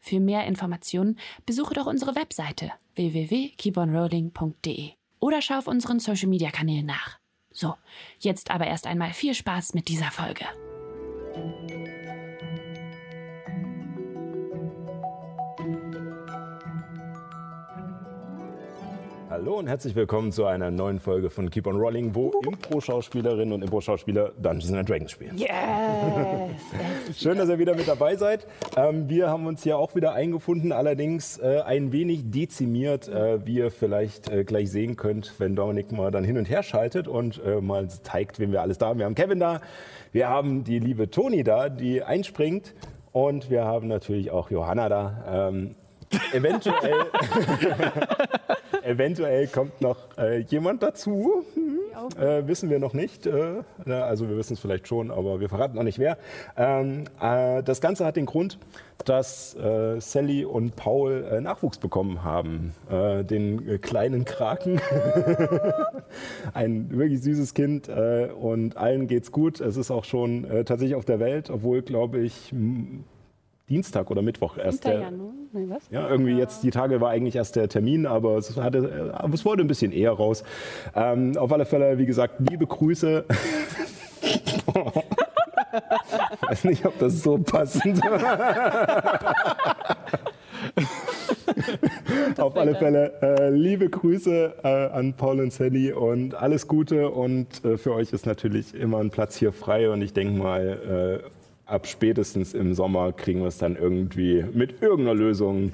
Für mehr Informationen besuche doch unsere Webseite www.keeponrolling.de oder schau auf unseren Social Media Kanälen nach. So, jetzt aber erst einmal viel Spaß mit dieser Folge. Hallo und herzlich willkommen zu einer neuen Folge von Keep on Rolling, wo Impro-Schauspielerinnen und Impro-Schauspieler Dungeons and Dragons spielen. Yes! Schön, dass ihr wieder mit dabei seid. Ähm, wir haben uns hier auch wieder eingefunden, allerdings äh, ein wenig dezimiert, äh, wie ihr vielleicht äh, gleich sehen könnt, wenn Dominik mal dann hin und her schaltet und äh, mal zeigt, wen wir alles da haben. Wir haben Kevin da, wir haben die liebe Toni da, die einspringt und wir haben natürlich auch Johanna da. Ähm, eventuell, eventuell kommt noch äh, jemand dazu. Hm, äh, wissen wir noch nicht. Äh, na, also wir wissen es vielleicht schon, aber wir verraten noch nicht wer. Ähm, äh, das Ganze hat den Grund, dass äh, Sally und Paul äh, Nachwuchs bekommen haben. Den kleinen Kraken. Ein wirklich süßes Kind und allen geht's gut. Es ist auch schon tatsächlich auf der Welt, obwohl, glaube ich, Dienstag oder Mittwoch erst der, Januar? Nee, was? ja, irgendwie jetzt, die Tage war eigentlich erst der Termin, aber es, hatte, aber es wurde ein bisschen eher raus. Ähm, auf alle Fälle, wie gesagt, liebe Grüße. Ich weiß nicht, ob das so passend Auf alle Fälle äh, liebe Grüße äh, an Paul und Sally und alles Gute. Und äh, für euch ist natürlich immer ein Platz hier frei. Und ich denke mal, äh, ab spätestens im Sommer kriegen wir es dann irgendwie mit irgendeiner Lösung,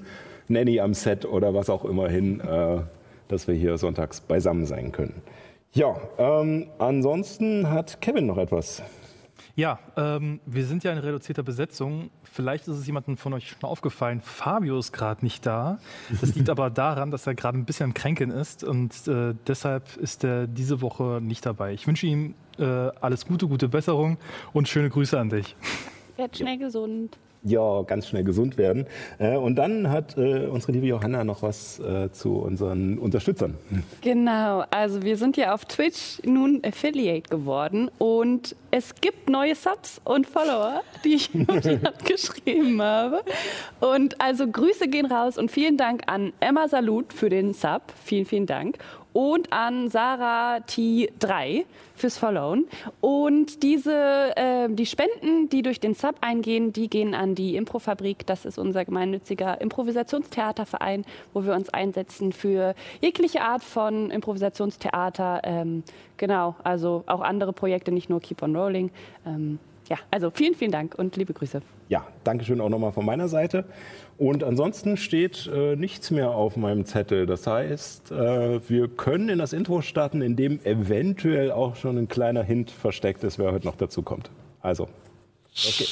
Nanny am Set oder was auch immer hin, äh, dass wir hier sonntags beisammen sein können. Ja, ähm, ansonsten hat Kevin noch etwas. Ja, ähm, wir sind ja in reduzierter Besetzung. Vielleicht ist es jemandem von euch schon aufgefallen, Fabio ist gerade nicht da. Das liegt aber daran, dass er gerade ein bisschen am Kränkeln ist und äh, deshalb ist er diese Woche nicht dabei. Ich wünsche ihm äh, alles Gute, gute Besserung und schöne Grüße an dich. Werd schnell gesund. Ja, ganz schnell gesund werden. Äh, und dann hat äh, unsere liebe Johanna noch was äh, zu unseren Unterstützern. Genau, also wir sind ja auf Twitch nun Affiliate geworden und es gibt neue Subs und Follower, die ich geschrieben habe. Und also Grüße gehen raus und vielen Dank an Emma Salut für den Sub. Vielen, vielen Dank. Und an Sarah T3 fürs Followen. Und diese, äh, die Spenden, die durch den Sub eingehen, die gehen an die Improfabrik. Das ist unser gemeinnütziger Improvisationstheaterverein, wo wir uns einsetzen für jegliche Art von Improvisationstheater. Ähm, genau, also auch andere Projekte, nicht nur Keep on Rolling. Ähm, ja, also vielen, vielen Dank und liebe Grüße. Ja, Dankeschön auch nochmal von meiner Seite. Und ansonsten steht äh, nichts mehr auf meinem Zettel. Das heißt, äh, wir können in das Intro starten, in dem eventuell auch schon ein kleiner Hint versteckt ist, wer heute noch dazu kommt. Also, okay.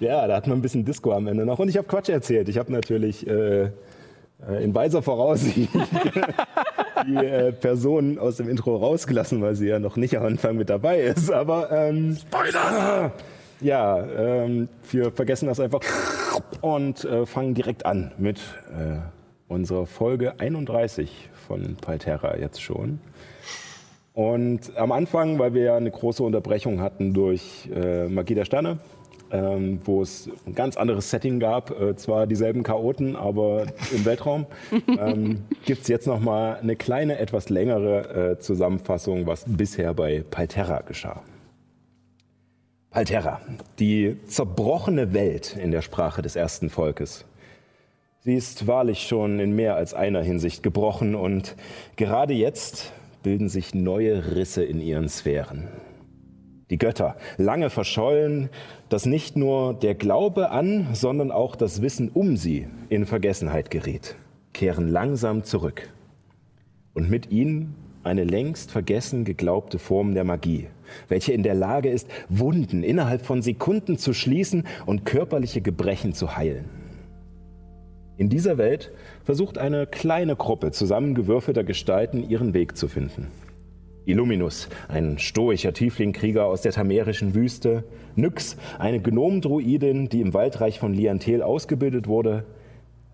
Ja, da hat man ein bisschen Disco am Ende noch. Und ich habe Quatsch erzählt. Ich habe natürlich äh, in weiser Voraussicht die äh, Person aus dem Intro rausgelassen, weil sie ja noch nicht am Anfang mit dabei ist. Aber ähm, Spoiler! Ja, ähm, wir vergessen das einfach und äh, fangen direkt an mit äh, unserer Folge 31 von Palterra jetzt schon. Und am Anfang, weil wir ja eine große Unterbrechung hatten durch äh, Magie der Sterne, ähm, wo es ein ganz anderes Setting gab, äh, zwar dieselben Chaoten, aber im Weltraum, ähm, gibt es jetzt nochmal eine kleine, etwas längere äh, Zusammenfassung, was bisher bei Palterra geschah. Palterra, die zerbrochene Welt in der Sprache des ersten Volkes. Sie ist wahrlich schon in mehr als einer Hinsicht gebrochen und gerade jetzt bilden sich neue Risse in ihren Sphären. Die Götter, lange verschollen, dass nicht nur der Glaube an, sondern auch das Wissen um sie in Vergessenheit gerät, kehren langsam zurück. Und mit ihnen eine längst vergessen geglaubte Form der Magie, welche in der Lage ist, Wunden innerhalb von Sekunden zu schließen und körperliche Gebrechen zu heilen. In dieser Welt versucht eine kleine Gruppe zusammengewürfelter Gestalten ihren Weg zu finden. Illuminus, ein stoischer Tieflingkrieger aus der tamerischen Wüste, Nyx, eine Gnomdruidin, die im Waldreich von Liantel ausgebildet wurde,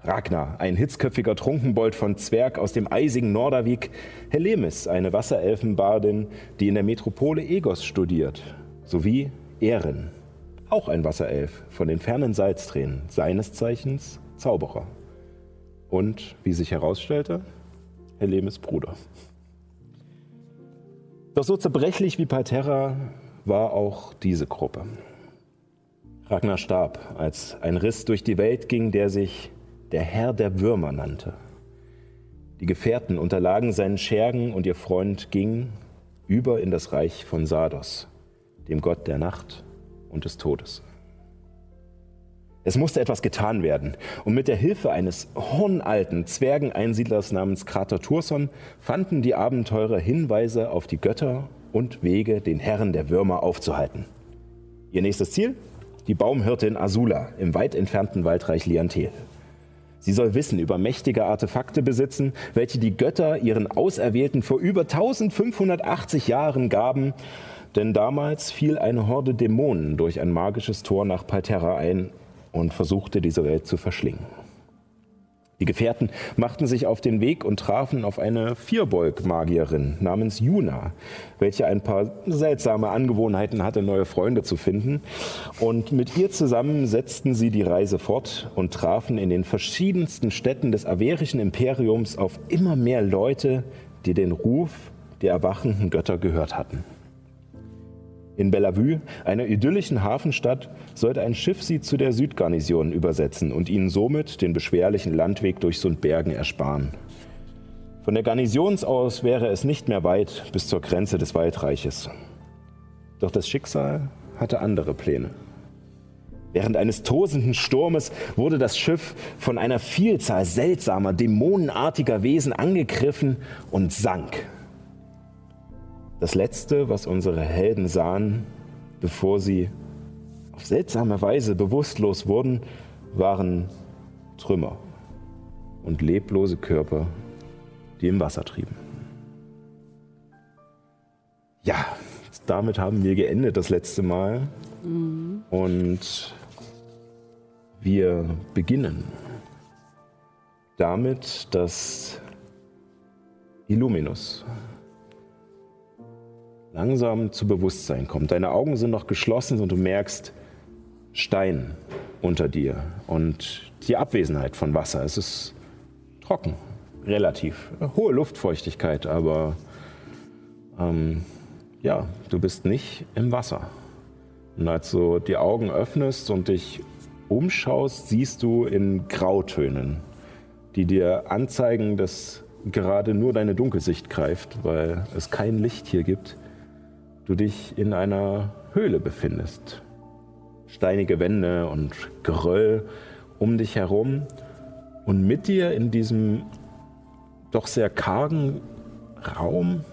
Ragnar, ein hitzköpfiger Trunkenbold von Zwerg aus dem eisigen Norderwig, Helemis, eine Wasserelfenbardin, die in der Metropole Egos studiert, sowie Erin, auch ein Wasserelf von den fernen Salztränen, seines Zeichens Zauberer. Und, wie sich herausstellte, Helemis Bruder. Doch so zerbrechlich wie Palterra war auch diese Gruppe. Ragnar starb, als ein Riss durch die Welt ging, der sich der Herr der Würmer nannte. Die Gefährten unterlagen seinen Schergen und ihr Freund ging über in das Reich von Sardos, dem Gott der Nacht und des Todes. Es musste etwas getan werden, und mit der Hilfe eines hornalten Zwergeneinsiedlers namens Krater Turson fanden die Abenteurer Hinweise auf die Götter und Wege, den Herren der Würmer aufzuhalten. Ihr nächstes Ziel? Die Baumhirtin Azula im weit entfernten Waldreich Liantel. Sie soll Wissen über mächtige Artefakte besitzen, welche die Götter ihren Auserwählten vor über 1580 Jahren gaben, denn damals fiel eine Horde Dämonen durch ein magisches Tor nach Palterra ein und versuchte diese Welt zu verschlingen. Die Gefährten machten sich auf den Weg und trafen auf eine Vierbeug-Magierin namens Juna, welche ein paar seltsame Angewohnheiten hatte, neue Freunde zu finden. Und mit ihr zusammen setzten sie die Reise fort und trafen in den verschiedensten Städten des averischen Imperiums auf immer mehr Leute, die den Ruf der erwachenden Götter gehört hatten. In Bellevue, einer idyllischen Hafenstadt, sollte ein Schiff sie zu der Südgarnison übersetzen und ihnen somit den beschwerlichen Landweg durch Sundbergen ersparen. Von der Garnison aus wäre es nicht mehr weit bis zur Grenze des Waldreiches. Doch das Schicksal hatte andere Pläne. Während eines tosenden Sturmes wurde das Schiff von einer Vielzahl seltsamer, dämonenartiger Wesen angegriffen und sank. Das Letzte, was unsere Helden sahen, bevor sie auf seltsame Weise bewusstlos wurden, waren Trümmer und leblose Körper, die im Wasser trieben. Ja, damit haben wir geendet das letzte Mal. Mhm. Und wir beginnen damit, dass Illuminus langsam zu Bewusstsein kommt. Deine Augen sind noch geschlossen und du merkst Stein unter dir und die Abwesenheit von Wasser. Es ist trocken, relativ. Hohe Luftfeuchtigkeit, aber ähm, ja, du bist nicht im Wasser. Und als du die Augen öffnest und dich umschaust, siehst du in Grautönen, die dir anzeigen, dass gerade nur deine Dunkelsicht greift, weil es kein Licht hier gibt, du dich in einer Höhle befindest. Steinige Wände und Geröll um dich herum und mit dir in diesem doch sehr kargen Raum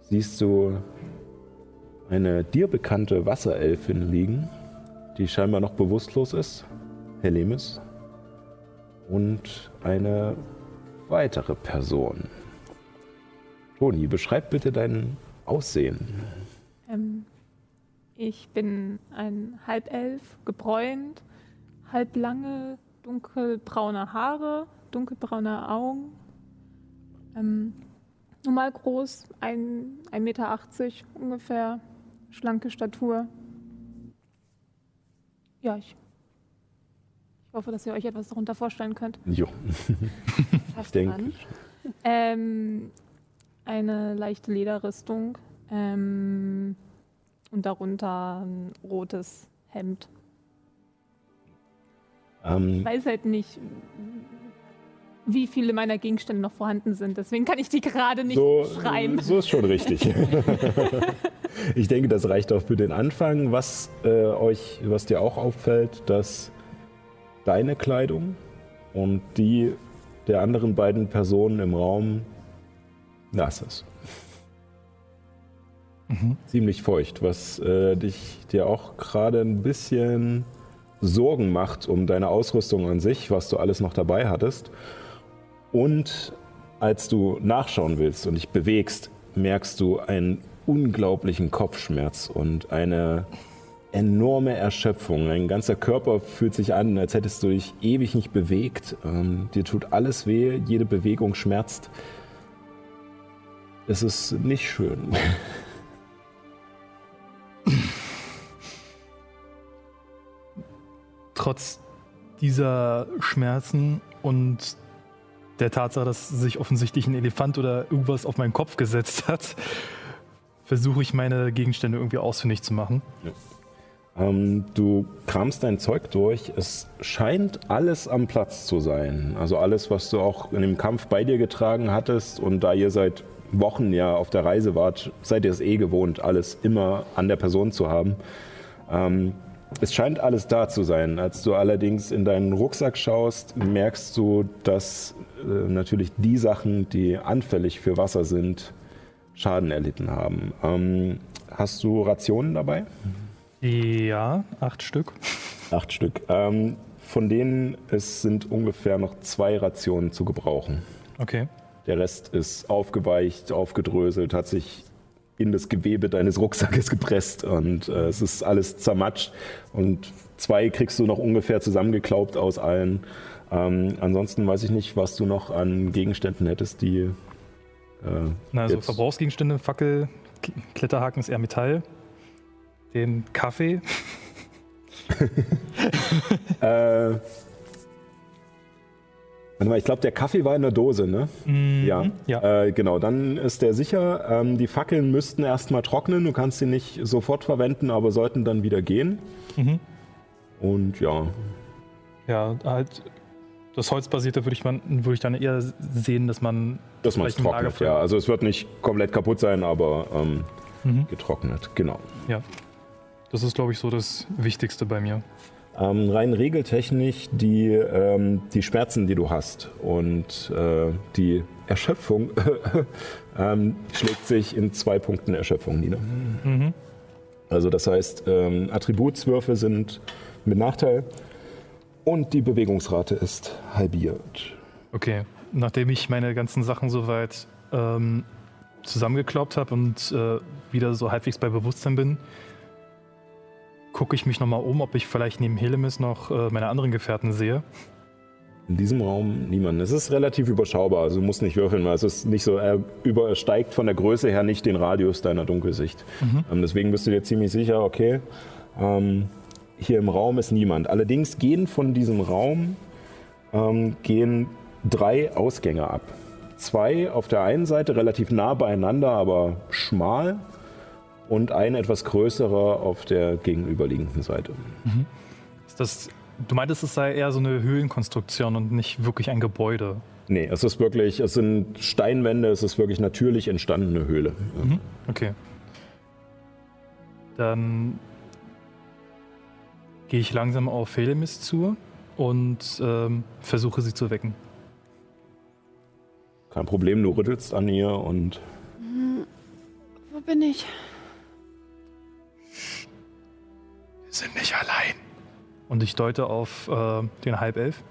siehst du eine dir bekannte Wasserelfin liegen, die scheinbar noch bewusstlos ist, Helemis, und eine weitere Person. Toni, beschreib bitte deinen aussehen? Ähm, ich bin ein Halbelf, gebräunt, halblange, dunkelbraune Haare, dunkelbraune Augen. Ähm, normal groß, 1,80 Meter ungefähr, schlanke Statur. Ja, ich, ich hoffe, dass ihr euch etwas darunter vorstellen könnt. Jo. ich denke. Ähm, eine leichte Lederrüstung ähm, und darunter ein rotes Hemd. Ähm, ich weiß halt nicht, wie viele meiner Gegenstände noch vorhanden sind. Deswegen kann ich die gerade nicht so, schreiben. So ist schon richtig. ich denke, das reicht auch für den Anfang. Was äh, euch, was dir auch auffällt, dass deine Kleidung und die der anderen beiden Personen im Raum nass ist. Mhm. Ziemlich feucht, was äh, dich dir auch gerade ein bisschen Sorgen macht um deine Ausrüstung an sich, was du alles noch dabei hattest. Und als du nachschauen willst und dich bewegst, merkst du einen unglaublichen Kopfschmerz und eine enorme Erschöpfung. Dein ganzer Körper fühlt sich an, als hättest du dich ewig nicht bewegt. Ähm, dir tut alles weh, jede Bewegung schmerzt. Es ist nicht schön. Trotz dieser Schmerzen und der Tatsache, dass sich offensichtlich ein Elefant oder irgendwas auf meinen Kopf gesetzt hat, versuche ich meine Gegenstände irgendwie ausfindig zu machen. Ja. Ähm, du kramst dein Zeug durch. Es scheint alles am Platz zu sein. Also alles, was du auch in dem Kampf bei dir getragen hattest. Und da ihr seit Wochen ja auf der Reise wart, seid ihr es eh gewohnt, alles immer an der Person zu haben. Ähm, es scheint alles da zu sein. Als du allerdings in deinen Rucksack schaust, merkst du, dass äh, natürlich die Sachen, die anfällig für Wasser sind, Schaden erlitten haben. Ähm, hast du Rationen dabei? Ja, acht Stück. Acht Stück. Ähm, von denen es sind ungefähr noch zwei Rationen zu gebrauchen. Okay. Der Rest ist aufgeweicht, aufgedröselt, hat sich in das Gewebe deines Rucksackes gepresst und äh, es ist alles zermatscht. Und zwei kriegst du noch ungefähr zusammengeklaubt aus allen. Ähm, ansonsten weiß ich nicht, was du noch an Gegenständen hättest, die. Äh, Na, also Verbrauchsgegenstände, Fackel, Kletterhaken ist eher Metall den Kaffee. äh, ich glaube, der Kaffee war in der Dose, ne? Mm, ja. ja. Äh, genau, dann ist der sicher. Ähm, die Fackeln müssten erstmal trocknen. Du kannst sie nicht sofort verwenden, aber sollten dann wieder gehen. Mhm. Und ja. Ja, halt das Holzbasierte würde ich, würd ich dann eher sehen, dass man. Dass man es trocknet, ja. Also es wird nicht komplett kaputt sein, aber ähm, mhm. getrocknet, genau. Ja. Das ist, glaube ich, so das Wichtigste bei mir. Ähm, rein regeltechnisch die, ähm, die Schmerzen, die du hast und äh, die Erschöpfung ähm, schlägt sich in zwei Punkten Erschöpfung nieder. Mhm. Also das heißt, ähm, Attributswürfe sind mit Nachteil und die Bewegungsrate ist halbiert. Okay, nachdem ich meine ganzen Sachen soweit ähm, zusammengeklaubt habe und äh, wieder so halbwegs bei Bewusstsein bin, gucke ich mich nochmal um, ob ich vielleicht neben Helemis noch äh, meine anderen Gefährten sehe. In diesem Raum niemand. Es ist relativ überschaubar, also du musst nicht würfeln, weil es ist nicht so, er übersteigt von der Größe her nicht den Radius deiner Dunkelsicht. Mhm. Ähm, deswegen bist du dir ziemlich sicher, okay, ähm, hier im Raum ist niemand. Allerdings gehen von diesem Raum ähm, gehen drei Ausgänge ab. Zwei auf der einen Seite relativ nah beieinander, aber schmal und ein etwas größerer auf der gegenüberliegenden Seite. Mhm. Ist das, du meintest, es sei eher so eine Höhlenkonstruktion und nicht wirklich ein Gebäude? Nee, es ist wirklich, es sind Steinwände, es ist wirklich natürlich entstandene Höhle. Mhm. Okay. Dann gehe ich langsam auf Helemis zu und ähm, versuche sie zu wecken. Kein Problem, du rüttelst an ihr und. Wo bin ich? Sind nicht allein. Und ich deute auf äh, den Halbelf.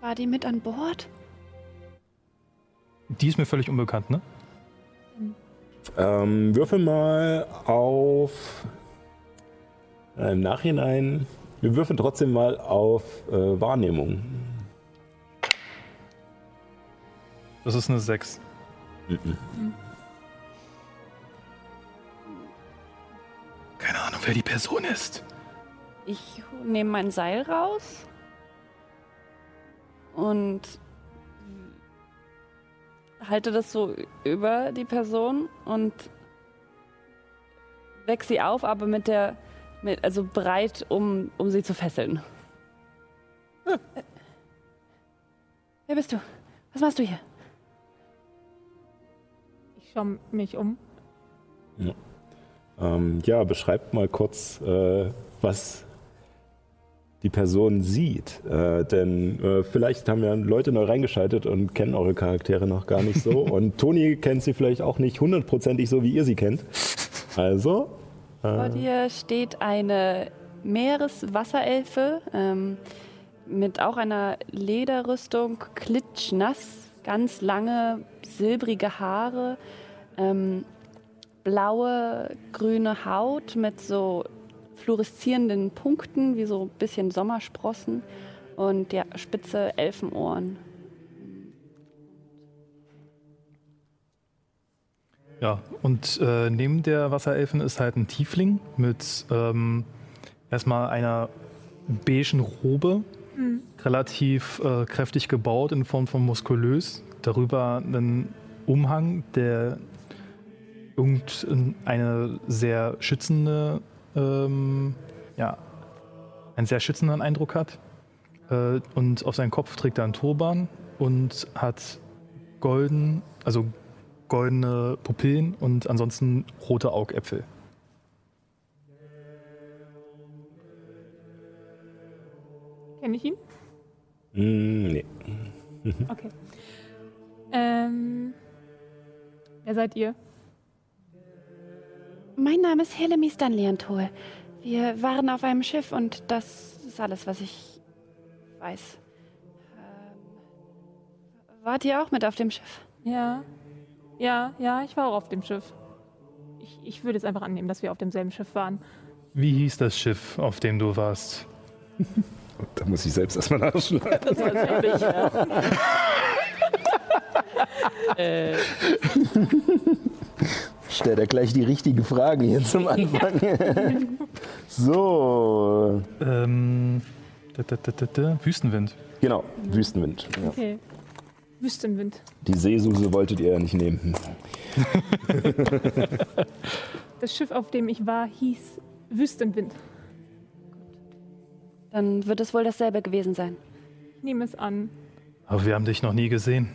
War die mit an Bord? Die ist mir völlig unbekannt, ne? Ähm, würfel mal auf. Äh, Im Nachhinein. Wir würfeln trotzdem mal auf äh, Wahrnehmung. Das ist eine 6. Keine Ahnung, wer die Person ist. Ich nehme mein Seil raus und halte das so über die Person und weck sie auf, aber mit der, mit, also breit, um, um sie zu fesseln. Hm. Wer bist du? Was machst du hier? Schaue mich um. Ja, ähm, ja beschreibt mal kurz, äh, was die Person sieht. Äh, denn äh, vielleicht haben ja Leute neu reingeschaltet und kennen eure Charaktere noch gar nicht so. und Toni kennt sie vielleicht auch nicht hundertprozentig so, wie ihr sie kennt. Also. Äh Vor dir steht eine Meereswasserelfe ähm, mit auch einer Lederrüstung, klitschnass, ganz lange, silbrige Haare, ähm, blaue, grüne Haut mit so fluoreszierenden Punkten, wie so ein bisschen Sommersprossen und ja, spitze Elfenohren. Ja, und äh, neben der Wasserelfen ist halt ein Tiefling mit ähm, erstmal einer beigen Robe, mhm. relativ äh, kräftig gebaut in Form von muskulös. Darüber einen Umhang, der irgendeine sehr schützende ähm, ja, einen sehr schützenden Eindruck hat. Äh, und auf seinem Kopf trägt er einen Turban und hat golden, also goldene Pupillen und ansonsten rote Augäpfel. Kenne ich ihn? Mm, nee. okay. Ähm, wer seid ihr? Mein Name ist Helemi Stanleantol. Wir waren auf einem Schiff und das ist alles, was ich weiß. Ähm, wart ihr auch mit auf dem Schiff? Ja. Ja, ja, ich war auch auf dem Schiff. Ich, ich würde jetzt einfach annehmen, dass wir auf demselben Schiff waren. Wie hieß das Schiff, auf dem du warst? da muss ich selbst erstmal nachschlagen. Das war natürlich, ja. äh. Stellt er gleich die richtigen Fragen hier zum Anfang. so. Ähm, da, da, da, Wüstenwind. Genau, Wüstenwind. Ja. Okay. Wüstenwind. Die Seesuse wolltet ihr ja nicht nehmen. das Schiff, auf dem ich war, hieß Wüstenwind. Dann wird es wohl dasselbe gewesen sein. Ich nehme es an. Aber wir haben dich noch nie gesehen.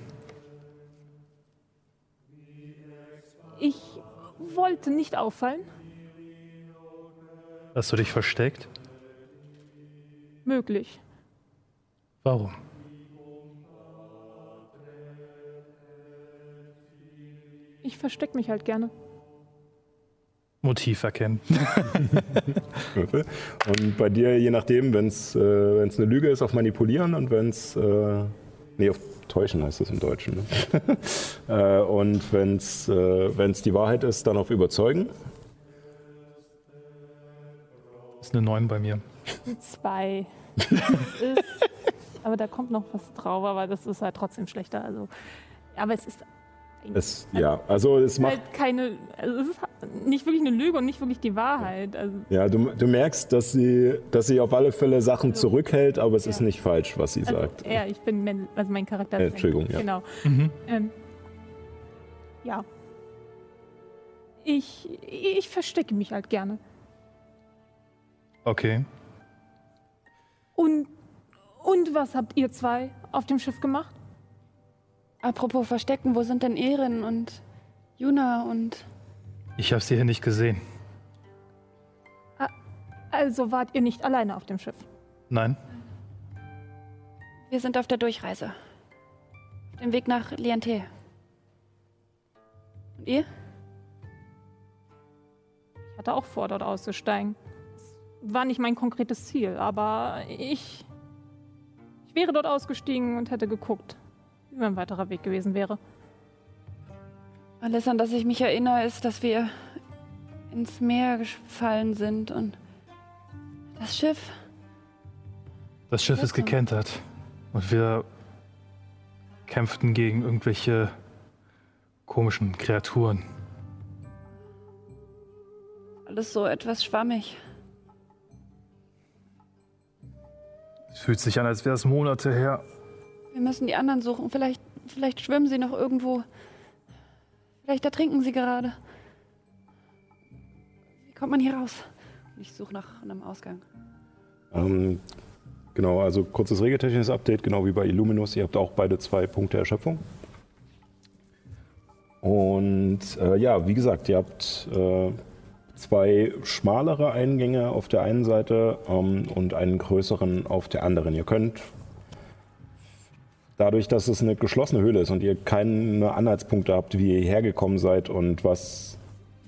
Ich wollte nicht auffallen. Hast du dich versteckt? Möglich. Warum? Ich verstecke mich halt gerne. Motiv erkennen. und bei dir, je nachdem, wenn es äh, eine Lüge ist, auf manipulieren und wenn es, äh, nee, auf Täuschen heißt das im Deutschen. Ne? äh, und wenn es äh, die Wahrheit ist, dann auf Überzeugen. Das ist eine 9 bei mir. Zwei. aber da kommt noch was drauf, aber das ist halt trotzdem schlechter. Also, aber es ist es, ja, also es macht halt keine, also es ist nicht wirklich eine Lüge und nicht wirklich die Wahrheit. Also ja, du, du merkst, dass sie, dass sie auf alle Fälle Sachen also, zurückhält, aber es ja. ist nicht falsch, was sie also, sagt. Ja, ich bin, also mein Charakter. Äh, Entschuldigung, ja. Genau. Mhm. Ähm, ja. Ich, ich verstecke mich halt gerne. Okay. Und, und was habt ihr zwei auf dem Schiff gemacht? Apropos Verstecken, wo sind denn Erin und Juna und. Ich habe sie hier nicht gesehen. Also wart ihr nicht alleine auf dem Schiff? Nein. Wir sind auf der Durchreise. Auf dem Weg nach Liente. Und ihr? Ich hatte auch vor, dort auszusteigen. Das war nicht mein konkretes Ziel, aber ich. Ich wäre dort ausgestiegen und hätte geguckt, wie ein weiterer Weg gewesen wäre. Alles, an das ich mich erinnere, ist, dass wir ins Meer gefallen sind und das Schiff. Das Schiff ist gekentert und wir kämpften gegen irgendwelche komischen Kreaturen. Alles so etwas schwammig. Es fühlt sich an, als wäre es Monate her. Wir müssen die anderen suchen. Vielleicht, vielleicht schwimmen sie noch irgendwo. Vielleicht ertrinken sie gerade. Wie kommt man hier raus? Ich suche nach einem Ausgang. Ähm, genau, also kurzes regeltechnisches Update, genau wie bei Illuminus. Ihr habt auch beide zwei Punkte Erschöpfung. Und äh, ja, wie gesagt, ihr habt äh, zwei schmalere Eingänge auf der einen Seite ähm, und einen größeren auf der anderen. Ihr könnt dadurch, dass es eine geschlossene Höhle ist und ihr keine Anhaltspunkte habt, wie ihr hergekommen seid und was,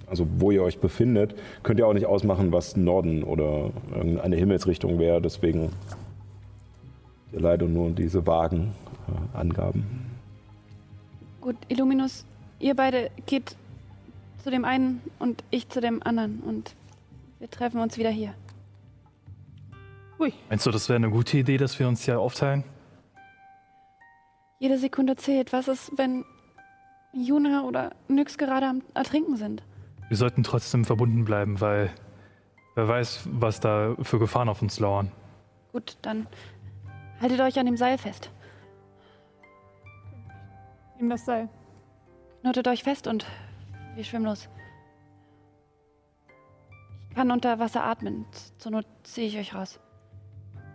also wo ihr euch befindet, könnt ihr auch nicht ausmachen, was Norden oder irgendeine Himmelsrichtung wäre. Deswegen leider nur diese vagen äh, Angaben. Gut, Illuminus, ihr beide geht zu dem einen und ich zu dem anderen und wir treffen uns wieder hier. Hui, Meinst du, das wäre eine gute Idee, dass wir uns hier aufteilen? Jede Sekunde zählt. Was ist, wenn Juna oder Nyx gerade am Ertrinken sind? Wir sollten trotzdem verbunden bleiben, weil wer weiß, was da für Gefahren auf uns lauern. Gut, dann haltet euch an dem Seil fest. ihm das Seil. Knotet euch fest und wir schwimmen los. Ich kann unter Wasser atmen. Zur Not ziehe ich euch raus.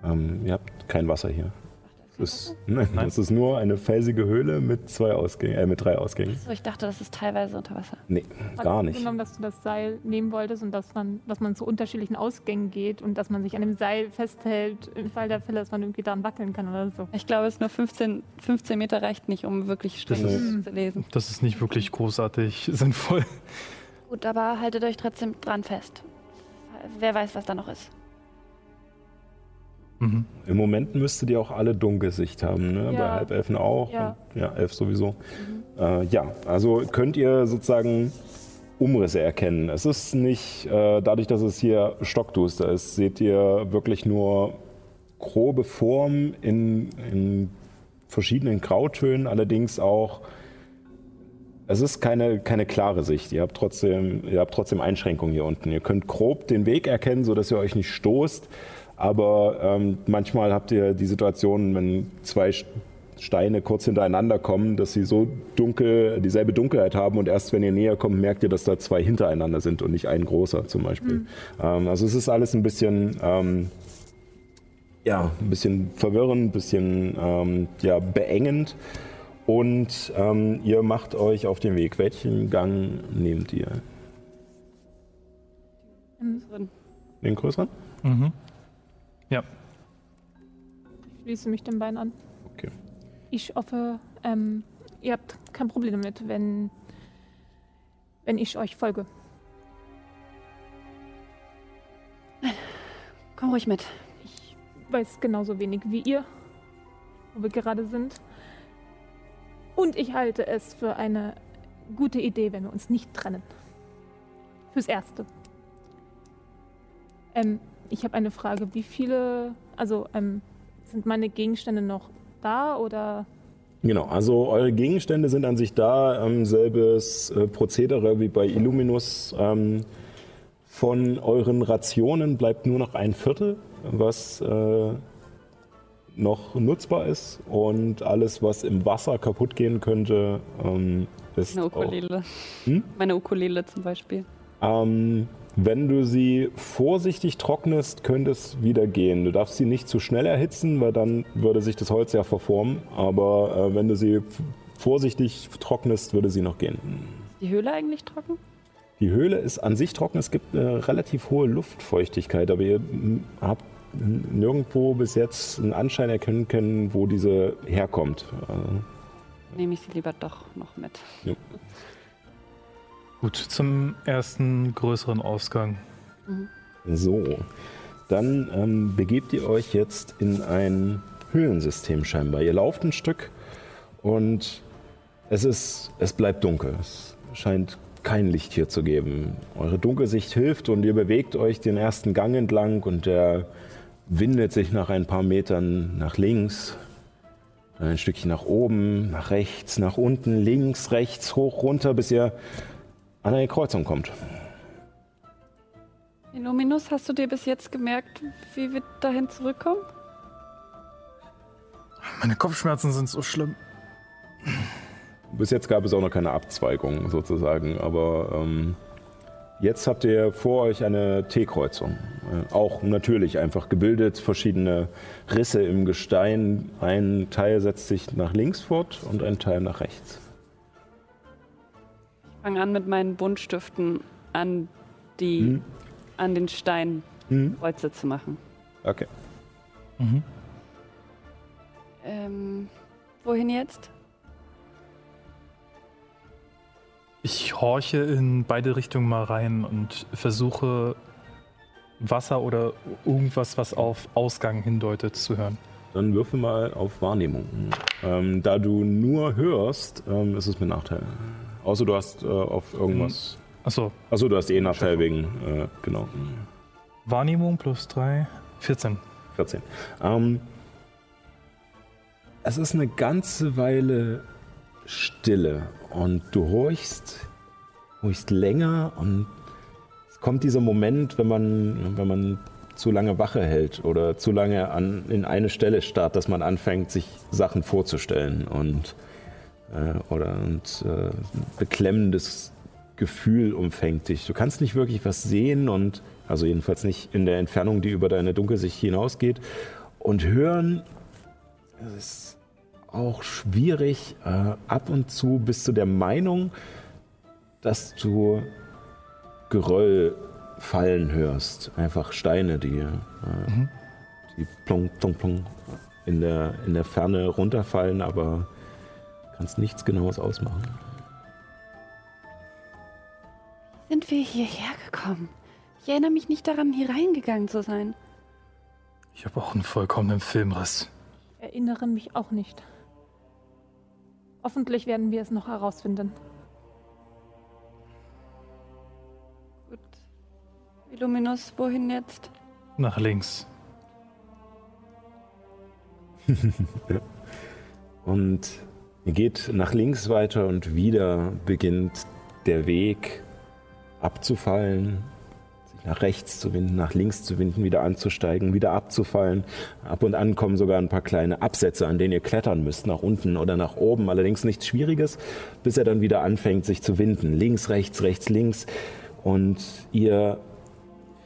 Ähm, ihr habt kein Wasser hier. Ist, nein, das ist nur eine felsige Höhle mit zwei Ausgängen, äh, mit drei Ausgängen. So, ich dachte, das ist teilweise unter Wasser. Nee, gar nicht. Genommen, dass du das Seil nehmen wolltest und dass man, dass man zu unterschiedlichen Ausgängen geht und dass man sich an dem Seil festhält, im Fall der Fälle, dass man irgendwie daran wackeln kann oder so. Ich glaube, es ist nur 15, 15 Meter reicht nicht, um wirklich streng zu lesen. Das ist nicht wirklich großartig sinnvoll. Gut, aber haltet euch trotzdem dran fest. Wer weiß, was da noch ist. Mhm. Im Moment müsstet ihr auch alle Dunkelsicht haben, ne? Ja. bei Halbelfen auch. Ja. Und, ja, Elf sowieso. Äh, ja, also könnt ihr sozusagen Umrisse erkennen. Es ist nicht, äh, dadurch, dass es hier stockduster ist, seht ihr wirklich nur grobe Formen in, in verschiedenen Grautönen, allerdings auch. Es ist keine, keine klare Sicht. Ihr habt, trotzdem, ihr habt trotzdem Einschränkungen hier unten. Ihr könnt grob den Weg erkennen, sodass ihr euch nicht stoßt. Aber ähm, manchmal habt ihr die Situation, wenn zwei Steine kurz hintereinander kommen, dass sie so dunkel, dieselbe Dunkelheit haben und erst wenn ihr näher kommt, merkt ihr, dass da zwei hintereinander sind und nicht ein großer zum Beispiel. Ähm, also es ist alles ein bisschen, ähm, ja, ein bisschen verwirrend, ein bisschen ähm, ja, beengend. Und ähm, ihr macht euch auf den Weg. Welchen Gang nehmt ihr? Drin. Den größeren? Mhm. Ja, Ich schließe mich den beiden an. Okay. Ich hoffe, ähm, ihr habt kein Problem damit, wenn, wenn ich euch folge. Komm ruhig mit. Ich weiß genauso wenig wie ihr, wo wir gerade sind. Und ich halte es für eine gute Idee, wenn wir uns nicht trennen. Fürs Erste. Ähm, ich habe eine Frage. Wie viele, also ähm, sind meine Gegenstände noch da oder Genau, also eure Gegenstände sind an sich da. Ähm, selbes äh, Prozedere wie bei Illuminus. Ähm, von euren Rationen bleibt nur noch ein Viertel, was äh, noch nutzbar ist. Und alles, was im Wasser kaputt gehen könnte, ähm, ist Meine auch Ukulele. Hm? Meine Ukulele zum Beispiel. Ähm, wenn du sie vorsichtig trocknest, könnte es wieder gehen. Du darfst sie nicht zu schnell erhitzen, weil dann würde sich das Holz ja verformen. Aber äh, wenn du sie vorsichtig trocknest, würde sie noch gehen. Ist die Höhle eigentlich trocken? Die Höhle ist an sich trocken. Es gibt eine relativ hohe Luftfeuchtigkeit, aber ihr habt nirgendwo bis jetzt einen Anschein erkennen können, wo diese herkommt. Äh, Nehme ich sie lieber doch noch mit. Gut. Zum ersten größeren Ausgang. So, dann ähm, begebt ihr euch jetzt in ein Höhlensystem scheinbar. Ihr lauft ein Stück und es ist, es bleibt dunkel. Es scheint kein Licht hier zu geben. Eure Dunkelsicht hilft und ihr bewegt euch den ersten Gang entlang und der windet sich nach ein paar Metern nach links, ein Stückchen nach oben, nach rechts, nach unten, links, rechts, hoch, runter, bis ihr an eine Kreuzung kommt. Illuminus, hast du dir bis jetzt gemerkt, wie wir dahin zurückkommen? Meine Kopfschmerzen sind so schlimm. Bis jetzt gab es auch noch keine Abzweigung sozusagen, aber ähm, jetzt habt ihr vor euch eine T-Kreuzung. Äh, auch natürlich einfach gebildet, verschiedene Risse im Gestein. Ein Teil setzt sich nach links fort und ein Teil nach rechts. Ich fange an mit meinen Buntstiften an die Mhm. an den Stein Mhm. Kreuze zu machen. Okay. Mhm. Ähm, wohin jetzt? Ich horche in beide Richtungen mal rein und versuche Wasser oder irgendwas, was auf Ausgang hindeutet, zu hören. Dann würfel mal auf Wahrnehmung. Ähm, da du nur hörst, ähm, ist es mit Nachteil. Außer du hast äh, auf irgendwas. Achso, Achso, du hast eh Nachteil wegen. Äh, genau. Wahrnehmung plus 3, 14. 14. Ähm, es ist eine ganze Weile Stille und du horchst, horchst länger und es kommt dieser Moment, wenn man, wenn man zu lange Wache hält oder zu lange an, in eine Stelle starrt, dass man anfängt, sich Sachen vorzustellen und, äh, oder und, äh, ein beklemmendes Gefühl umfängt dich. Du kannst nicht wirklich was sehen und also jedenfalls nicht in der Entfernung, die über deine Dunkelsicht hinausgeht. Und hören das ist auch schwierig. Äh, ab und zu bist du der Meinung, dass du Geröll fallen hörst. Einfach Steine, die, äh, die plonk, plonk, plonk in der, in der Ferne runterfallen, aber kannst nichts Genaues ausmachen. Sind wir hierher gekommen? Ich erinnere mich nicht daran, hier reingegangen zu sein. Ich habe auch einen vollkommenen Filmriss. Erinnere mich auch nicht. Hoffentlich werden wir es noch herausfinden. Gut. Illuminus, wohin jetzt? Nach links. Und ihr geht nach links weiter und wieder beginnt der Weg abzufallen, sich nach rechts zu winden, nach links zu winden, wieder anzusteigen, wieder abzufallen. Ab und an kommen sogar ein paar kleine Absätze, an denen ihr klettern müsst, nach unten oder nach oben. Allerdings nichts Schwieriges, bis er dann wieder anfängt, sich zu winden. Links, rechts, rechts, links. Und ihr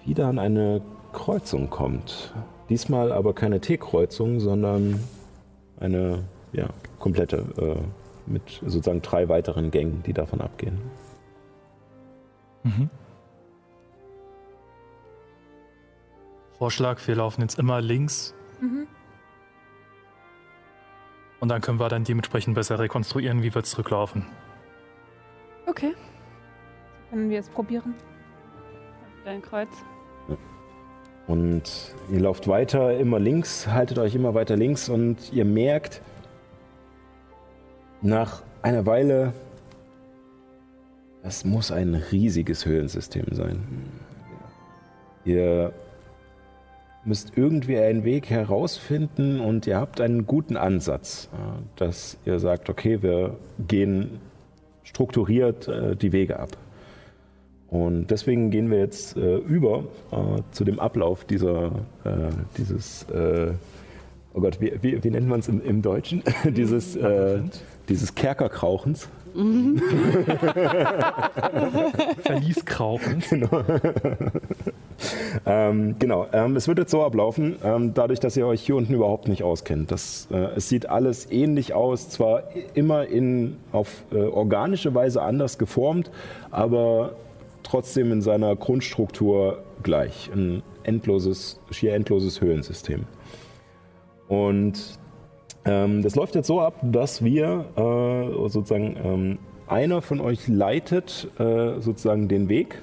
wieder an eine Kreuzung kommt. Diesmal aber keine T-Kreuzung, sondern eine ja, komplette äh, mit sozusagen drei weiteren Gängen, die davon abgehen. Mhm. Vorschlag, wir laufen jetzt immer links Mhm. und dann können wir dann dementsprechend besser rekonstruieren, wie wir zurücklaufen. Okay. Können wir es probieren? Dein Kreuz. Und ihr lauft weiter, immer links, haltet euch immer weiter links und ihr merkt, nach einer Weile, das muss ein riesiges Höhlensystem sein. Ihr müsst irgendwie einen Weg herausfinden und ihr habt einen guten Ansatz, äh, dass ihr sagt, okay, wir gehen strukturiert äh, die Wege ab. Und deswegen gehen wir jetzt äh, über äh, zu dem Ablauf dieser, äh, dieses, äh, oh Gott, wie, wie, wie nennt man es im, im Deutschen? dieses, äh, dieses Kerkerkrauchens. Verlieskrauchen. Ähm, genau, ähm, es wird jetzt so ablaufen, ähm, dadurch, dass ihr euch hier unten überhaupt nicht auskennt. Das, äh, es sieht alles ähnlich aus, zwar immer in, auf äh, organische Weise anders geformt, aber trotzdem in seiner Grundstruktur gleich. Ein endloses, schier endloses Höhlensystem. Und ähm, das läuft jetzt so ab, dass wir äh, sozusagen ähm, einer von euch leitet äh, sozusagen den Weg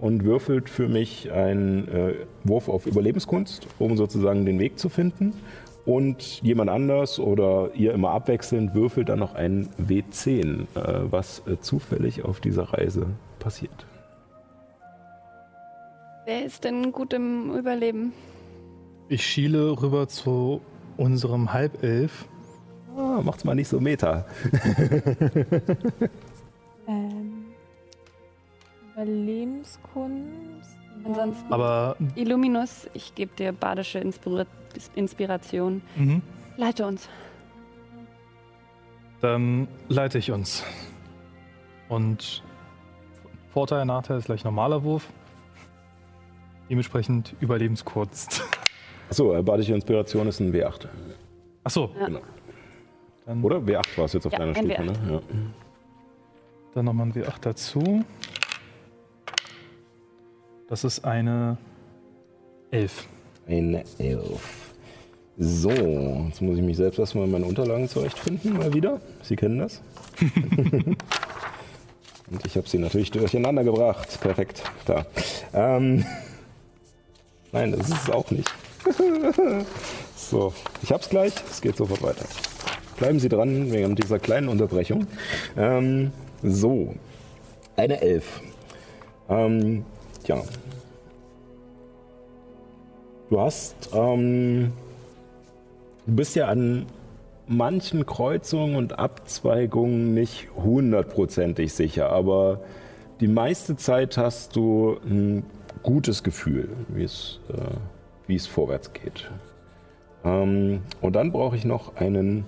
und würfelt für mich einen äh, Wurf auf Überlebenskunst, um sozusagen den Weg zu finden. Und jemand anders oder ihr immer abwechselnd würfelt dann noch einen W10, äh, was äh, zufällig auf dieser Reise passiert. Wer ist denn gut im Überleben? Ich schiele rüber zu unserem Halbelf. Ah, macht's mal nicht so meta. Ähm, Überlebenskunst. Ansonsten- Aber Illuminus, ich gebe dir badische Inspira Inspiration. mhm, Leite uns. dann leite ich uns. Und Vorteil, Nachteil ist gleich normaler Wurf. Dementsprechend Überlebenskunst. Achso, äh, badische Inspiration ist ein W8. Achso, Ja. Genau. dann, Oder? W8 war es jetzt auf Ja, deiner ein Stufe, W8. ne? Ja. dann nochmal ein W8 dazu. Das ist eine Elf. Eine Elf. So, jetzt muss ich mich selbst erstmal in meine Unterlagen zurechtfinden, mal wieder. Sie kennen das. Und ich habe sie natürlich durcheinander gebracht. Perfekt. Da. Ähm, nein, das ist es auch nicht. so, ich hab's gleich. Es geht sofort weiter. Bleiben Sie dran wegen dieser kleinen Unterbrechung. Ähm, so, eine Elf. Ähm, ja. Du hast, ähm, du bist ja an manchen Kreuzungen und Abzweigungen nicht hundertprozentig sicher, aber die meiste Zeit hast du ein gutes Gefühl, wie es, äh, wie es vorwärts geht. Ähm, und dann brauche ich noch einen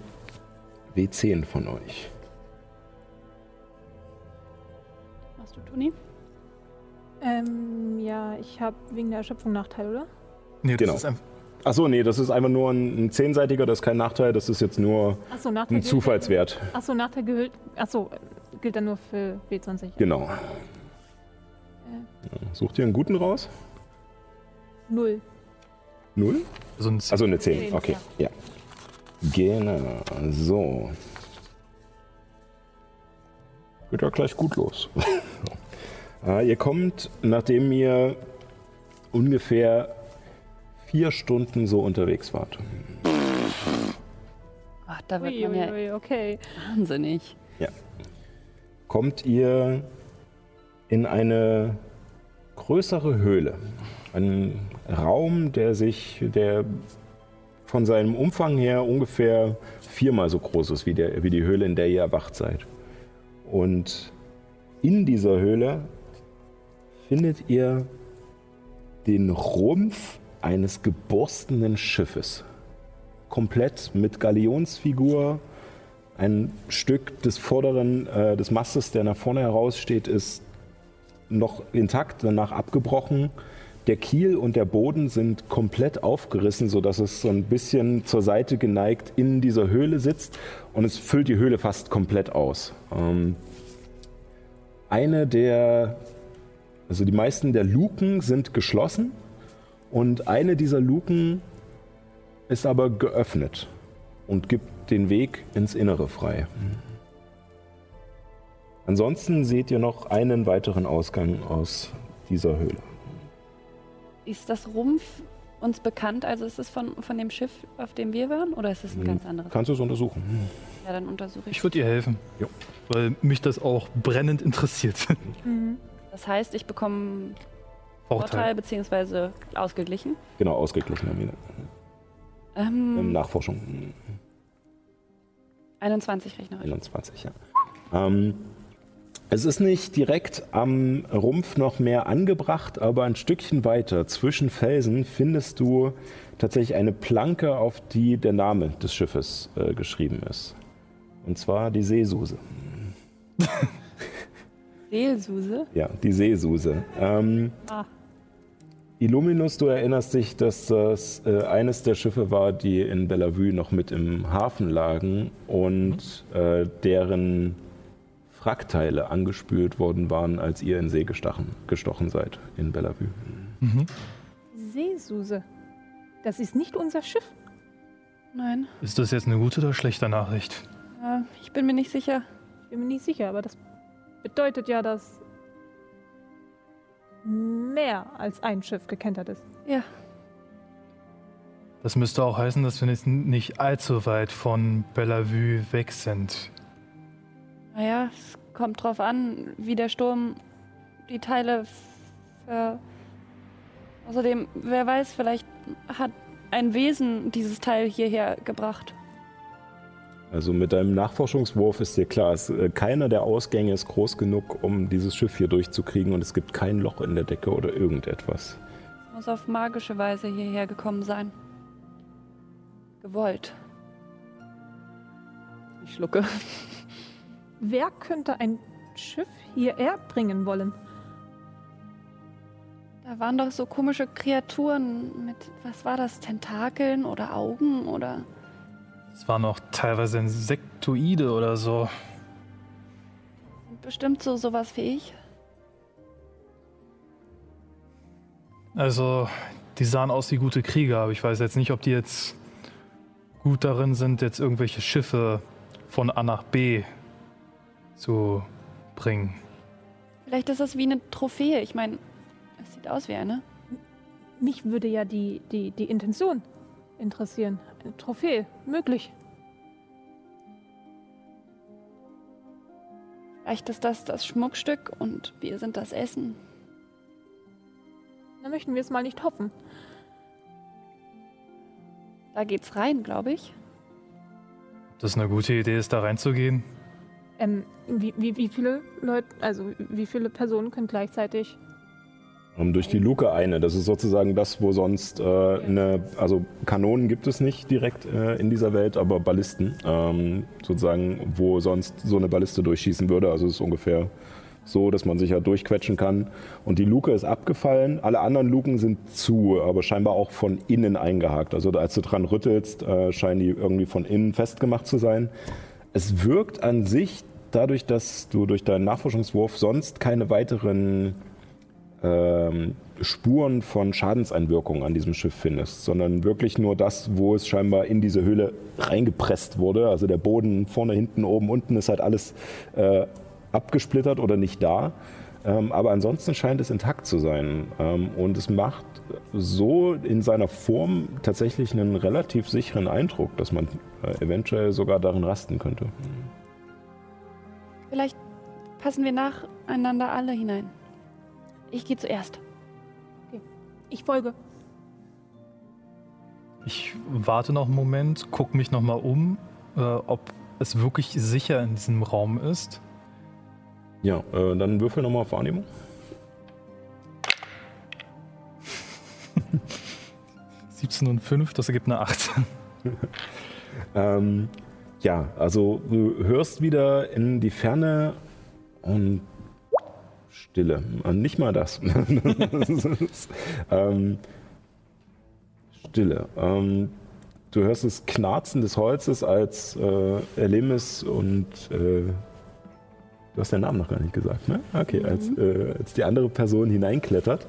W10 von euch. Machst du, Toni? Ähm, ja, ich habe wegen der Erschöpfung Nachteil, oder? Nee, das Genau. ist einfach. Achso, nee, das ist einfach nur ein, ein zehnseitiger, das ist kein Nachteil, das ist jetzt nur Nachteil. ein gilt- Zufallswert. Achso, Nachteil gilt. Achso, gilt dann nur für W20. Genau. Sucht ihr einen guten raus? Null. Null? So ein Also eine 10, Zehn, okay. Ja. Genau, so. Geht ja gleich gut los. äh, ihr kommt, nachdem ihr ungefähr vier Stunden so unterwegs wart. Ach, da wird Ui, man ui, ja ui, okay. wahnsinnig. kommt ihr in eine größere Höhle. Einen Raum, der sich, der von seinem Umfang her ungefähr viermal so groß ist wie, der, wie die Höhle, in der ihr erwacht seid. Und in dieser Höhle findet ihr den Rumpf eines geborstenen Schiffes. Komplett mit Galionsfigur, ein Stück des vorderen, äh, des Mastes, der nach vorne heraussteht, ist noch intakt, danach abgebrochen. Der Kiel und der Boden sind komplett aufgerissen, sodass es so ein bisschen zur Seite geneigt in dieser Höhle sitzt und es füllt die Höhle fast komplett aus. Ähm, eine der, also die meisten der Luken sind geschlossen und eine dieser Luken ist aber geöffnet und gibt den Weg ins Innere frei. Ansonsten seht ihr noch einen weiteren Ausgang aus dieser Höhle. Ist das Rumpf uns bekannt? Also ist es von, von dem Schiff, auf dem wir waren? Oder ist es ein ganz anderes? Kannst du es untersuchen? Ja, dann untersuche ich. Ich würde ihr helfen. Jo. Weil mich das auch brennend interessiert. Mhm. Das heißt, ich bekomme Vorteil Vorteil. bzw. ausgeglichen. Genau, ausgeglichener wieder. Ähm, Ähm, Nachforschung 21 rechnerisch. 21, ja. Ähm, es ist nicht direkt am Rumpf noch mehr angebracht, aber ein Stückchen weiter zwischen Felsen findest du tatsächlich eine Planke, auf die der Name des Schiffes äh, geschrieben ist. Und zwar die Seesuse. Seelsuse. Ja, die Seesuse. Ähm, Ah. Illuminus, du erinnerst dich, dass das äh, eines der Schiffe war, die in Bellevue noch mit im Hafen lagen und äh, deren Wrackteile angespült worden waren, als ihr in See gestachen, gestochen seid in Bellevue. Seesuse. Das ist nicht unser Schiff. Nein, Ist das jetzt eine gute oder schlechte Nachricht? äh, ich bin mir nicht sicher. Ich bin mir nicht sicher, aber das bedeutet ja, dass mehr als ein Schiff gekentert ist. Ja, Das müsste auch heißen, dass wir jetzt nicht allzu weit von Bellevue weg sind. Naja, es kommt drauf an, wie der Sturm die Teile ver... Außerdem, wer weiß, vielleicht hat ein Wesen dieses Teil hierher gebracht. Also mit deinem Nachforschungswurf ist dir klar, es, äh, keiner der Ausgänge ist groß genug, um dieses Schiff hier durchzukriegen und es gibt kein Loch in der Decke oder irgendetwas. Muss auf magische Weise hierher gekommen sein. Gewollt. Ich schlucke. Wer könnte ein Schiff hierher bringen wollen? Da waren doch so komische Kreaturen mit, was war das, Tentakeln oder Augen oder... Es waren auch teilweise Insektoide oder so. Bestimmt so sowas wie ich. Also, die sahen aus wie gute Krieger, aber ich weiß jetzt nicht, ob die jetzt gut darin sind, jetzt irgendwelche Schiffe von A nach B zu bringen. Vielleicht ist das wie eine Trophäe. Ich meine, es sieht aus wie eine. Mich würde ja die, die, die Intention interessieren. Eine Trophäe, möglich. Vielleicht ist das das Schmuckstück und wir sind das Essen. Da möchten wir es mal nicht hoffen. Da geht's rein, glaube ich. Das ist eine gute Idee, ist da reinzugehen. Ähm, wie, wie, wie viele Leute, also wie viele Personen können gleichzeitig Ähm, durch die Luke eine. Das ist sozusagen das, wo sonst äh, eine, also Kanonen gibt es nicht direkt äh, in dieser Welt, aber Ballisten, ähm, sozusagen, wo sonst so eine Balliste durchschießen würde. Also es ist ungefähr so, dass man sich ja durchquetschen kann. Und die Luke ist abgefallen. Alle anderen Luken sind zu, aber scheinbar auch von innen eingehakt. Also als du dran rüttelst, äh, scheinen die irgendwie von innen festgemacht zu sein. Es wirkt an sich dadurch, dass du durch deinen Nachforschungswurf sonst keine weiteren ähm, Spuren von Schadenseinwirkungen an diesem Schiff findest, sondern wirklich nur das, wo es scheinbar in diese Höhle reingepresst wurde. Also der Boden vorne, hinten, oben, unten ist halt alles äh, abgesplittert oder nicht da. Ähm, aber ansonsten scheint es intakt zu sein. Ähm, und es macht so in seiner Form tatsächlich einen relativ sicheren Eindruck, dass man äh, eventuell sogar darin rasten könnte. Vielleicht passen wir nacheinander alle hinein. Ich gehe zuerst. Ich folge. Ich warte noch einen Moment, gucke mich noch mal um, äh, ob es wirklich sicher in diesem Raum ist. Ja, äh, dann würfel nochmal auf Wahrnehmung. ...17 und 5, das ergibt eine 8. Ähm, ja, also du hörst wieder in die Ferne und Stille. Und nicht mal das. ähm, Stille. Ähm, du hörst das Knarzen des Holzes, als äh, Erlemis und äh, du hast den Namen noch gar nicht gesagt, ne? Okay, als, äh, als die andere Person hineinklettert.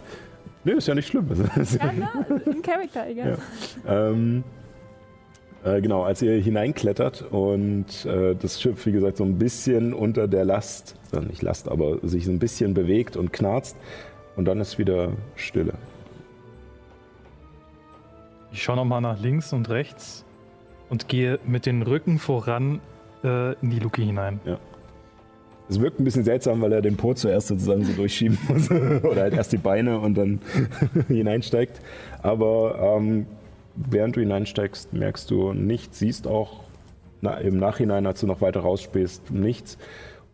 Nee, ist ja nicht schlimm. Ja, na, in Character, egal. Ja. Ähm, äh, genau, als ihr hineinklettert und äh, das Schiff, wie gesagt, so ein bisschen unter der Last, äh, nicht Last, aber sich so ein bisschen bewegt und knarzt und dann ist wieder Stille. Ich schaue noch mal nach links und rechts und gehe mit den Rücken voran äh, in die Luke hinein. Es wirkt ein bisschen seltsam, weil er den Po zuerst sozusagen so durchschieben muss. Oder halt erst die Beine und dann hineinsteigt. Aber ähm, während du hineinsteigst, merkst du nichts, siehst auch na, im Nachhinein, als du noch weiter rausspähst, nichts.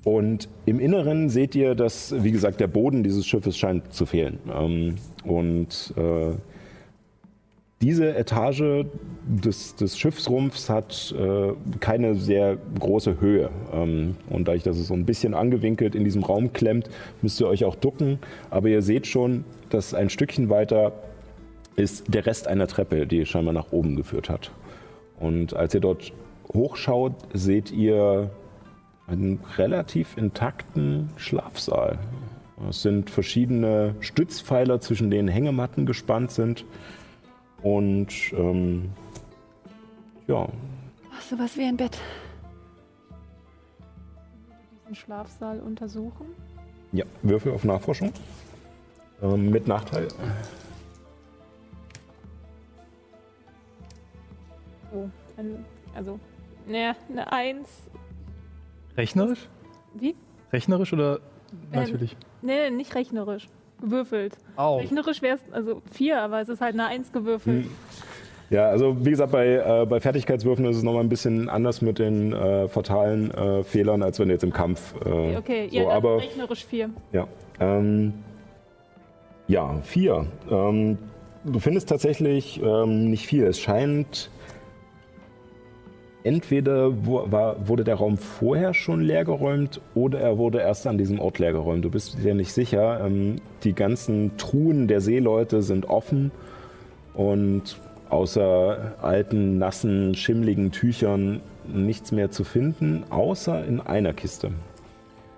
Und im Inneren seht ihr, dass, wie gesagt, der Boden dieses Schiffes scheint zu fehlen. Ähm, und äh, diese Etage des, des Schiffsrumpfs hat äh, keine sehr große Höhe. Ähm, und dadurch, dass es so ein bisschen angewinkelt in diesem Raum klemmt, müsst ihr euch auch ducken. Aber ihr seht schon, dass ein Stückchen weiter ist der Rest einer Treppe, die scheinbar nach oben geführt hat. Und als ihr dort hochschaut, seht ihr einen relativ intakten Schlafsaal. Es sind verschiedene Stützpfeiler, zwischen denen Hängematten gespannt sind. Und ähm, ja, Ach, sowas wie ein Bett. Diesen Schlafsaal untersuchen. ja, Würfel auf Nachforschung. Ähm, mit Nachteil. Oh, ein, also, ne, eine Eins. Rechnerisch? Wie? Rechnerisch oder Ähm, natürlich? Nee, nicht rechnerisch. Gewürfelt. Au. Rechnerisch wäre es, also vier, aber es ist halt eine Eins gewürfelt. Hm. Ja, also wie gesagt, bei, äh, bei Fertigkeitswürfen ist es nochmal ein bisschen anders mit den äh, fatalen äh, Fehlern, als wenn du jetzt im Kampf. Äh, Okay, okay. so, ja, aber rechnerisch vier. ja, ähm, ja, vier. Ähm, du findest tatsächlich ähm, nicht viel. Es scheint entweder wo, war, wurde der Raum vorher schon leergeräumt oder er wurde erst an diesem Ort leergeräumt. Du bist dir nicht sicher. Ähm, die ganzen Truhen der Seeleute sind offen und außer alten, nassen, schimmligen Tüchern nichts mehr zu finden, außer in einer Kiste.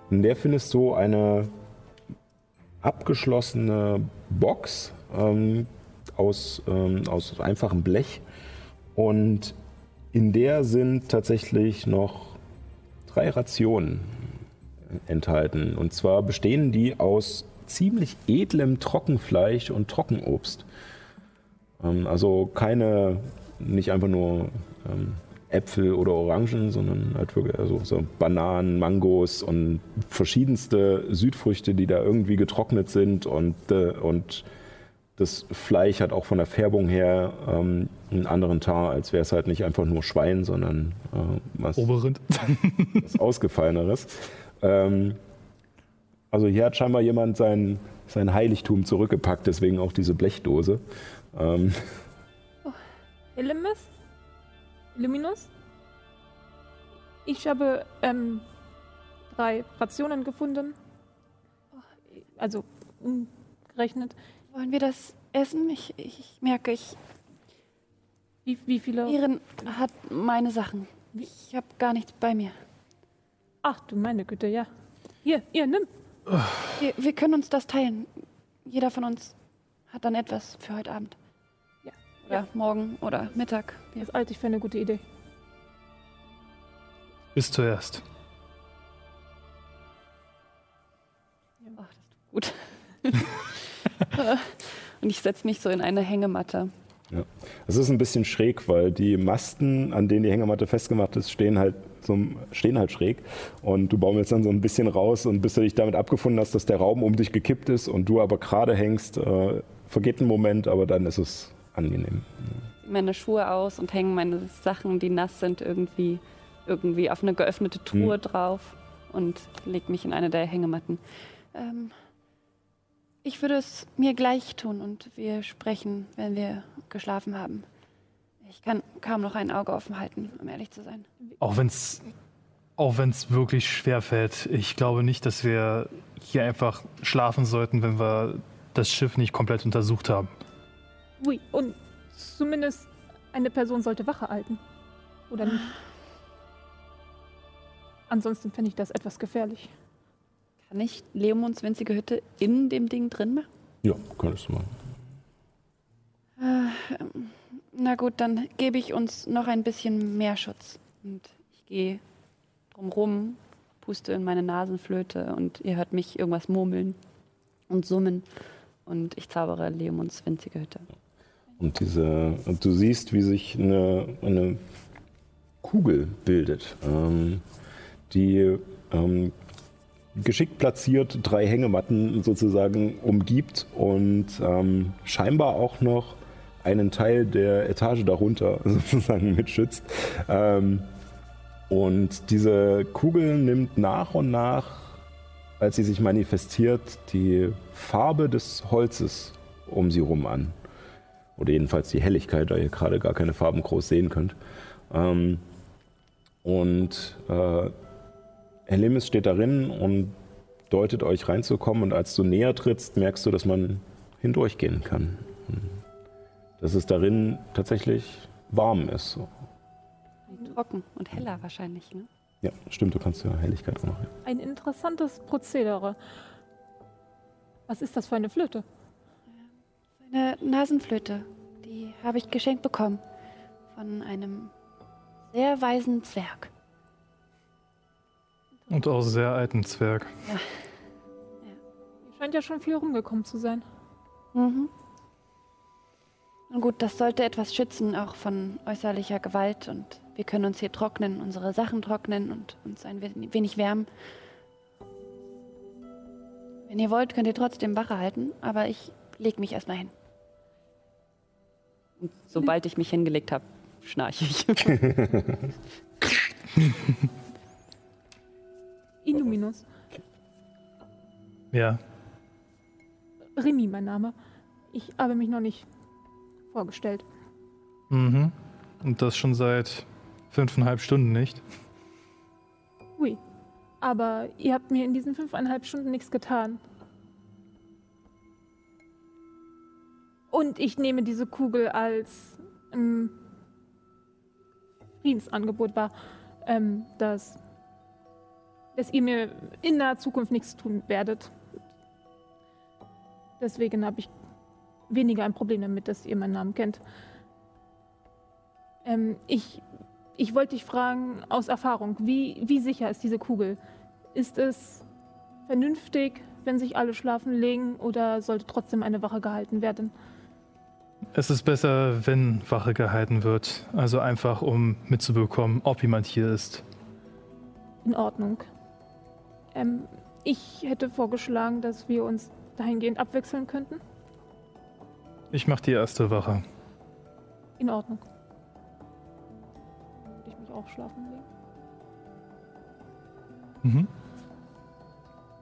In der findest du eine abgeschlossene Box, ähm, aus, ähm, aus einfachem Blech. Und in der sind tatsächlich noch drei Rationen enthalten. Und zwar bestehen die aus ziemlich edlem Trockenfleisch und Trockenobst. Ähm, also keine, nicht einfach nur ähm, Äpfel oder Orangen, sondern halt wirklich also so Bananen, Mangos und verschiedenste Südfrüchte, die da irgendwie getrocknet sind und, äh, und das Fleisch hat auch von der Färbung her ähm, einen anderen Tar, als wäre es halt nicht einfach nur Schwein, sondern äh, was, Oberrind. was Ausgefalleneres. Ähm, also hier hat scheinbar jemand sein, sein Heiligtum zurückgepackt, deswegen auch diese Blechdose. Ähm, Illumis? Illuminus? Ich habe ähm, drei Rationen gefunden. Also umgerechnet. Wollen wir das essen? Ich, ich merke, ich. Wie, wie viele? Ehren hat meine Sachen. Ich habe gar nichts bei mir. Ach du meine Güte, ja. Hier, ihr, nimm. Wir, wir können uns das teilen. Jeder von uns hat dann etwas für heute Abend. Ja. Oder morgen oder Mittag. Wir, Das halte ich für eine gute Idee. Bis zuerst. ach, das tut gut. Und ich setze mich so in eine Hängematte. Ja. Es ist ein bisschen schräg, weil die Masten, an denen die Hängematte festgemacht ist, stehen halt, so, stehen halt schräg. Und du baumelst dann so ein bisschen raus und bis du dich damit abgefunden hast, dass der Raum um dich gekippt ist und du aber gerade hängst, äh, vergeht ein Moment, aber dann ist es angenehm. Zieh meine Schuhe aus und hänge meine Sachen, die nass sind, irgendwie, irgendwie auf eine geöffnete Truhe drauf und leg mich in eine der Hängematten. Ähm, ich würde es mir gleich tun und wir sprechen, wenn wir geschlafen haben. Ich kann kaum noch ein Auge offen halten, um ehrlich zu sein. Auch wenn es auch wenn's wirklich schwer fällt. Ich glaube nicht, dass wir hier einfach schlafen sollten, wenn wir das Schiff nicht komplett untersucht haben. Ui, und zumindest eine Person sollte Wache halten. Oder nicht? Ansonsten fände ich das etwas gefährlich. Kann ich Leomunds winzige Hütte in dem Ding drin machen? Ja, könntest du mal. Na gut, dann gebe ich uns noch ein bisschen mehr Schutz. Und ich gehe drumrum, puste in meine Nasenflöte und ihr hört mich irgendwas murmeln und summen. Und ich zaubere Leomunds winzige Hütte. Und, diese, und du siehst, wie sich eine, eine Kugel bildet, ähm, die ähm, geschickt platziert drei Hängematten sozusagen umgibt und ähm, scheinbar auch noch einen Teil der Etage darunter sozusagen mitschützt. Ähm, und diese Kugel nimmt nach und nach, als sie sich manifestiert, die Farbe des Holzes um sie rum an. Oder jedenfalls die Helligkeit, da ihr gerade gar keine Farben groß sehen könnt. Ähm, und äh, Helemis steht darin und deutet euch reinzukommen. Und als du näher trittst, merkst du, dass man hindurchgehen kann. Dass es darin tatsächlich warm ist. So. Trocken und heller wahrscheinlich, ne? Ja, stimmt, du kannst ja Helligkeit auch machen. Ein interessantes Prozedere. Was ist das für eine Flöte? Eine Nasenflöte, die habe ich geschenkt bekommen von einem sehr weisen Zwerg. Und auch sehr alten Zwerg. Hier scheint ja schon viel rumgekommen zu sein. Mhm. Und gut, das sollte etwas schützen, auch von äußerlicher Gewalt. Und wir können uns hier trocknen, unsere Sachen trocknen und uns ein we- wenig wärmen. Wenn ihr wollt, könnt ihr trotzdem Wache halten, aber ich leg mich erstmal hin. Und sobald ich mich hingelegt habe, schnarche ich. Illuminus. Ja, Remy, mein Name. Ich habe mich noch nicht vorgestellt. Mhm. Und das schon seit fünfeinhalb Stunden nicht. Ui. Aber ihr habt mir in diesen fünfeinhalb Stunden nichts getan. Und ich nehme diese Kugel als ähm, Friedensangebot wahr, ähm, dass, dass ihr mir in naher Zukunft nichts tun werdet. Deswegen habe ich weniger ein Problem damit, dass ihr meinen Namen kennt. Ähm, ich, ich wollte dich fragen, aus Erfahrung, wie, wie sicher ist diese Kugel? Ist es vernünftig, wenn sich alle schlafen legen, oder sollte trotzdem eine Wache gehalten werden? Es ist besser, wenn Wache gehalten wird. Also einfach, um mitzubekommen, ob jemand hier ist. In Ordnung. Ähm, ich hätte vorgeschlagen, dass wir uns dahingehend abwechseln könnten. Ich mache die erste Wache. In Ordnung. Würde ich mich auch schlafen legen. Mhm.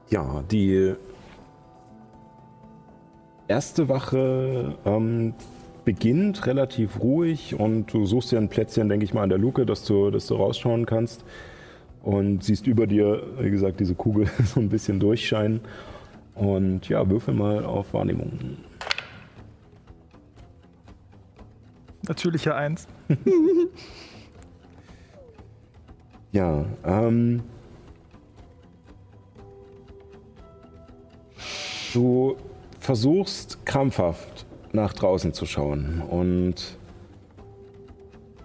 Ja, die erste Wache ähm, beginnt relativ ruhig und du suchst dir ein Plätzchen, denke ich mal, an der Luke, dass du, dass du rausschauen kannst und siehst über dir, wie gesagt, diese Kugel so ein bisschen durchscheinen. Und ja, würfel mal auf Wahrnehmung. Natürliche Eins. Ja, ähm. Du versuchst krampfhaft nach draußen zu schauen und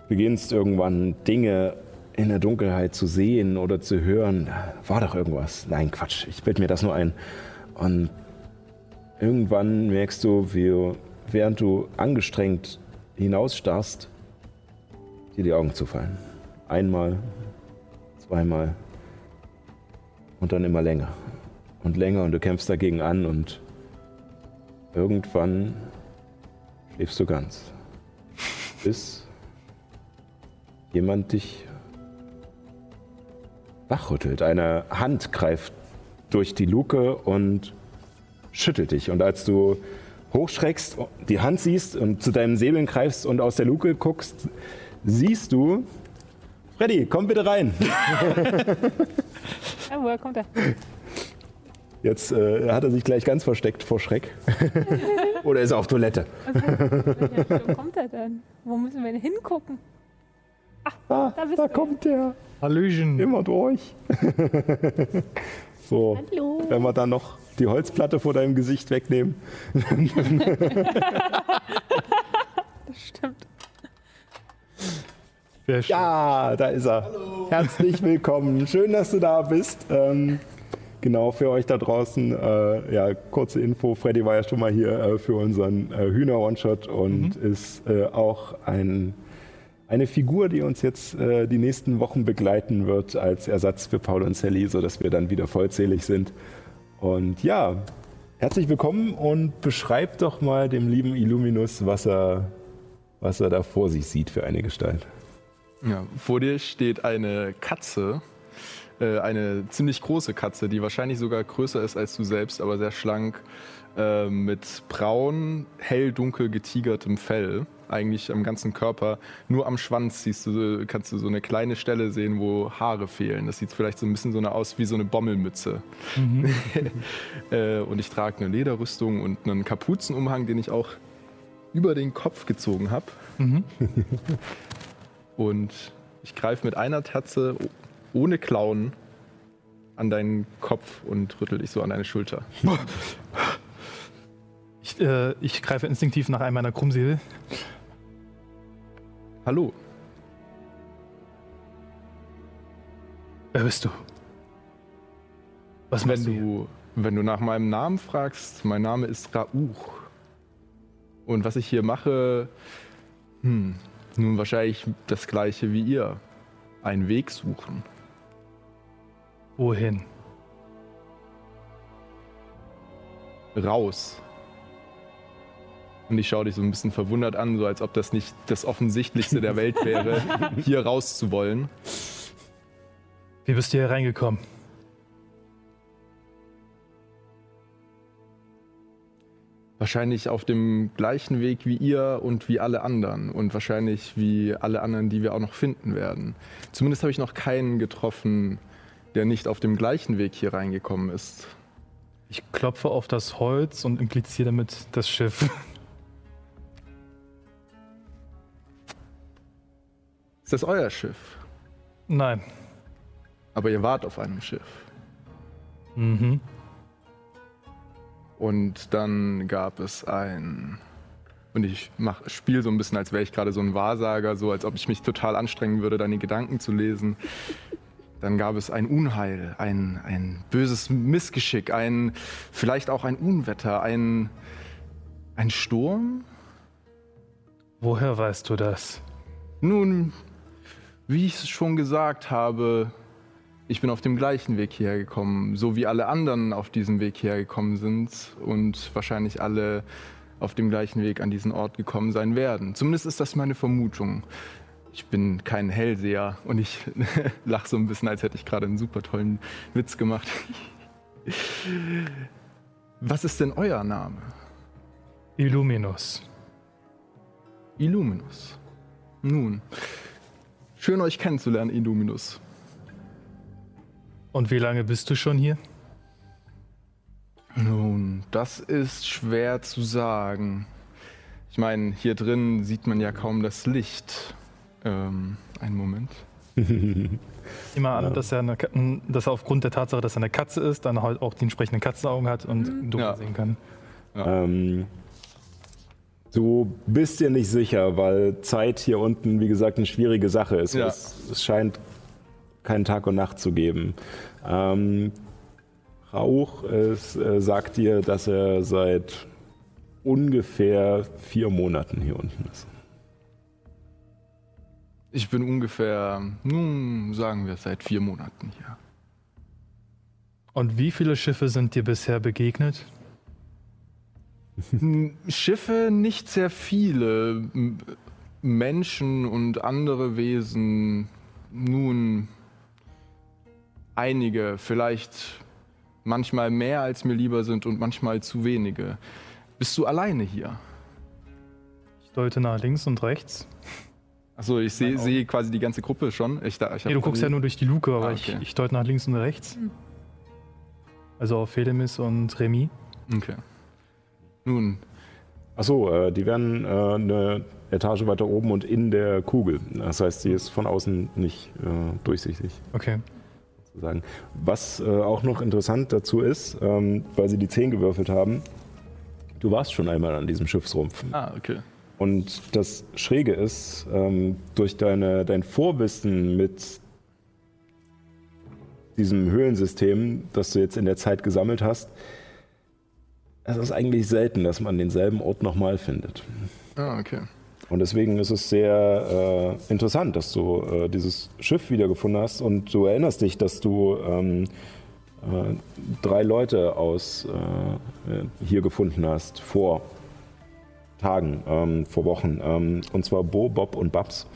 beginnst irgendwann Dinge in der Dunkelheit zu sehen oder zu hören. War doch irgendwas. Nein, Quatsch, ich bild mir das nur ein. Und irgendwann merkst du, wie, während du angestrengt hinausstarrst, dir die Augen zufallen. Einmal, zweimal und dann immer länger und länger und du kämpfst dagegen an und irgendwann schläfst du ganz. Bis jemand dich wachrüttelt. Eine Hand greift durch die Luke und schüttelt dich. Und als du hochschreckst, die Hand siehst und zu deinem Säbeln greifst und aus der Luke guckst, siehst du, Freddy, komm bitte rein. Ja, woher kommt er? Jetzt äh, hat er sich gleich ganz versteckt vor Schreck. Oder ist er auf Toilette? Welche Richtung kommt er denn? Wo müssen wir denn hingucken? Ah, Da bist da du, kommt er. Hallöchen. Immer durch. so, Hallo. wenn wir dann noch die Holzplatte vor deinem Gesicht wegnehmen. Das stimmt. Sehr schön. Ja, da ist er. Herzlich willkommen. Schön, dass du da bist. Ähm, genau, für euch da draußen, äh, ja, kurze Info. Freddy war ja schon mal hier äh, für unseren äh, Hühner-One-Shot und ist äh, auch ein, eine Figur, die uns jetzt äh, die nächsten Wochen begleiten wird als Ersatz für Paul und Sally, sodass wir dann wieder vollzählig sind. Und ja, herzlich willkommen und beschreibt doch mal dem lieben Illuminus, was er, was er da vor sich sieht für eine Gestalt. Ja, vor dir steht eine Katze, äh, eine ziemlich große Katze, die wahrscheinlich sogar größer ist als du selbst, aber sehr schlank, äh, mit braun, hell-dunkel getigertem Fell, eigentlich am ganzen Körper. Nur am Schwanz siehst du, kannst du so eine kleine Stelle sehen, wo Haare fehlen. Das sieht vielleicht so ein bisschen so eine aus wie so eine Bommelmütze. äh, und ich trage eine Lederrüstung und einen Kapuzenumhang, den ich auch über den Kopf gezogen habe. Und ich greife mit einer Tatze ohne Klauen an deinen Kopf und rüttel dich so an deine Schulter. Ich, äh, ich greife instinktiv nach einem meiner Krummsäbel. Hallo, Wer bist du? Was wenn du, wenn du nach meinem Namen fragst, mein Name ist Rauch. Und was ich hier mache, hm, nun wahrscheinlich das gleiche wie ihr. Einen Weg suchen. Wohin? Raus. Und ich schaue dich so ein bisschen verwundert an, so als ob das nicht das Offensichtlichste der Welt wäre, hier raus zu wollen. Wie bist du hier reingekommen? Wahrscheinlich auf dem gleichen Weg wie ihr und wie alle anderen. Und wahrscheinlich wie alle anderen, die wir auch noch finden werden. Zumindest habe ich noch keinen getroffen, der nicht auf dem gleichen Weg hier reingekommen ist. Ich klopfe auf das Holz und impliziere damit das Schiff. Ist das euer Schiff? Nein. Aber ihr wart auf einem Schiff. Mhm. Und dann gab es ein und ich spiele so ein bisschen, als wäre ich gerade so ein Wahrsager, so als ob ich mich total anstrengen würde, deine Gedanken zu lesen. Dann gab es ein Unheil, ein, ein böses Missgeschick, ein, vielleicht auch ein Unwetter, ein, ein Sturm. Woher weißt du das? Nun, wie ich es schon gesagt habe, ich bin auf dem gleichen Weg hierher gekommen, so wie alle anderen auf diesem Weg hierher gekommen sind und wahrscheinlich alle auf dem gleichen Weg an diesen Ort gekommen sein werden. Zumindest ist das meine Vermutung. Ich bin kein Hellseher und ich lache so ein bisschen, als hätte ich gerade einen super tollen Witz gemacht. Was ist denn euer Name? Illuminus. Illuminus. Nun, schön euch kennenzulernen, Illuminus. Und wie lange bist du schon hier? Nun, das ist schwer zu sagen. Ich meine, hier drin sieht man ja kaum das Licht. Ähm, einen Moment. Immer an, dass, er eine, dass er aufgrund der Tatsache, dass er eine Katze ist, dann halt auch die entsprechenden Katzenaugen hat und mhm. dunkel ja. sehen kann. Ja. Ähm, du bist dir nicht sicher, weil Zeit hier unten, wie gesagt, eine schwierige Sache ist. Ja. Es, es scheint keinen Tag und Nacht zu geben. Ähm, Rauch es, äh, sagt dir, dass er seit ungefähr vier Monaten hier unten ist. Ich bin ungefähr, nun sagen wir, seit vier Monaten hier. Und wie viele Schiffe sind dir bisher begegnet? Schiffe nicht sehr viele. Menschen und andere Wesen nun einige, vielleicht manchmal mehr als mir lieber sind und manchmal zu wenige. Bist du alleine hier? Ich deute nach links und rechts. Achso, ich sehe seh quasi die ganze Gruppe schon. Ich, ich nee, du guckst ja nur durch die Luke, aber ah, okay. ich, ich deute nach links und rechts. Hm. Also auf Fedemis und Remy. Okay. Nun. Achso, äh, die werden äh, eine Etage weiter oben und in der Kugel. Das heißt, sie ist von außen nicht äh, durchsichtig. Okay sozusagen. Was äh, auch noch interessant dazu ist, ähm, weil sie die 10 gewürfelt haben, du warst schon einmal an diesem Schiffsrumpf. Ah, okay. Und das Schräge ist, ähm, durch deine, dein Vorwissen mit diesem Höhlensystem, das du jetzt in der Zeit gesammelt hast, es ist eigentlich selten, dass man denselben Ort nochmal findet. Ah, okay. Und deswegen ist es sehr äh, interessant, dass du äh, dieses Schiff wiedergefunden hast und du erinnerst dich, dass du ähm, äh, drei Leute aus äh, hier gefunden hast vor Tagen, ähm, vor Wochen. Ähm, und zwar Bo, Bob und Babs.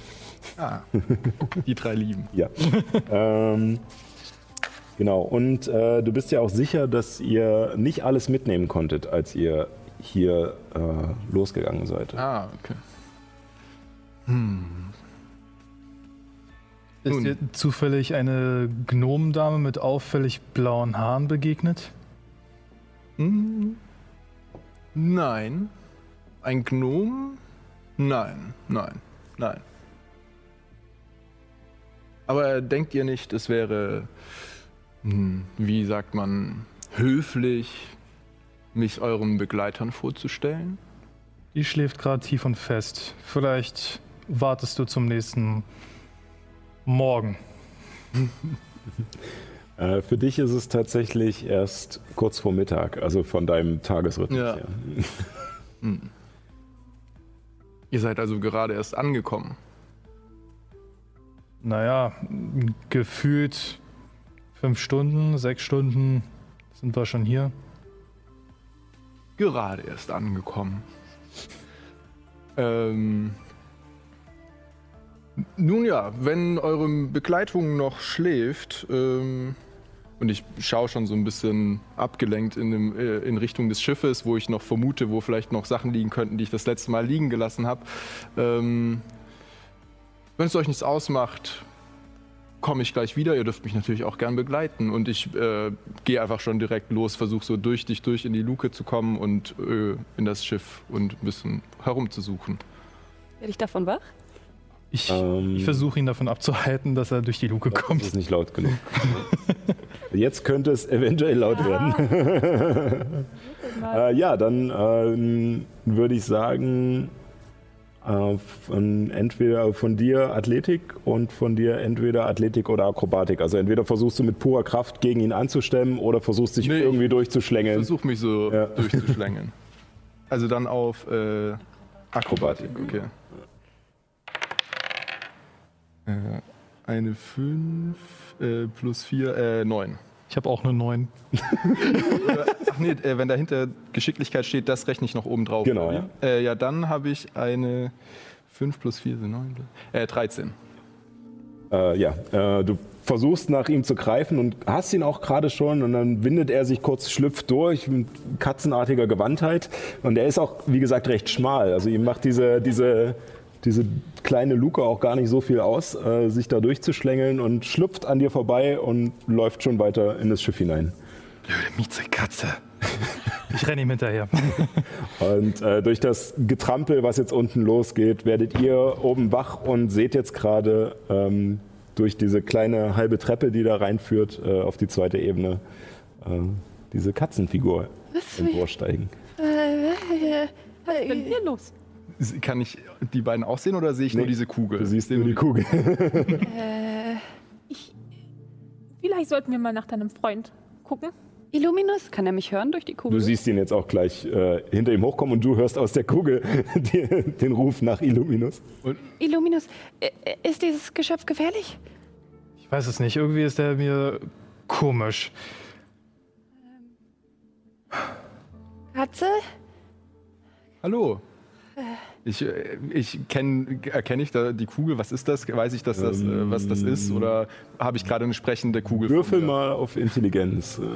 Ah, die drei Lieben. ja. Genau. Und äh, du bist ja auch sicher, dass ihr nicht alles mitnehmen konntet, als ihr hier äh, losgegangen seid. Ah, okay. Hm. Ist Nun. dir zufällig eine Gnomendame mit auffällig blauen Haaren begegnet? Hm. Nein. Ein Gnom? Nein, nein, nein. Aber denkt ihr nicht, es wäre, wie sagt man, höflich, mich euren Begleitern vorzustellen? Die schläft gerade tief und fest. Vielleicht wartest du zum nächsten Morgen? Äh, für dich ist es tatsächlich erst kurz vor Mittag, also von deinem Tagesrhythmus ja. her. Hm. Ihr seid also gerade erst angekommen. Naja, gefühlt fünf Stunden, sechs Stunden sind wir schon hier. Gerade erst angekommen. Ähm, nun ja, wenn eure Begleitung noch schläft, ähm, und ich schaue schon so ein bisschen abgelenkt in, dem, äh, in, Richtung des Schiffes, wo ich noch vermute, wo vielleicht noch Sachen liegen könnten, die ich das letzte Mal liegen gelassen habe. Ähm, wenn es euch nichts ausmacht, komme ich gleich wieder. Ihr dürft mich natürlich auch gern begleiten. Und ich äh, gehe einfach schon direkt los, versuche so durch dich durch in die Luke zu kommen und äh, in das Schiff und ein bisschen herumzusuchen. Werde ich davon wach? Ich, Ähm, ich versuche ihn davon abzuhalten, dass er durch die Luke Das kommt. ist nicht laut genug. Jetzt könnte es eventuell laut werden. äh, ja, dann ähm, würde ich sagen, von, entweder von dir Athletik und von dir entweder Athletik oder Akrobatik. Also entweder versuchst du mit purer Kraft gegen ihn anzustemmen oder versuchst dich Nee, irgendwie Ich durchzuschlängeln. versuche mich so Ja. durchzuschlängeln. Also dann auf äh, Akrobatik, okay. Äh, eine 5 äh, plus 4, äh, 9. Ich habe auch eine 9. Ach nee, äh, wenn dahinter Geschicklichkeit steht, das rechne ich noch oben drauf. Genau, wie? Äh, ja, dann habe ich eine 5 plus 4 sind 9. Äh, 13. Äh, ja, äh, du versuchst nach ihm zu greifen und hast ihn auch gerade schon und dann windet er sich kurz, schlüpft durch mit katzenartiger Gewandtheit und er ist auch, wie gesagt, recht schmal. Also ihm macht diese, diese, diese kleine Luke auch gar nicht so viel aus, äh, sich da durchzuschlängeln und schlüpft an dir vorbei und läuft schon weiter in das Schiff hinein. Blöde Miezekatze. Ich renne ihm hinterher. Und äh, durch das Getrampel, was jetzt unten losgeht, werdet ihr oben wach und seht jetzt gerade ähm, durch diese kleine halbe Treppe, die da reinführt, äh, auf die zweite Ebene, äh, diese Katzenfigur emporsteigen. Was ist denn hier los? Kann ich die beiden auch sehen oder sehe ich nur Nee, diese Kugel? Du siehst nur die Kugel. Vielleicht sollten wir mal nach deinem Freund gucken. Illuminus, kann er mich hören durch die Kugel? Du siehst ihn jetzt auch gleich äh, hinter ihm hochkommen und du hörst aus der Kugel die, den Ruf nach Illuminus. Illuminus, äh, äh, ist dieses Geschöpf gefährlich? Ich weiß es nicht. Irgendwie ist der mir komisch. Katze? Hallo. Ich, äh, ich kenn, erkenne ich da die Kugel, was ist das? Weiß ich, dass das, äh, was das ist? Oder habe ich gerade eine sprechende Kugel? Würfel mal auf Intelligenz.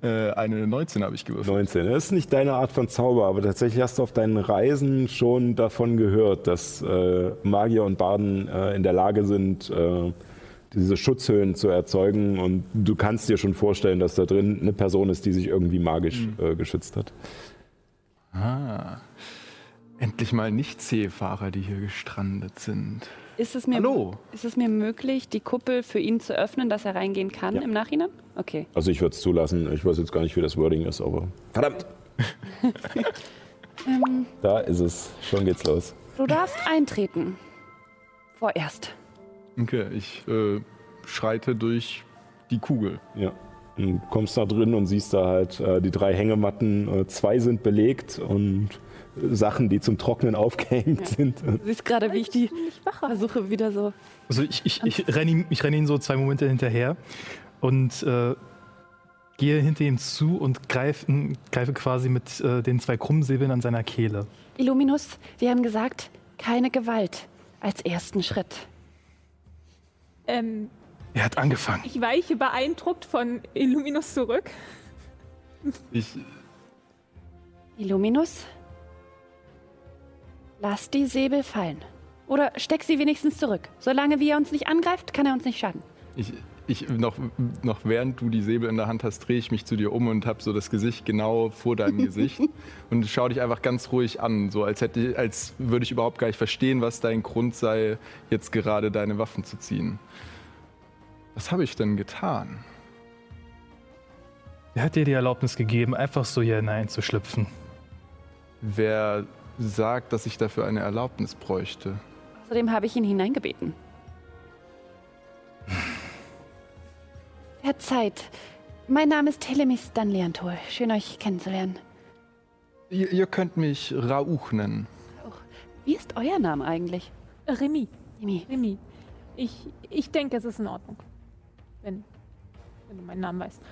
Äh, eine 19 habe ich gewürfelt. 19. Das ist nicht deine Art von Zauber, aber tatsächlich hast du auf deinen Reisen schon davon gehört, dass äh, Magier und Barden äh, in der Lage sind, äh, diese Schutzhöhlen zu erzeugen. Und du kannst dir schon vorstellen, dass da drin eine Person ist, die sich irgendwie magisch äh, geschützt hat. Ah. Endlich mal Nicht-Seefahrer, die hier gestrandet sind. Ist es, mir, Hallo. ist es mir möglich, die Kuppel für ihn zu öffnen, dass er reingehen kann Ja. im Nachhinein? Okay. Also ich würde es zulassen. Ich weiß jetzt gar nicht, wie das Wording ist, aber verdammt, Ähm, da ist es. Schon geht's los. du darfst eintreten. Vorerst. Okay, ich äh, schreite durch die Kugel. Ja. Du kommst da drin und siehst da halt äh, die drei Hängematten. Äh, zwei sind belegt und Sachen, die zum Trocknen aufgehängt sind. Du siehst gerade, wie ich die versuche wieder so. Also ich, ich, ich renne ihm, ich renn ihm so zwei Momente hinterher und äh, gehe hinter ihm zu und greife, greife quasi mit äh, den zwei Krummsäbeln an seiner Kehle. Illuminus, wir haben gesagt, keine Gewalt als ersten Schritt. Ähm, Er hat angefangen. ich weiche beeindruckt von Illuminus zurück. Ich, Illuminus, lass die Säbel fallen. Oder steck sie wenigstens zurück. Solange wie er uns nicht angreift, kann er uns nicht schaden. ich, ich noch, noch während du die Säbel in der Hand hast, drehe ich mich zu dir um und habe so das Gesicht genau vor deinem Gesicht und schaue dich einfach ganz ruhig an, so als hätte, ich- als würde ich überhaupt gar nicht verstehen, was dein Grund sei, jetzt gerade deine Waffen zu ziehen. Was habe ich denn getan? Er hat dir die Erlaubnis gegeben, einfach so hier hineinzuschlüpfen. Wer sagt, dass ich dafür eine Erlaubnis bräuchte? Außerdem habe ich ihn hineingebeten. Verzeiht. Mein Name ist Telemis Danliantor. Schön, euch kennenzulernen. Ihr, ihr könnt mich Rauch nennen. Wie ist euer Name eigentlich? Remy, Mimi. Remy. Ich, ich denke, es ist in Ordnung. Wenn, wenn du meinen Namen weißt.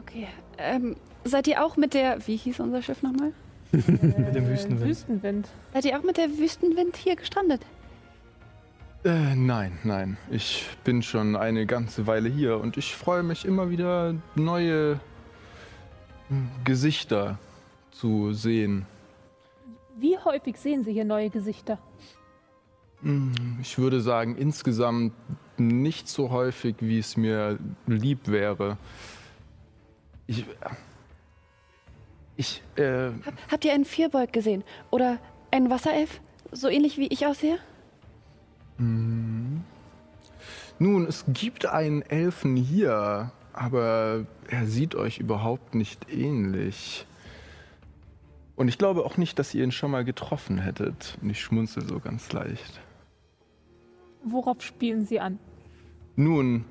Okay. Ähm, seid ihr auch mit der, wie hieß unser Schiff nochmal? Mit dem Wüstenwind. Wüstenwind. Seid ihr auch mit der Wüstenwind hier gestrandet? Äh, nein, nein. Ich bin schon eine ganze Weile hier und ich freue mich immer wieder, neue Gesichter zu sehen. Wie häufig sehen Sie hier neue Gesichter? Hm, Ich würde sagen, insgesamt nicht so häufig, wie es mir lieb wäre. Ich. Ich. Äh, Hab, habt ihr einen Vierbeug gesehen? Oder einen Wasserelf? so ähnlich wie ich aussehe? Nun, es gibt einen Elfen hier, aber er sieht euch überhaupt nicht ähnlich. Und ich glaube auch nicht, dass ihr ihn schon mal getroffen hättet. Und ich schmunzel so ganz leicht. Worauf spielen Sie an? Nun,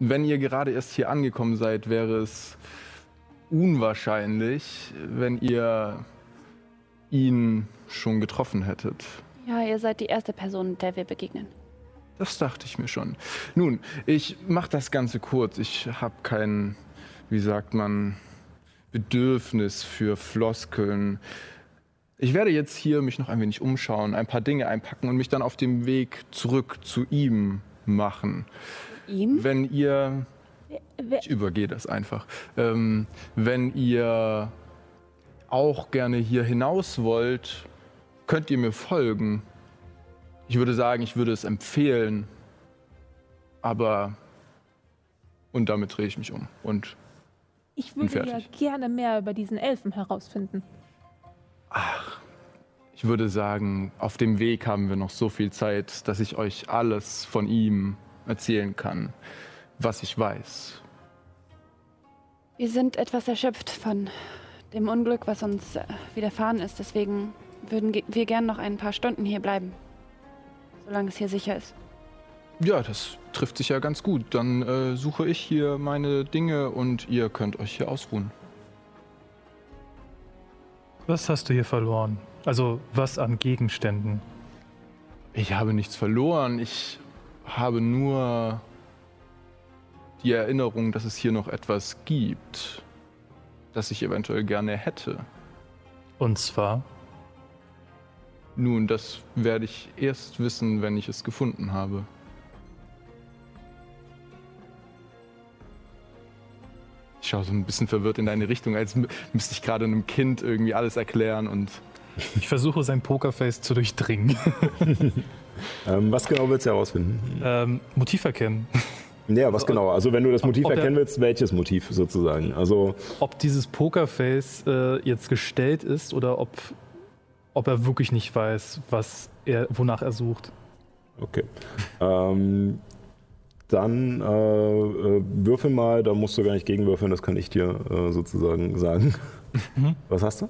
wenn ihr gerade erst hier angekommen seid, wäre es unwahrscheinlich, wenn ihr ihn schon getroffen hättet. Ja, ihr seid die erste Person, der wir begegnen. Das dachte ich mir schon. Nun, ich mache das Ganze kurz. Ich habe kein, wie sagt man, Bedürfnis für Floskeln. Ich werde jetzt hier mich noch ein wenig umschauen, ein paar Dinge einpacken und mich dann auf dem Weg zurück zu ihm machen. Ihm? Wenn ihr Ich übergehe das einfach. Ähm, wenn ihr auch gerne hier hinaus wollt, könnt ihr mir folgen. Ich würde sagen, ich würde es empfehlen. Aber. Und damit drehe ich mich um. Und ich würde ja gerne mehr über diesen Elfen herausfinden. Ich würde sagen, auf dem Weg haben wir noch so viel Zeit, dass ich euch alles von ihm erzählen kann, was ich weiß. Wir sind etwas erschöpft von dem Unglück, was uns äh, widerfahren ist. Deswegen würden wir gern noch ein paar Stunden hier bleiben. Solange es hier sicher ist. Ja, das trifft sich ja ganz gut. Dann äh, suche ich hier meine Dinge und ihr könnt euch hier ausruhen. Was hast du hier verloren? Also was an Gegenständen? Ich habe nichts verloren. Ich habe nur die Erinnerung, dass es hier noch etwas gibt, das ich eventuell gerne hätte. Und zwar, Nun, das werde ich erst wissen, wenn ich es gefunden habe. Ich schaue so ein bisschen verwirrt in deine Richtung, als mü- müsste ich gerade einem Kind irgendwie alles erklären und ich versuche sein Pokerface zu durchdringen. Ähm, was genau willst du herausfinden? ähm, Motiv erkennen. Ja, was genau? Also wenn du das Motiv Ob er- erkennen willst, welches Motiv sozusagen? Also Ob dieses Pokerface äh, jetzt gestellt ist oder ob, ob er wirklich nicht weiß, was er, wonach er sucht. Okay. ähm, dann äh, äh, würfel mal, da musst du gar nicht gegenwürfeln, das kann ich dir äh, sozusagen sagen. Mhm. Was hast du?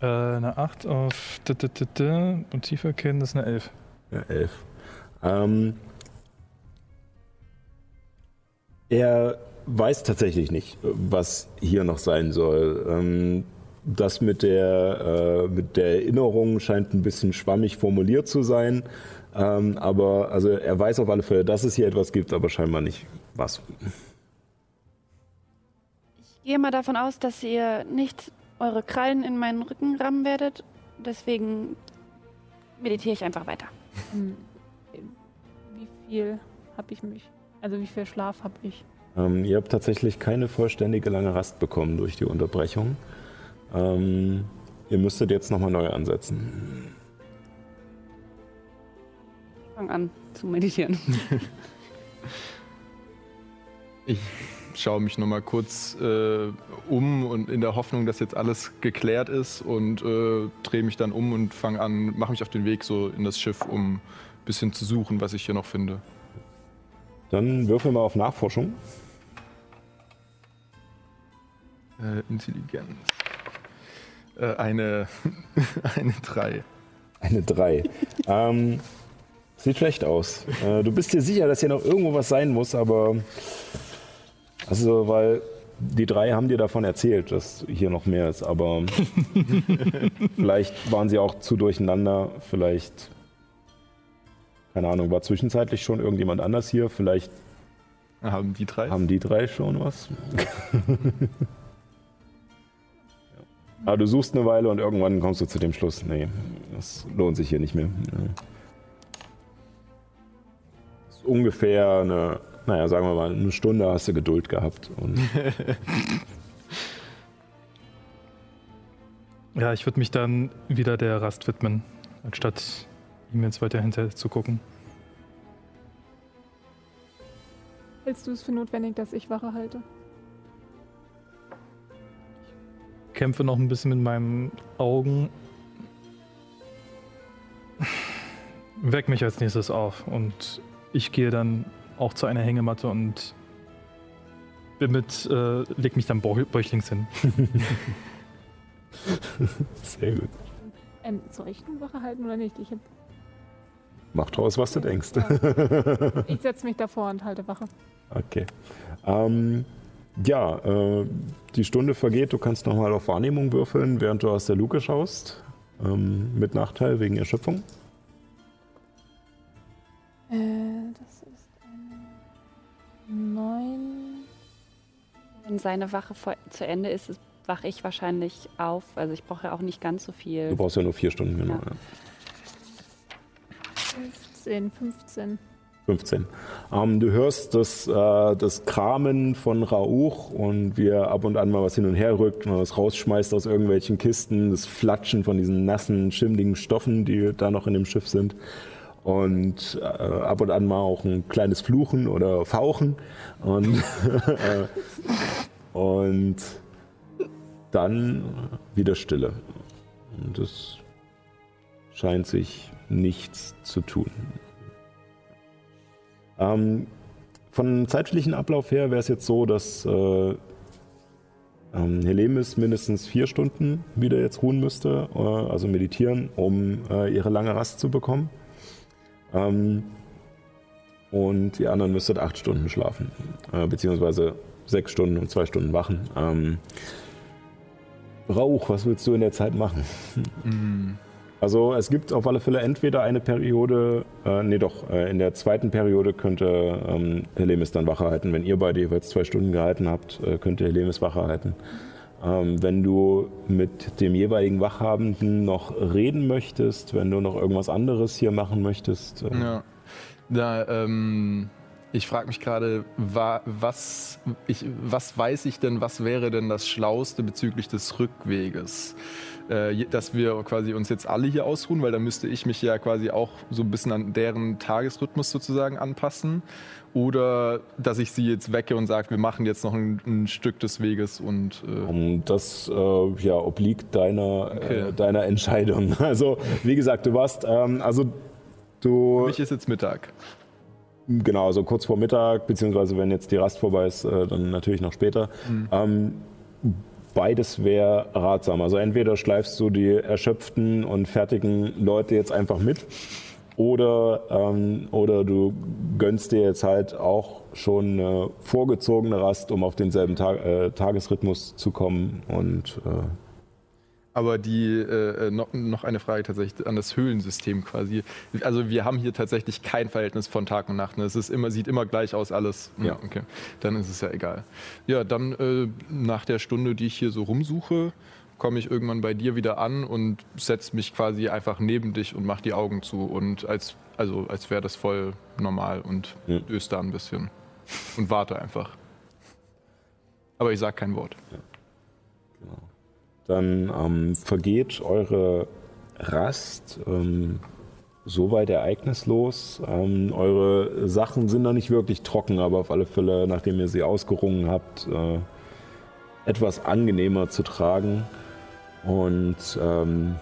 Äh, eine 8 auf d -d -d -d, Motiv erkennen, das ist eine 11. Ja, elf. Ähm, er weiß tatsächlich nicht, was hier noch sein soll. Ähm, das mit der, äh, mit der Erinnerung scheint ein bisschen schwammig formuliert zu sein. Ähm, aber also er weiß auf alle Fälle, dass es hier etwas gibt, aber scheinbar nicht was. Ich gehe mal davon aus, dass ihr nicht eure Krallen in meinen Rücken rammen werdet. Deswegen meditiere ich einfach weiter. Hm, Wie viel habe ich mich? Also wie viel Schlaf habe ich? Ähm, ihr habt tatsächlich keine vollständige lange Rast bekommen durch die Unterbrechung. Ähm, ihr müsstet jetzt nochmal neu ansetzen. Fang an zu meditieren. Ich schaue mich noch mal kurz äh, um und in der Hoffnung, dass jetzt alles geklärt ist und äh, drehe mich dann um und fange an, mache mich auf den Weg so in das Schiff, um ein bisschen zu suchen, was ich hier noch finde. Dann würfel mal auf Nachforschung. Äh, Intelligenz. Äh, eine, eine 3. Eine 3. ähm, sieht schlecht aus. Äh, du bist dir sicher, dass hier noch irgendwo was sein muss, aber. Also, weil die drei haben dir davon erzählt, dass hier noch mehr ist, aber vielleicht waren sie auch zu durcheinander. Vielleicht. Keine Ahnung, war zwischenzeitlich schon irgendjemand anders hier. Vielleicht Haben die drei? haben die drei schon was. Aber du suchst eine Weile und irgendwann kommst du zu dem Schluss, nee, das lohnt sich hier nicht mehr. Ja. Ungefähr eine, naja, sagen wir mal, eine Stunde hast du Geduld gehabt. Und Ja, ich würde mich dann wieder der Rast widmen, anstatt ihm jetzt weiter hinterher zu gucken. Hältst du es für notwendig, dass ich Wache halte? Kämpfe noch ein bisschen mit meinen Augen. weck mich als nächstes auf und ich gehe dann auch zu einer Hängematte und bin mit, äh, leg mich dann bäuchlings hin. Sehr gut. Ähm, soll ich eine Wache halten oder nicht? Ich, hab, Mach draus, was du denkst. ich setze mich davor und halte Wache. Okay. Ähm, ja, äh, die Stunde vergeht. Du kannst nochmal auf Wahrnehmung würfeln, während du aus der Luke schaust. Ähm, mit Nachteil wegen Erschöpfung. Äh, das ist eine 9. Wenn seine Wache vor, zu Ende ist, ist- wache ich wahrscheinlich auf. Also ich brauche ja auch nicht ganz so Du viel. brauchst ja nur vier Stunden, genau. Ja. 15, 15. 15. Ähm, du hörst das, äh, das Kramen von Rauch und wie er ab und an mal was hin und her rückt, mal was rausschmeißt aus irgendwelchen Kisten, das Flatschen von diesen nassen, schimmligen Stoffen, die da noch in dem Schiff sind. Und äh, ab und an mal auch ein kleines Fluchen oder Fauchen. Und, und dann wieder Stille. Und es scheint sich nichts zu tun. Ähm, von zeitlichen Ablauf her wäre es jetzt so, dass äh, ähm, Helemis mindestens vier Stunden wieder jetzt ruhen müsste, äh, also meditieren, um äh, ihre lange Rast zu bekommen. Ähm, und die anderen müsstet acht Stunden schlafen, äh, beziehungsweise sechs Stunden und zwei Stunden wachen. Ähm, Rauch, was willst du in der Zeit machen? Also es gibt auf alle Fälle entweder eine Periode, äh, nee doch, äh, in der zweiten Periode könnte ähm, Helemis dann Wache halten. Wenn ihr beide jeweils zwei Stunden gehalten habt, äh, könnte Helemis Wache halten. Ähm, wenn du mit dem jeweiligen Wachhabenden noch reden möchtest, wenn du noch irgendwas anderes hier machen möchtest, äh, Ja. Da, ähm, ich frage mich gerade, wa was, was weiß ich denn, was wäre denn das Schlauste bezüglich des Rückweges? Äh, dass wir quasi uns jetzt alle hier ausruhen, weil dann müsste ich mich ja quasi auch so ein bisschen an deren Tagesrhythmus sozusagen anpassen. Oder dass ich sie jetzt wecke und sage, wir machen jetzt noch ein, ein Stück des Weges und äh, Um, Das äh, ja, obliegt deiner, Okay. äh, deiner Entscheidung. Also, wie gesagt, du warst, ähm, also du, für mich ist jetzt Mittag. genau, also kurz vor Mittag, beziehungsweise wenn jetzt die Rast vorbei ist, äh, dann natürlich noch später. Ähm, beides wäre ratsam. Also entweder schleifst du die erschöpften und fertigen Leute jetzt einfach mit oder, ähm, oder du gönnst dir jetzt halt auch schon eine vorgezogene Rast, um auf denselben Tag, äh, Tagesrhythmus zu kommen und äh, Aber die äh, noch, noch eine Frage tatsächlich an das Höhlensystem quasi. Also wir haben hier tatsächlich kein Verhältnis von Tag und Nacht. Ne? Es ist immer, sieht immer gleich aus alles. Hm, Ja. Okay. Dann ist es ja egal. Ja, dann äh, nach der Stunde, die ich hier so rumsuche, komme ich irgendwann bei dir wieder an und setze mich quasi einfach neben dich und mache die Augen zu und als also als wäre das voll normal und Ja. da ein bisschen und warte einfach. Aber ich sage kein Wort. Dann ähm, vergeht eure Rast ähm, soweit ereignislos. Ähm, eure Sachen sind noch nicht wirklich trocken, aber auf alle Fälle, nachdem ihr sie ausgerungen habt, äh, etwas angenehmer zu tragen. Und ähm,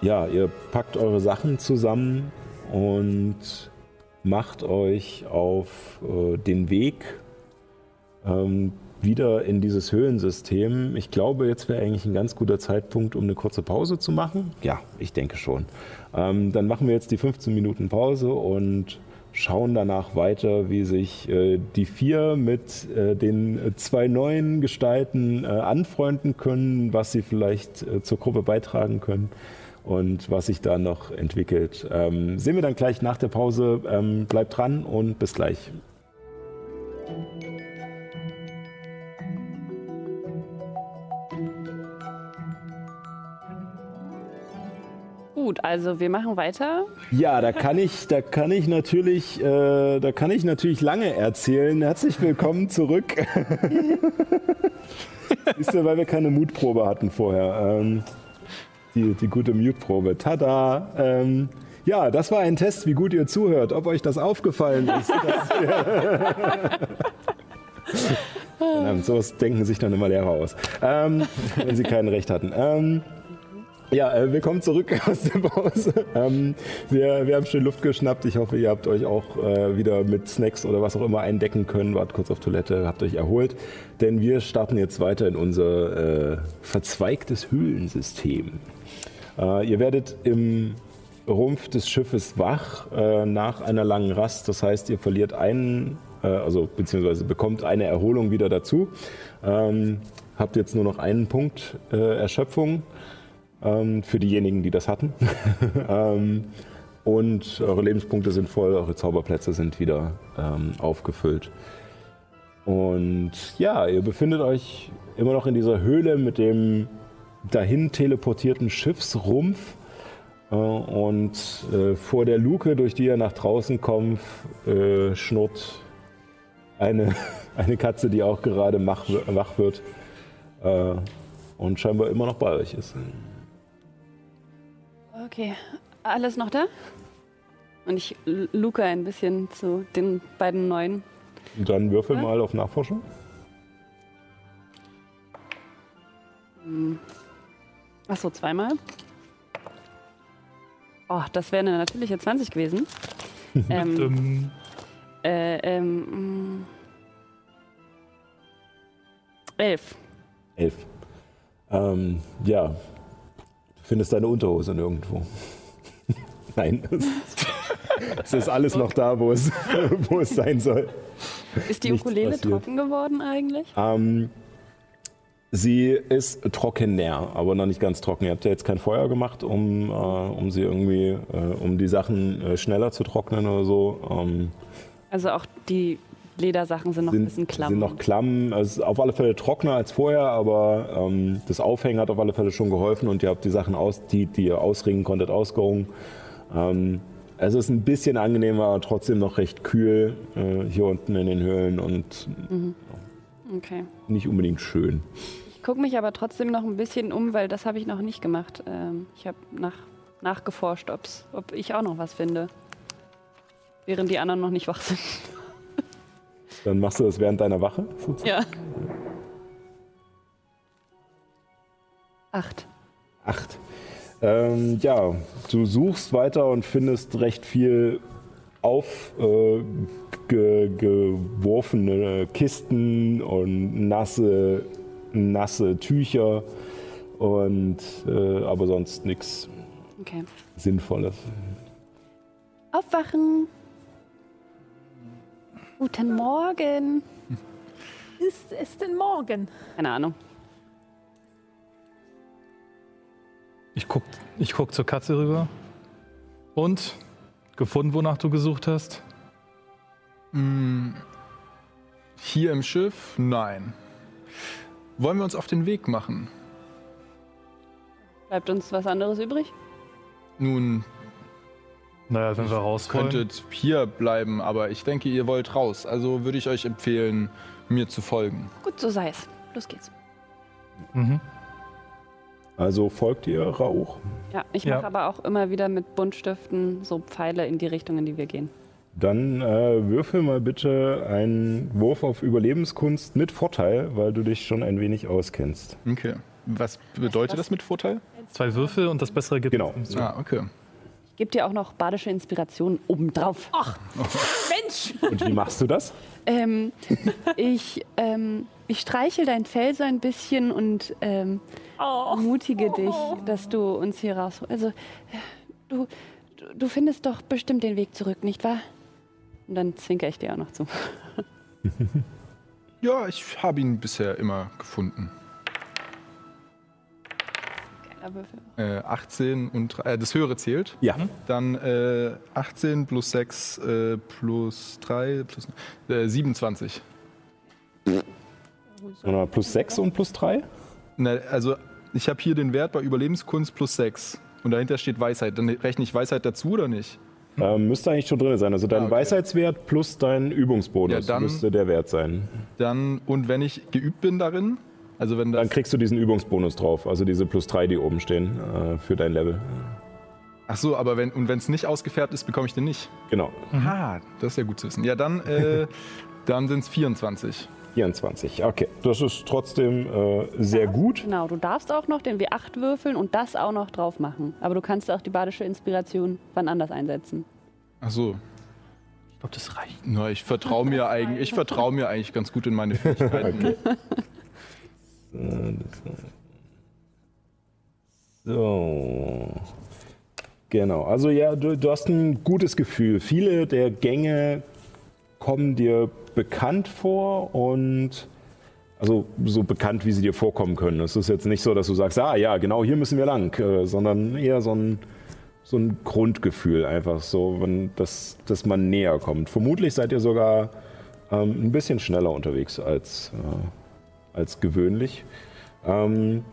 ja, ihr packt eure Sachen zusammen und macht euch auf äh, den Weg ähm, wieder in dieses Höhlensystem. Ich glaube, jetzt wäre eigentlich ein ganz guter Zeitpunkt, um eine kurze Pause zu machen. Ja, ich denke schon. Ähm, dann machen wir jetzt die 15 Minuten Pause und schauen danach weiter, wie sich äh, die vier mit äh, den zwei neuen Gestalten äh, anfreunden können, was sie vielleicht äh, zur Gruppe beitragen können und was sich da noch entwickelt. Ähm, sehen wir dann gleich nach der Pause. Ähm, bleibt dran und bis gleich. Gut, also wir machen weiter. Ja, da kann ich, da kann ich natürlich, äh, da kann ich natürlich lange erzählen. Herzlich willkommen zurück. Siehst du, weil wir keine Mutprobe hatten vorher. Ähm, die, die gute Mutprobe. Tada! Ähm, ja, das war ein Test, wie gut ihr zuhört, ob euch das aufgefallen ist. Ähm, sowas denken sich dann immer Lehrer aus, ähm, wenn sie kein Recht hatten. Ja, äh, willkommen zurück aus der Pause. Ähm, wir, wir haben schön Luft geschnappt. Ich hoffe, ihr habt euch auch äh, wieder mit Snacks oder was auch immer eindecken können. Wart kurz auf Toilette, habt euch erholt. Denn wir starten jetzt weiter in unser äh, verzweigtes Höhlensystem. Äh, ihr werdet im Rumpf des Schiffes wach äh, nach einer langen Rast. Das heißt, ihr verliert einen, also beziehungsweise bekommt eine Erholung wieder dazu. Ähm, habt jetzt nur noch einen Punkt Erschöpfung ähm, für diejenigen, die das hatten. ähm, und eure Lebenspunkte sind voll, eure Zauberplätze sind wieder ähm, aufgefüllt. Und ja, ihr befindet euch immer noch in dieser Höhle mit dem dahin teleportierten Schiffsrumpf. Äh, und äh, vor der Luke, durch die ihr nach draußen kommt, äh, schnurrt eine, eine Katze, die auch gerade wach wird äh, und scheinbar immer noch bei euch ist. Okay, alles noch da? Und ich luke ein bisschen zu den beiden neuen. Dann würfel mal auf Nachforschung. Achso, zweimal. Oh, das wäre eine natürliche 20 gewesen. ähm, Ähm, äh, ähm, mh. elf. Elf. Ähm, ja, findest deine Unterhose nirgendwo. Nein, es ist, es ist alles noch da, wo es, wo es sein soll. Ist die Nichts Ukulele passiert. trocken geworden eigentlich? Ähm, sie ist trockener, aber noch nicht ganz trocken. Ihr habt ja jetzt kein Feuer gemacht, um, äh, um sie irgendwie, äh, um die Sachen äh, schneller zu trocknen oder so. Ähm, Also auch die Ledersachen sind noch ein bisschen sind, klamm. sind noch klamm. Es ist auf alle Fälle trockener als vorher, aber ähm, das Aufhängen hat auf alle Fälle schon geholfen und ihr habt die Sachen, aus, die, die ihr ausringen konntet, ausgerungen. Ähm, es ist ein bisschen angenehmer, aber trotzdem noch recht kühl äh, hier unten in den Höhlen und okay. nicht unbedingt schön. Ich gucke mich aber trotzdem noch ein bisschen um, weil das habe ich noch nicht gemacht. Ähm, ich habe nach, nachgeforscht, ob's, ob ich auch noch was finde. Während die anderen noch nicht wach sind. Dann machst du das während deiner Wache? sozusagen? Ja. Acht. Acht. Ähm, ja, du suchst weiter und findest recht viel aufgeworfene äh, Kisten und nasse, nasse Tücher und äh, aber sonst nichts Okay. Sinnvolles. Aufwachen. Guten Morgen. Ist es denn morgen? Keine Ahnung. ich guck, ich guck zur Katze rüber. Und? Gefunden, wonach du gesucht hast? Hier im Schiff? Nein. Wollen wir uns auf den Weg machen? Bleibt uns was anderes übrig? Nun, Naja, wenn wir raus wollen. könntet hier bleiben, aber ich denke, ihr wollt raus. Also würde ich euch empfehlen, mir zu folgen. Gut, so sei es. Los geht's. Mhm. Also folgt ihr Rauch? Ja, ich Ja. mache aber auch immer wieder mit Buntstiften so Pfeile in die Richtung, in die wir gehen. Dann äh, würfel mal bitte einen Wurf auf Überlebenskunst mit Vorteil, weil du dich schon ein wenig auskennst. Okay. Was bedeutet was? das mit Vorteil? Zwei Würfel und das bessere Ergebnis. Genau. Ah, okay. Ich gebe dir auch noch badische Inspiration obendrauf. Mensch! Und wie machst du das? Ähm, ich, ähm, ich streichel dein Fell so ein bisschen und ähm, Oh. ermutige dich, dass du uns hier raus. Also, du, du, du findest doch bestimmt den Weg zurück, nicht wahr? Und dann zwinker ich dir auch noch zu. Ja, ich habe ihn bisher immer gefunden. Äh, 18 und äh, das höhere zählt. Ja. Dann äh, 18 plus 6 äh, plus 3 plus äh, 27. Oder plus 6 und plus 3? Na, also ich habe hier den Wert bei Überlebenskunst plus 6. Und dahinter steht Weisheit. Dann rechne ich Weisheit dazu oder nicht? Ähm, müsste eigentlich schon drin sein. Also dein Ah, okay. Weisheitswert plus dein Übungsbonus Ja, dann- müsste der Wert sein. Dann, und wenn ich geübt bin darin, also wenn das. Dann kriegst du diesen Übungsbonus drauf. Also diese plus 3, die oben stehen äh, für dein Level. Ach so, aber wenn und wenn es nicht ausgefärbt ist, bekomme ich den nicht. Genau. Ah, das ist ja gut zu wissen. Ja, dann, äh, dann sind es 24. 24. Okay, das ist trotzdem äh, sehr gut. Genau, du darfst auch noch den W8 würfeln und das auch noch drauf machen. Aber du kannst auch die badische Inspiration wann anders einsetzen. Ach so. Ich glaube, das reicht. Na, ich vertraue mir, eigentlich, ich vertrau mir eigentlich ganz gut in meine Fähigkeiten. Äh, So. Genau, also ja, du, du hast ein gutes Gefühl. Viele der Gänge kommen dir bekannt vor und also so bekannt, wie sie dir vorkommen können. Es ist jetzt nicht so, dass du sagst, ah ja, genau hier müssen wir lang, äh, sondern eher so ein, so ein Grundgefühl einfach so, wenn, dass, dass man näher kommt. Vermutlich seid ihr sogar ähm, ein bisschen schneller unterwegs als, äh, als gewöhnlich. Ähm,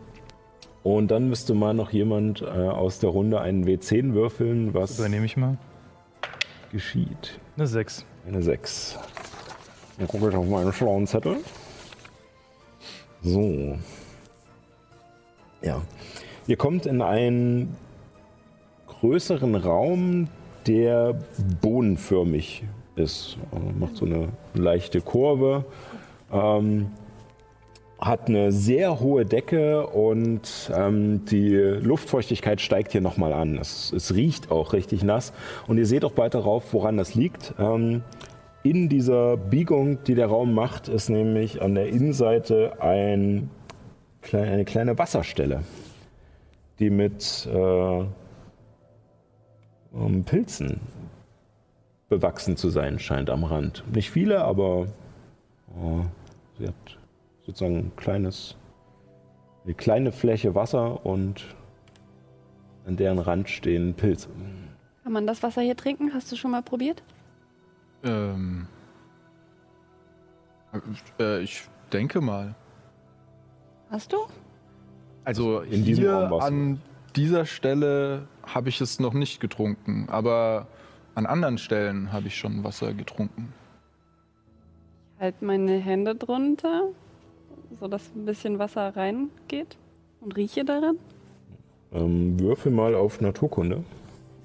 und dann müsste mal noch jemand äh, aus der Runde einen W10 würfeln, was Übernehme ich mal. geschieht. Eine 6. Eine 6. Dann gucke ich auf meinen schlauen Zettel. So. Ja. Ihr kommt in einen größeren Raum, der bohnenförmig ist. Also macht so eine leichte Kurve. Ähm, hat eine sehr hohe Decke und ähm, die Luftfeuchtigkeit steigt hier nochmal an. Es, es riecht auch richtig nass. Und ihr seht auch bald darauf, woran das liegt. Ähm, in dieser Biegung, die der Raum macht, ist nämlich an der Innenseite ein, eine kleine Wasserstelle, die mit äh, ähm, Pilzen bewachsen zu sein scheint am Rand. Nicht viele, aber äh, sie hat sozusagen ein kleines, eine kleine Fläche Wasser und an deren Rand stehen Pilze. Kann man das Wasser hier trinken? Hast du schon mal probiert? ähm, äh, ich denke mal. Hast du? Also in diesem hier an dieser Stelle habe ich es noch nicht getrunken, aber an anderen Stellen habe ich schon Wasser getrunken. Halt meine Hände drunter, sodass ein bisschen Wasser reingeht und rieche daran. Ähm, würfel mal auf Naturkunde.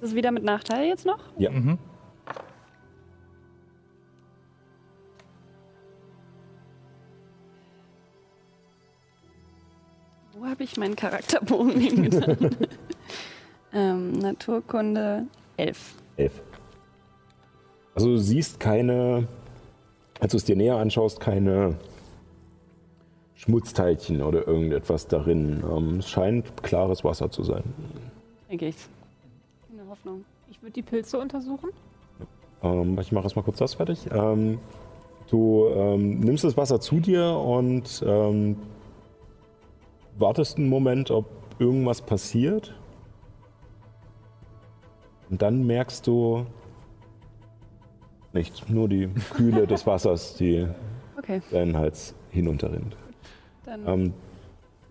Ist es wieder mit Nachteil jetzt noch? Ja. Mhm. Wo habe ich meinen Charakterbogen hingetan? ähm, Naturkunde 11. Elf. Also du siehst keine, als du es dir näher anschaust, keine Schmutzteilchen oder irgendetwas darin. Ähm, es scheint klares Wasser zu sein. Denke ich. In der Hoffnung. Ich würde die Pilze untersuchen. Ähm, ich mache erstmal kurz das fertig. Ähm, du ähm, nimmst das Wasser zu dir und ähm, wartest einen Moment, ob irgendwas passiert. Und dann merkst du nichts, nur die Kühle des Wassers, die Okay, deinen Hals hinunterrinnt. Ähm,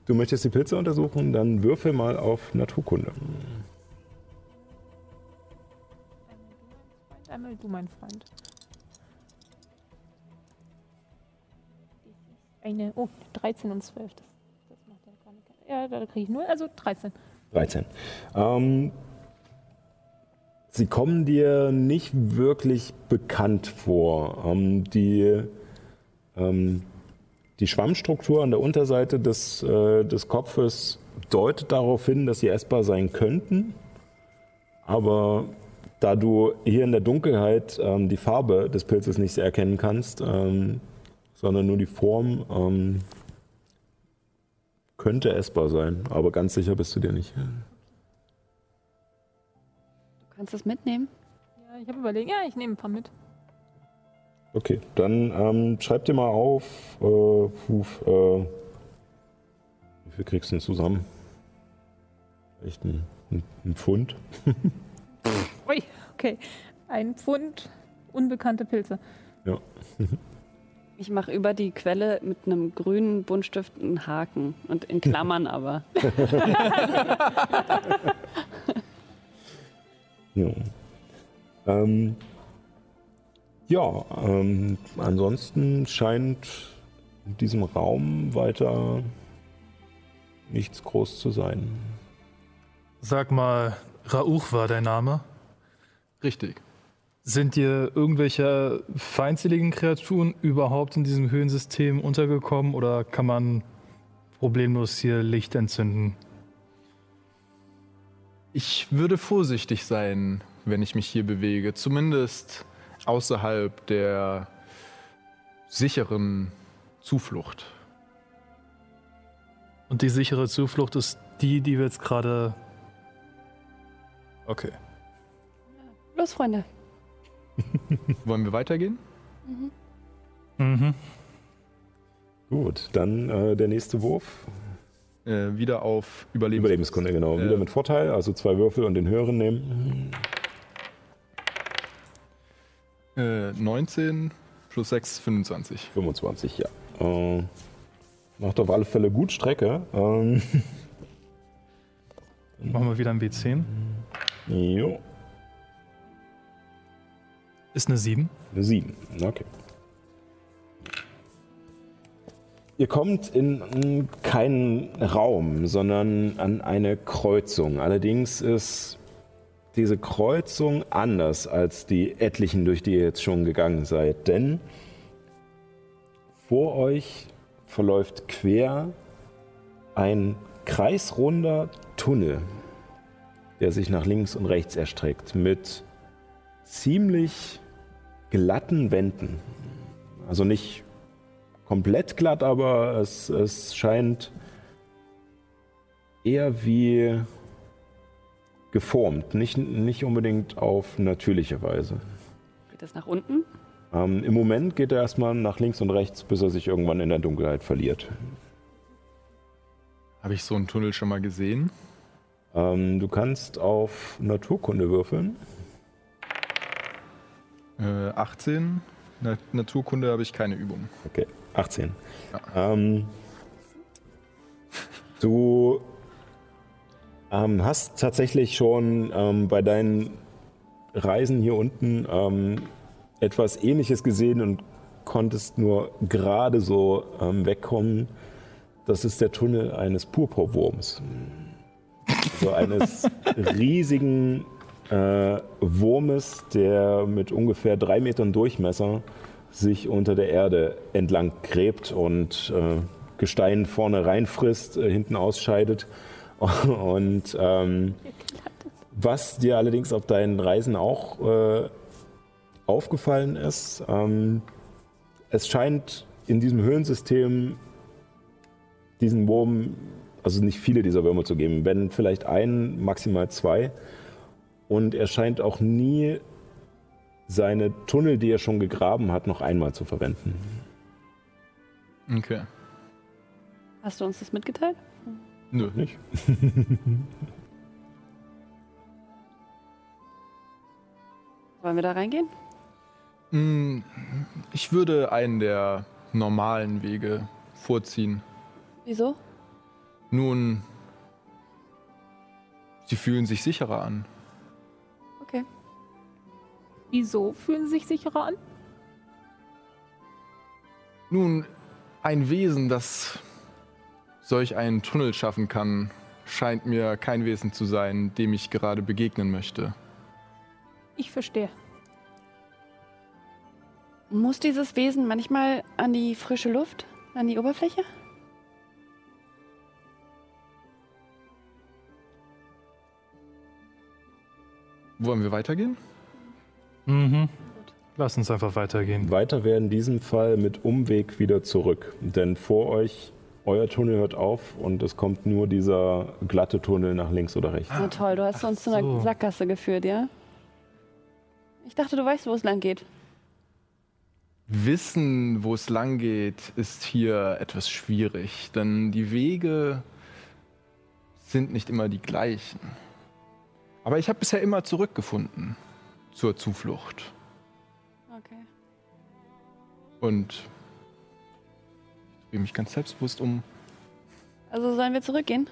du möchtest die Pilze untersuchen, dann würfel mal auf Naturkunde. Einmal du, mein Freund. Eine, oh, 13 und 12. Das, das macht ja gar nicht. Ja, da kriege ich nur, also 13. 13. Ähm, sie kommen dir nicht wirklich bekannt vor. Ähm, die, ähm, die Schwammstruktur an der Unterseite des, äh, des Kopfes deutet darauf hin, dass sie essbar sein könnten. Aber da du hier in der Dunkelheit ähm, die Farbe des Pilzes nicht erkennen kannst, ähm, sondern nur die Form, ähm, könnte essbar sein. Aber ganz sicher bist du dir nicht. du kannst es mitnehmen. Ja, ich habe überlegt, ja, ich nehme ein paar mit. Okay, dann ähm, schreib dir mal auf, äh, puh, äh, wie viel kriegst du denn zusammen? Echt ein, ein, ein Pfund? Ui, okay. Ein Pfund unbekannte Pilze. Ja. Ich mache über die Quelle mit einem grünen Buntstift einen Haken und in Klammern aber. Ja, ähm, ja ähm, ansonsten scheint in diesem Raum weiter nichts groß zu sein. Sag mal, Rauch war dein Name? Richtig. Sind dir irgendwelche feindseligen Kreaturen überhaupt in diesem Höhensystem untergekommen oder kann man problemlos hier Licht entzünden? Ich würde vorsichtig sein, wenn ich mich hier bewege. Zumindest außerhalb der sicheren Zuflucht. Und die sichere Zuflucht ist die, die wir jetzt gerade. Okay. Los, Freunde. Wollen wir weitergehen? Mhm. Gut, dann äh, der nächste Wurf. Äh, wieder auf Überlebens Überlebenskunde, genau. Äh. Wieder mit Vorteil, also zwei Würfel und den höheren nehmen. Äh, 19 plus 6, 25. 25, ja. Äh, macht auf alle Fälle gut Strecke. Ähm, Machen wir wieder ein W10. jo, Ist eine 7. eine 7. Okay. Ihr kommt in keinen Raum, sondern an eine Kreuzung. Allerdings ist diese Kreuzung anders als die etlichen, durch die ihr jetzt schon gegangen seid. Denn vor euch verläuft quer ein kreisrunder Tunnel, der sich nach links und rechts erstreckt, mit ziemlich glatten Wänden. Also nicht komplett glatt, aber es, es scheint eher wie geformt, nicht, nicht unbedingt auf natürliche Weise. Geht das nach unten? Ähm, Im Moment geht er erstmal nach links und rechts, bis er sich irgendwann in der Dunkelheit verliert. Habe ich so einen Tunnel schon mal gesehen? Ähm, du kannst auf Naturkunde würfeln. Äh, 18. Na Naturkunde habe ich keine Übung. Okay, 18. Ähm, du ähm, hast tatsächlich schon ähm, bei deinen Reisen hier unten ähm, etwas Ähnliches gesehen und konntest nur gerade so ähm, wegkommen. Das ist der Tunnel eines Purpurwurms. So eines riesigen äh, Wurmes, der mit ungefähr drei Metern Durchmesser sich unter der Erde entlang gräbt und äh, Gestein vorne reinfrisst, äh, hinten ausscheidet. Und ähm, was dir allerdings auf deinen Reisen auch äh, aufgefallen ist, ähm, es scheint in diesem Höhlensystem diesen Wurm, also nicht viele dieser Würmer zu geben, wenn vielleicht einen, maximal zwei. Und er scheint auch nie seine Tunnel, die er schon gegraben hat, noch einmal zu verwenden. Okay. Hast du uns das mitgeteilt? Nö. Nicht? Wollen wir da reingehen? Mm, Ich würde einen der normalen Wege vorziehen. Wieso? Nun, sie fühlen sich sicherer an. Okay. Wieso fühlen sie sich sicherer an? Nun, ein Wesen, das solch einen Tunnel schaffen kann, scheint mir kein Wesen zu sein, dem ich gerade begegnen möchte. Ich verstehe. Muss dieses Wesen manchmal an die frische Luft? An die Oberfläche? Wollen wir weitergehen? Mhm. Lass uns einfach weitergehen. Weiter wäre in diesem Fall mit Umweg wieder zurück. Denn vor euch, euer Tunnel hört auf und es kommt nur dieser glatte Tunnel nach links oder rechts. Na toll, du hast uns zu einer so. Sackgasse geführt, ja? Ich dachte, du weißt, wo es lang geht. Wissen, wo es lang geht, ist hier etwas schwierig, denn die Wege sind nicht immer die gleichen. Aber ich habe bisher immer zurückgefunden zur Zuflucht. Okay. Und drehe mich ganz selbstbewusst um. Also sollen wir zurückgehen?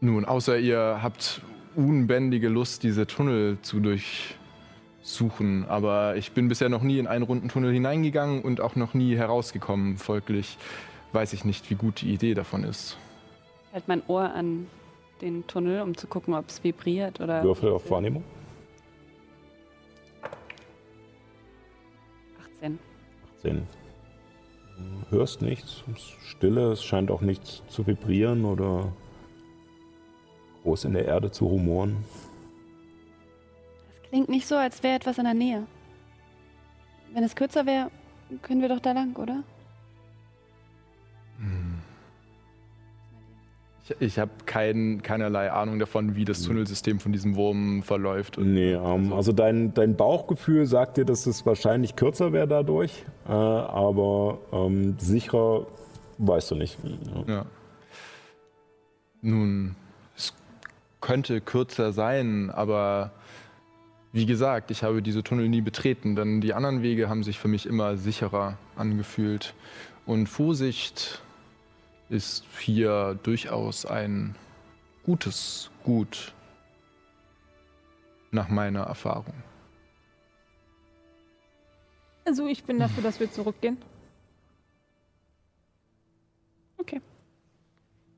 Nun, außer ihr habt unbändige Lust, diese Tunnel zu durchsuchen. Aber ich bin bisher noch nie in einen runden Tunnel hineingegangen und auch noch nie herausgekommen. Folglich weiß ich nicht, wie gut die Idee davon ist. Ich halt mein Ohr an den Tunnel, um zu gucken, ob es vibriert oder. Würfel auf Wahrnehmung. 18. 18. Hörst nichts, es ist Stille, es scheint auch nichts zu vibrieren oder groß in der Erde zu rumoren. Das klingt nicht so, als wäre etwas in der Nähe. Wenn es kürzer wäre, können wir doch da lang, oder? Ich, ich habe kein, keinerlei Ahnung davon, wie das Tunnelsystem von diesem Wurm verläuft. Nee, ähm, also dein, dein Bauchgefühl sagt dir, dass es wahrscheinlich kürzer wäre dadurch, äh, aber ähm, sicherer weißt du nicht. Ja. Ja. Nun, es könnte kürzer sein, aber wie gesagt, ich habe diese Tunnel nie betreten, denn die anderen Wege haben sich für mich immer sicherer angefühlt. Und Vorsicht ist hier durchaus ein gutes Gut nach meiner Erfahrung. Also ich bin dafür, dass wir zurückgehen. Okay.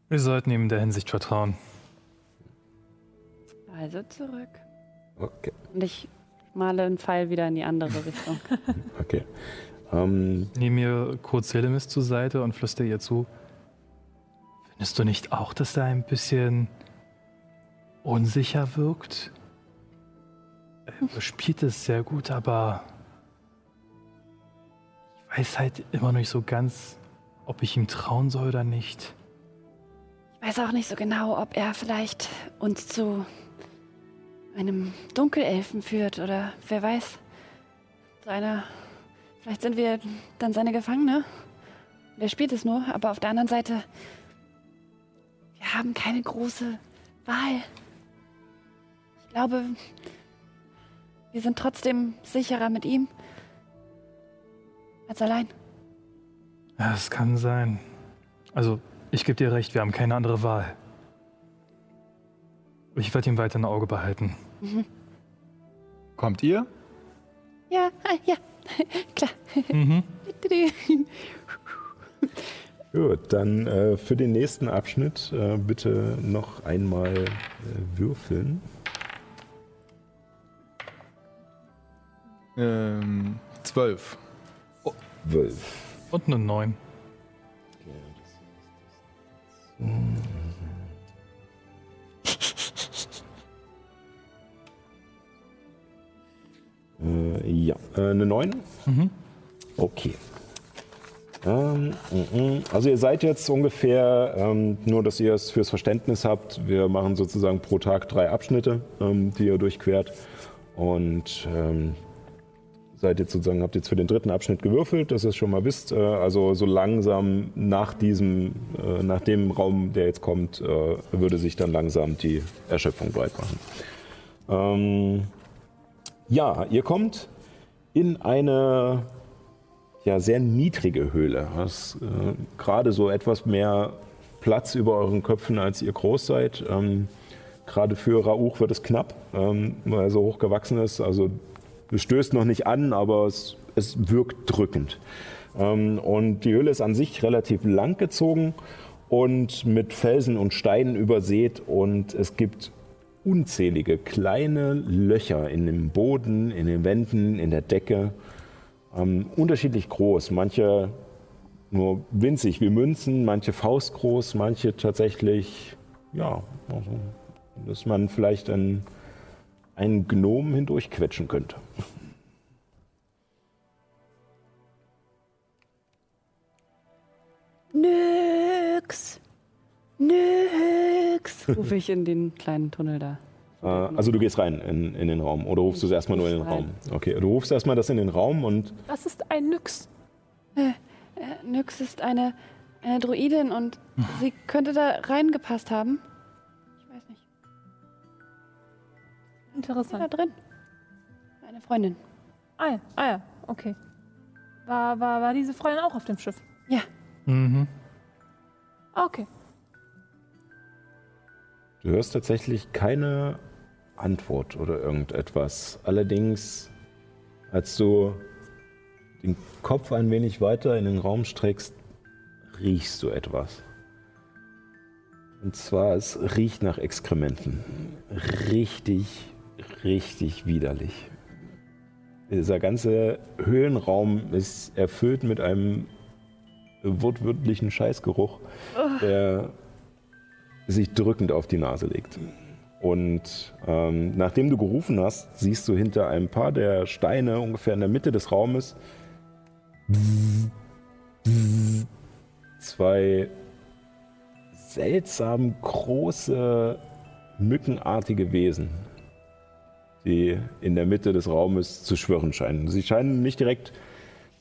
Wir sollten ihm in der Hinsicht vertrauen. Also zurück. Okay. Und ich male einen Pfeil wieder in die andere Richtung. okay. Ähm, Nehme mir kurz Helemis zur Seite und flüstere ihr zu. Findest du nicht auch, dass er ein bisschen unsicher wirkt? Er spielt es sehr gut, aber ich weiß halt immer noch nicht so ganz, ob ich ihm trauen soll oder nicht. Ich weiß auch nicht so genau, ob er vielleicht uns zu einem Dunkelelfen führt oder wer weiß. Zu einer. Vielleicht sind wir dann seine Gefangene. Der spielt es nur, aber auf der anderen Seite. Wir haben keine große Wahl. Ich glaube, wir sind trotzdem sicherer mit ihm als allein. Ja, es kann sein. Also, ich gebe dir recht, wir haben keine andere Wahl. Ich werde ihn weiter im Auge behalten. Kommt ihr? Ja, ah, ja, klar. Mhm. gut, dann äh, für den nächsten Abschnitt äh, bitte noch einmal äh, würfeln. Ähm, zwölf. Zwölf. Und eine 9. Äh, ja, äh, eine 9? Mhm. Okay. Ähm, mm, mm. also ihr seid jetzt ungefähr, ähm, nur dass ihr es fürs Verständnis habt, wir machen sozusagen pro Tag drei Abschnitte, ähm, die ihr durchquert. Und seid jetzt sozusagen, habt jetzt für den dritten Abschnitt gewürfelt, dass ihr es schon mal wisst. Äh, also so langsam nach diesem, äh, nach dem Raum, der jetzt kommt, äh, würde sich dann langsam die Erschöpfung breit machen. Ja, ihr kommt in eine ja, sehr niedrige Höhle. Hast äh, gerade so etwas mehr Platz über euren Köpfen, als ihr groß seid. Ähm, gerade für Rauch wird es knapp, ähm, weil er so hoch gewachsen ist. Also du stößt noch nicht an, aber es, es wirkt drückend. Ähm, und die Höhle ist an sich relativ lang gezogen und mit Felsen und Steinen übersät und es gibt unzählige kleine Löcher in dem Boden, in den Wänden, in der Decke. Ähm, unterschiedlich groß, manche nur winzig wie Münzen, manche faustgroß, manche tatsächlich, ja, also, dass man vielleicht einen, einen Gnom hindurchquetschen könnte. Nix! Nix! Rufe ich in den kleinen Tunnel da. Äh, also du gehst rein in, in den Raum oder rufst du es erstmal nur in den Raum? Okay, du rufst erstmal das in den Raum und Das ist ein Nyx. Äh, Nyx ist eine, eine Druidin und sie könnte da reingepasst haben. Ich weiß nicht. Sie war Interessant. drin. Eine Freundin. Ah, ja, ah ja, okay. War, war, war diese Freundin auch auf dem Schiff? Ja. Mhm. Ah, okay. Du hörst tatsächlich keine Antwort oder irgendetwas. Allerdings, als du den Kopf ein wenig weiter in den Raum streckst, riechst du etwas. Und zwar, es riecht nach Exkrementen. Richtig, richtig widerlich. Dieser ganze Höhlenraum ist erfüllt mit einem wortwörtlichen Scheißgeruch, der sich drückend auf die Nase legt. Und ähm, nachdem du gerufen hast, siehst du hinter ein paar der Steine ungefähr in der Mitte des Raumes zwei seltsam große mückenartige Wesen, die in der Mitte des Raumes zu schwirren scheinen. Sie scheinen nicht direkt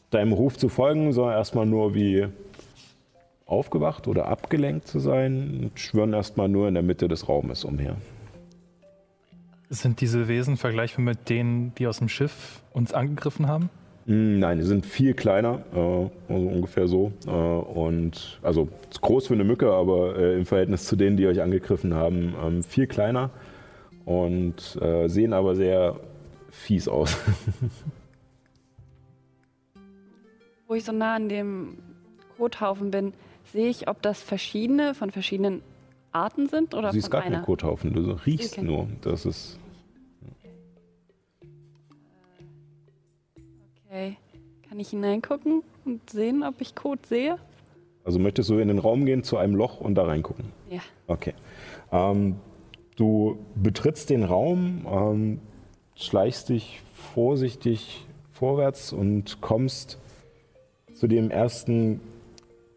deinem Ruf zu folgen, sondern erstmal nur wie aufgewacht oder abgelenkt zu sein und schwirren erstmal nur in der Mitte des Raumes umher. Sind diese Wesen vergleichbar mit denen, die aus dem Schiff uns angegriffen haben? Mm, Nein, die sind viel kleiner, äh, also ungefähr so. Äh, und also groß für eine Mücke, aber äh, im Verhältnis zu denen, die euch angegriffen haben, ähm, viel kleiner und äh, sehen aber sehr fies aus. Wo ich so nah an dem Kothaufen bin, sehe ich, ob das verschiedene von verschiedenen Arten sind oder siehst gar keine Kothaufen, du riechst Okay. nur. Das ist Okay. Kann ich hineingucken und sehen, ob ich Kot sehe? also möchtest du in den Raum gehen zu einem Loch und da reingucken? Ja. Okay. Ähm, du betrittst den Raum, ähm, schleichst dich vorsichtig vorwärts und kommst zu dem ersten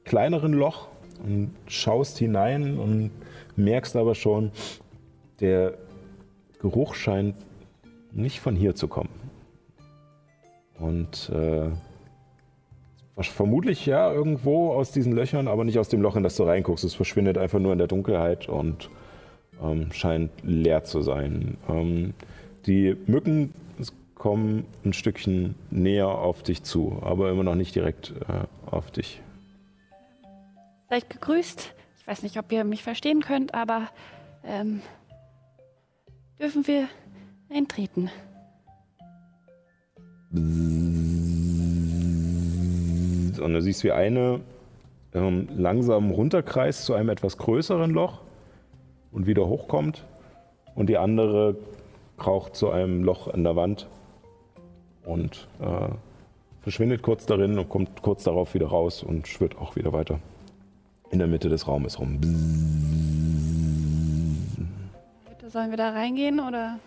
kleineren Loch und schaust hinein und merkst aber schon, der Geruch scheint nicht von hier zu kommen. Und äh, vermutlich ja irgendwo aus diesen Löchern, aber nicht aus dem Loch, in das du reinguckst. Es verschwindet einfach nur in der Dunkelheit und ähm, scheint leer zu sein. Ähm, die Mücken kommen ein Stückchen näher auf dich zu, aber immer noch nicht direkt äh, auf dich. Seid gegrüßt. Ich weiß nicht, ob ihr mich verstehen könnt, aber ähm, dürfen wir eintreten? Und du siehst, wie eine ähm, langsam runterkreist zu einem etwas größeren Loch und wieder hochkommt. Und die andere kraucht zu einem Loch in der Wand und äh, verschwindet kurz darin und kommt kurz darauf wieder raus und schwirrt auch wieder weiter in der Mitte des Raumes rum. Bitte sollen wir da reingehen oder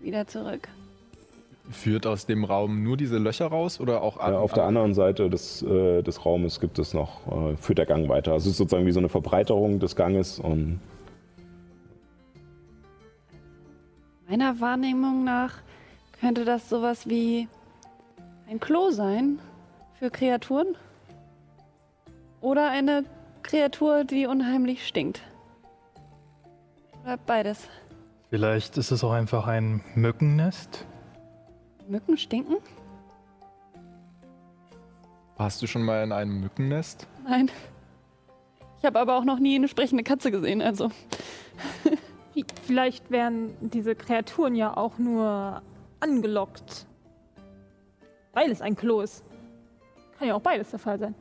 wieder zurück? Führt aus dem Raum nur diese Löcher raus oder auch Äh, auf der anderen Seite des, äh, des Raumes gibt es noch, äh, führt der Gang weiter. Also es ist sozusagen wie so eine Verbreiterung des Ganges und Meiner Wahrnehmung nach könnte das sowas wie ein Klo sein für Kreaturen. Oder eine Kreatur, die unheimlich stinkt. Oder beides. Vielleicht ist es auch einfach ein Mückennest. Mücken stinken? Warst du schon mal in einem Mückennest? Nein. Ich habe aber auch noch nie eine sprechende Katze gesehen, also. Vielleicht werden diese Kreaturen ja auch nur angelockt, weil es ein Klo ist. Kann ja auch beides der Fall sein.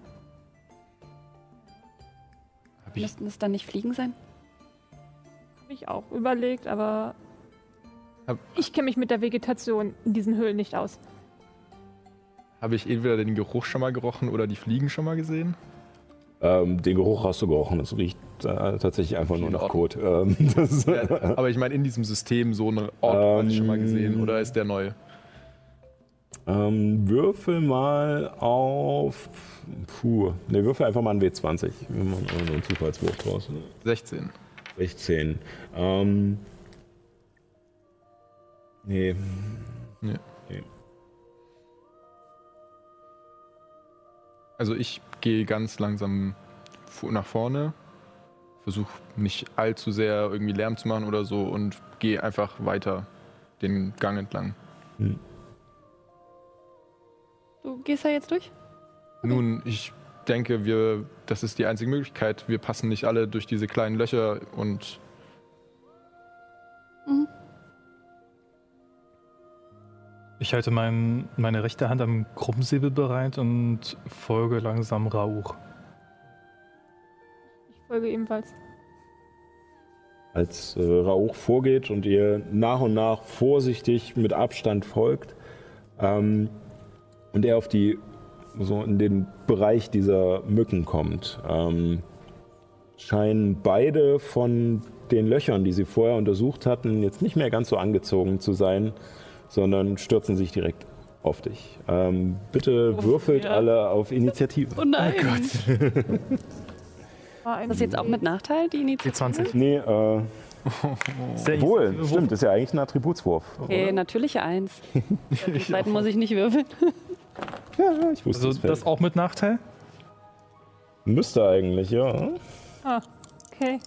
Müssten es dann nicht Fliegen sein? Habe ich auch überlegt, aber Hab- ich kenne mich mit der Vegetation in diesen Höhlen nicht aus. habe ich entweder den Geruch schon mal gerochen oder die Fliegen schon mal gesehen? ähm, den Geruch hast du gerochen. Es riecht äh, tatsächlich einfach nur nach. Kot. Ähm, das, Ja, aber ich meine, in diesem System so einen Ort hatte ich schon mal gesehen oder ist der neu? Ähm, würfel mal auf. Puh. Ne, würfel einfach mal einen W20. Wir machen nur einen Zufallswurf draus. 16. 16. Ähm, nee. Nee. Nee. Also ich gehe ganz langsam nach vorne, versuche nicht allzu sehr irgendwie Lärm zu machen oder so und gehe einfach weiter den Gang entlang. Du gehst da jetzt durch? Nun, ich denke, wir, das ist die einzige Möglichkeit. Wir passen nicht alle durch diese kleinen Löcher und Ich halte mein, meine rechte Hand am Krummsäbel bereit und folge langsam Rauch. Ich folge ebenfalls. Als äh, Rauch vorgeht und ihr nach und nach vorsichtig mit Abstand folgt, Ähm, und er auf die, so in den Bereich dieser Mücken kommt, ähm, scheinen beide von den Löchern, die sie vorher untersucht hatten, jetzt nicht mehr ganz so angezogen zu sein, sondern stürzen sich direkt auf dich. Ähm, bitte würfelt ja. alle auf Initiative. Oh nein. War ein Ist das jetzt auch mit Nachteil, die Initiative? D20. Nee, äh, Sehr wohl, stimmt, ist ja eigentlich ein Attributswurf. Okay, oder? natürliche Eins. Die zweiten muss ich nicht würfeln. Ja, ja, ich wusste Also es das auch mit Nachteil? Müsste eigentlich, ja. Ah, okay.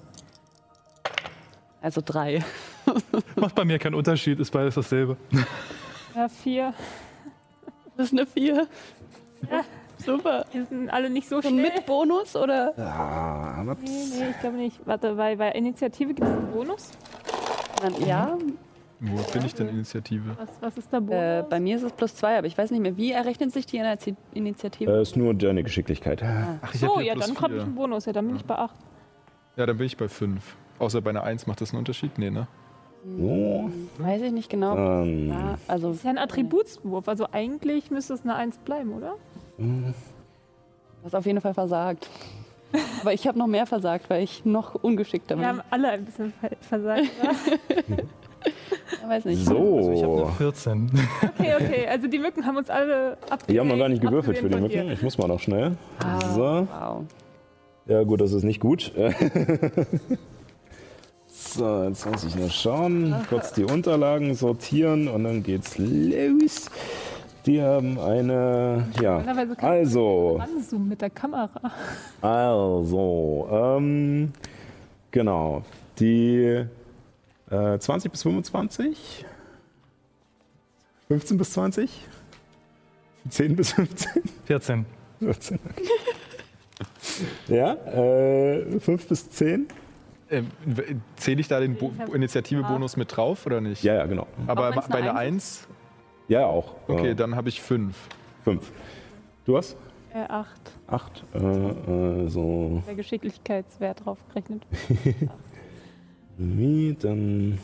Also drei. Macht bei mir keinen Unterschied, ist beides dasselbe. Ja, vier. Das ist eine Vier. Ja. Super. Die sind alle nicht so Und schnell. mit Bonus oder? Aber Nee, nee, ich glaube nicht. Warte, bei, bei Initiative gibt es einen Bonus. Dann, ja, Wo finde ich denn Initiative? Was, was ist Bonus? äh, bei mir ist es plus zwei, aber ich weiß nicht mehr, wie errechnet sich die Initi- Initiative? äh, ist nur deine Geschicklichkeit. Ach, ich so, ja, dann habe ich einen Bonus. Ja, dann bin ich bei acht. Ja, dann bin ich bei 5. Außer bei einer 1 macht das einen Unterschied? Nee, ne? So, Weiß ich nicht genau. ähm, Ja, also Das ist ja ein Attributswurf. Also eigentlich müsste es eine Eins bleiben, oder? du hast auf jeden Fall versagt. Aber ich habe noch mehr versagt, weil ich noch ungeschickter bin. Wir haben alle ein bisschen ver- versagt. Ja, weiß nicht. Also ich habe so. eine 14. okay, okay. Also die Mücken haben uns alle abgehängt. Die haben noch gar nicht gewürfelt für die Mücken. Ich muss mal noch schnell. Ah, So. Wow. Ja, gut, das ist nicht gut. so, jetzt muss ich nur schauen. Kurz die Unterlagen sortieren und dann geht's los. Die haben eine. Ja. Also. ranzoomen mit der Kamera. Also, ähm, genau. Die äh, 20 bis 25, 15 bis 20, 10 bis 15, 14. 14. ja, äh, 5 bis 10. Ähm, Zähle ich da den Initiative-Bonus mit drauf oder nicht? Ja, ja, genau. Aber bei eine einer Eins 1? Ja, auch. Okay, äh, dann habe ich 5. 5. Du hast? Äh, acht. 8. Äh, äh, so. Der Geschicklichkeitswert drauf gerechnet. Wie, dann.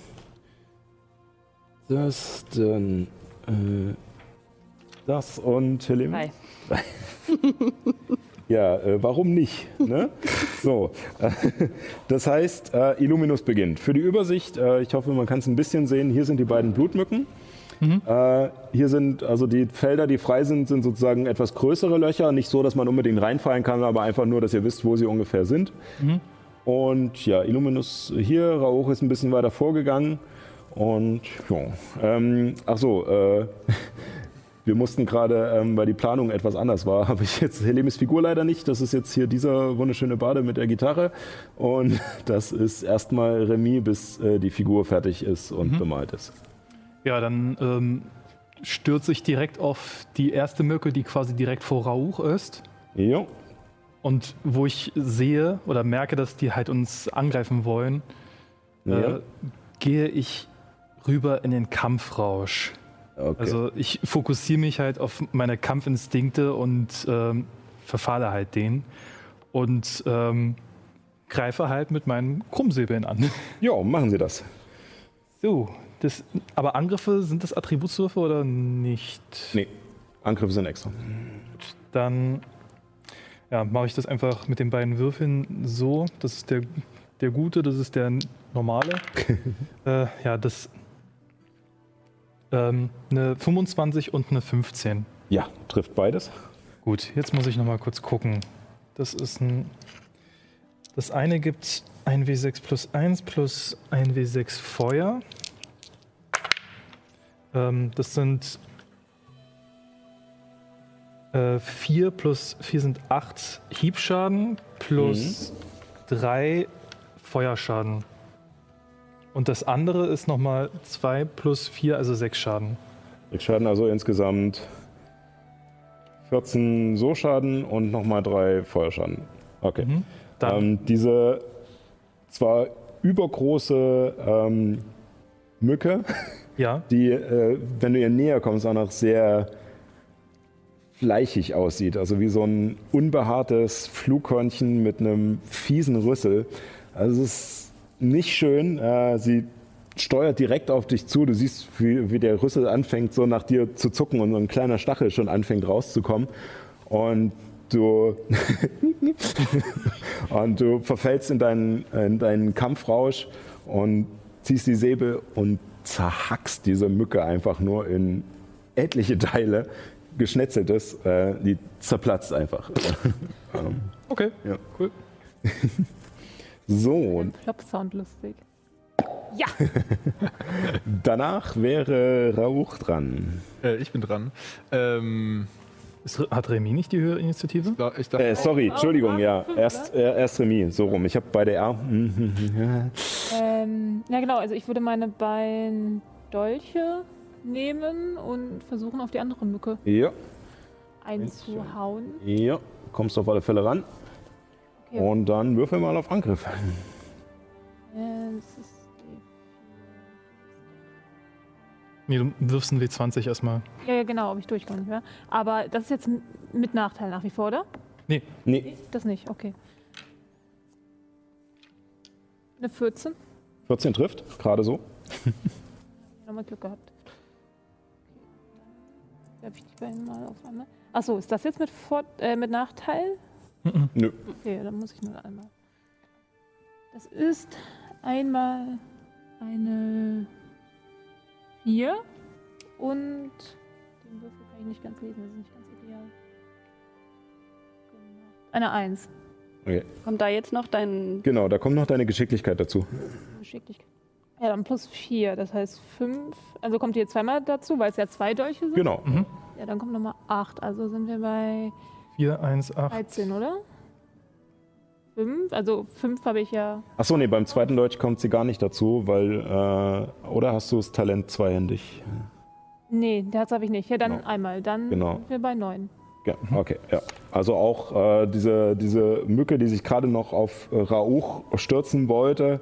Das, dann. Äh, das und Helene. Drei. Ja, äh, warum nicht? Ne? so, äh, das heißt, äh, Illuminus beginnt. Für die Übersicht, äh, ich hoffe, man kann es ein bisschen sehen, hier sind die beiden Blutmücken. Äh, hier sind also die Felder, die frei sind, sind sozusagen etwas größere Löcher. Nicht so, dass man unbedingt reinfallen kann, aber einfach nur, dass ihr wisst, wo sie ungefähr sind. Und ja, Illuminus hier, Rauch ist ein bisschen weiter vorgegangen. Und ja, ähm, ach so, äh, wir mussten gerade, ähm, weil die Planung etwas anders war, habe ich jetzt Helemis Figur leider nicht. Das ist jetzt hier dieser wunderschöne Bade mit der Gitarre. Und das ist erstmal Remis, bis äh, die Figur fertig ist und bemalt ist. Ja, dann ähm, stürze ich direkt auf die erste Mücke, die quasi direkt vor Rauch ist. Jo, Und wo ich sehe oder merke, dass die halt uns angreifen wollen, ja. äh, gehe ich rüber in den Kampfrausch. okay. Also ich fokussiere mich halt auf meine Kampfinstinkte und ähm, verfahle halt den und ähm, greife halt mit meinen Krummsäbeln an. jo, machen Sie das. So, das, aber Angriffe, sind das Attributswürfe oder nicht? Nee, Angriffe sind extra. Dann ja, mache ich das einfach mit den beiden Würfeln so. Das ist der, der gute, das ist der normale. äh, ja, das ähm, eine 25 und eine 15. Ja, trifft beides. Gut, jetzt muss ich noch mal kurz gucken. Das ist ein. Das eine gibt ein W6 plus 1 plus ein W6 Feuer. Ähm, das sind 4 plus 4 sind 8 Hiebschaden plus 3 Feuerschaden. Und das andere ist nochmal 2 plus 4, also 6 Schaden. Sechs Schaden, also insgesamt 14 so Schaden und nochmal drei Feuerschaden. Okay. Mhm. Ähm, diese zwar übergroße ähm, Mücke, ja, die, äh, wenn du ihr näher kommst, auch noch sehr fleischig aussieht. Also wie so ein unbehaartes Flughörnchen mit einem fiesen Rüssel. Also es ist nicht schön. Äh, sie steuert direkt auf dich zu. Du siehst, wie, wie der Rüssel anfängt, so nach dir zu zucken und so ein kleiner Stachel schon anfängt rauszukommen. Und du, und du verfällst in deinen, in deinen Kampfrausch und ziehst die Säbel und zerhackst diese Mücke einfach nur in etliche Teile. Geschnetzeltes, äh, die zerplatzt einfach. Okay, ja. cool. So, Plop-Sound lustig. danach wäre Rauch dran. Äh, ich bin dran. Ähm, Ist, hat Remy nicht die höhere Initiative? ich dachte, Äh, sorry, Entschuldigung, ja. Erst, äh, erst Remis, so rum. Ich habe bei der R. hm, ja. Ähm, ja genau, also ich würde meine beiden Dolche nehmen und versuchen auf die andere Mücke Ja, einzuhauen. ja, kommst auf alle Fälle ran. Okay. Und dann würfel mal auf Angriff. Äh, das ist die- Nee, du wirfst einen W20 erstmal. ja, ja, genau, ob ich durchkomme, nicht mehr. Aber das ist jetzt mit Nachteil nach wie vor, oder? Nee, Nee, Das nicht, okay. Eine 14. 14 trifft, gerade so. Nochmal Glück gehabt. Werfe ich die beiden mal auf einmal. Achso, ist das jetzt mit, Vor äh, mit Nachteil? Nö. Okay, dann muss ich nur einmal. Das ist einmal eine 4 und den Würfel kann ich nicht ganz lesen, das ist nicht ganz ideal. Eine 1. Okay. Kommt da jetzt noch dein. Genau, da kommt noch deine Geschicklichkeit dazu. Geschicklichkeit. Ja, dann plus 4, das heißt 5. Also kommt hier zweimal dazu, weil es ja zwei Dolche sind. Genau. Ja, dann kommt nochmal 8. Also sind wir bei 4, 1, 8. 13, oder? 5? Also 5 habe ich ja. Achso, nee, beim zweiten Deutsch kommt sie gar nicht dazu, weil. Äh, oder hast du das Talent zweihändig? Nee, das habe ich nicht. Ja, dann Genau. einmal. Dann Genau. sind wir bei 9. Ja, okay, ja. Also auch äh, diese, diese Mücke, die sich gerade noch auf äh, Rauch stürzen wollte,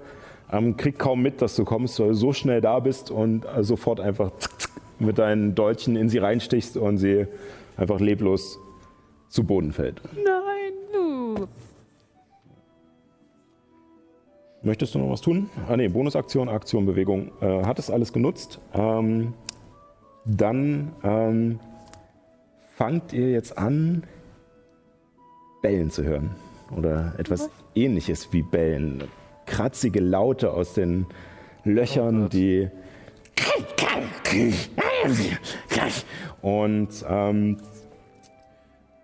ähm, kriegt kaum mit, dass du kommst, weil du so schnell da bist und äh, sofort einfach zick, zick, mit deinen Dolchen in sie reinstichst und sie einfach leblos zu Boden fällt. Nein! Uh. Möchtest du noch was tun? Ah nee, Bonusaktion, Aktion, Bewegung. Äh, hat es alles genutzt? Ähm, dann ähm, fangt ihr jetzt an, Bellen zu hören. Oder etwas ähnliches wie Bellen. Kratzige Laute aus den Löchern, die. Und ähm,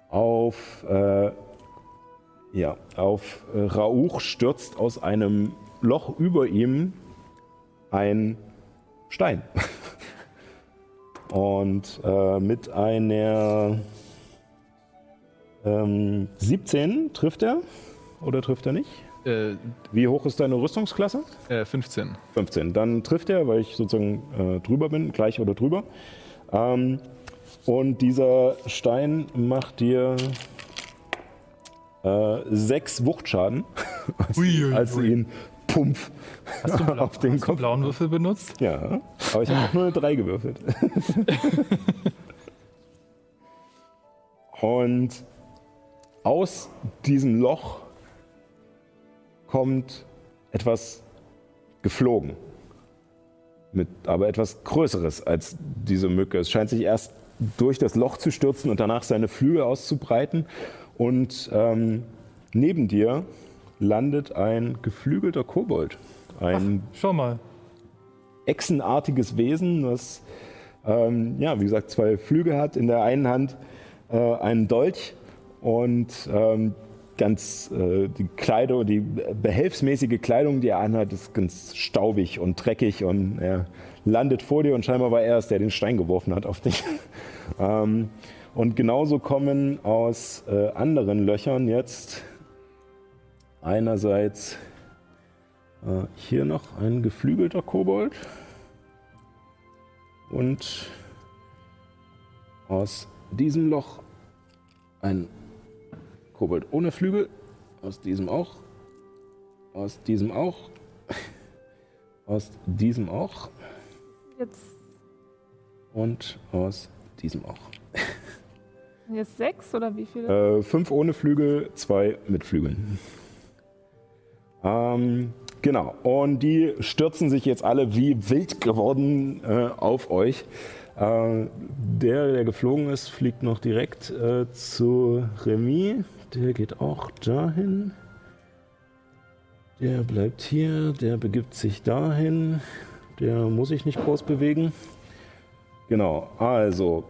auf äh, ja, auf äh, Rauch stürzt aus einem Loch über ihm ein Stein. Und äh, mit einer ähm, 17 trifft er oder trifft er nicht? Äh, Wie hoch ist deine Rüstungsklasse? äh, 15. 15. Dann trifft er, weil ich sozusagen äh, drüber bin, gleich oder drüber. Ähm, und dieser Stein macht dir äh, sechs Wuchtschaden, als, Ui, als du ihn pumpf Hast du, blau- auf den hast du Kopf. blauen Würfel benutzt? Ja, aber ich habe auch nur eine 3 gewürfelt. Und aus diesem Loch kommt etwas geflogen. Mit, aber etwas Größeres als diese Mücke. Es scheint sich erst durch das Loch zu stürzen und danach seine Flügel auszubreiten. Und ähm, neben dir landet ein geflügelter Kobold. Ein Schau mal. echsenartiges Wesen, das, ähm, ja, wie gesagt, zwei Flügel hat. In der einen Hand äh, einen Dolch und ähm, ganz äh, die Kleidung, die behelfsmäßige Kleidung, die er anhat, ist ganz staubig und dreckig und er landet vor dir und scheinbar war er es, der den Stein geworfen hat auf dich. ähm, und genauso kommen aus äh, anderen Löchern jetzt einerseits äh, hier noch ein geflügelter Kobold. Und aus diesem Loch ein Kobold ohne Flügel. Aus diesem auch. Aus diesem auch. Aus diesem auch. Jetzt, Und aus diesem auch. jetzt 6 oder wie viele? Äh, fünf ohne Flügel, zwei mit Flügeln. Ähm, genau. Und die stürzen sich jetzt alle wie wild geworden äh, auf euch. Äh, der, der geflogen ist, fliegt noch direkt äh, zu Remy. Der geht auch dahin. Der bleibt hier, der begibt sich dahin. Der muss sich nicht groß bewegen. Genau, also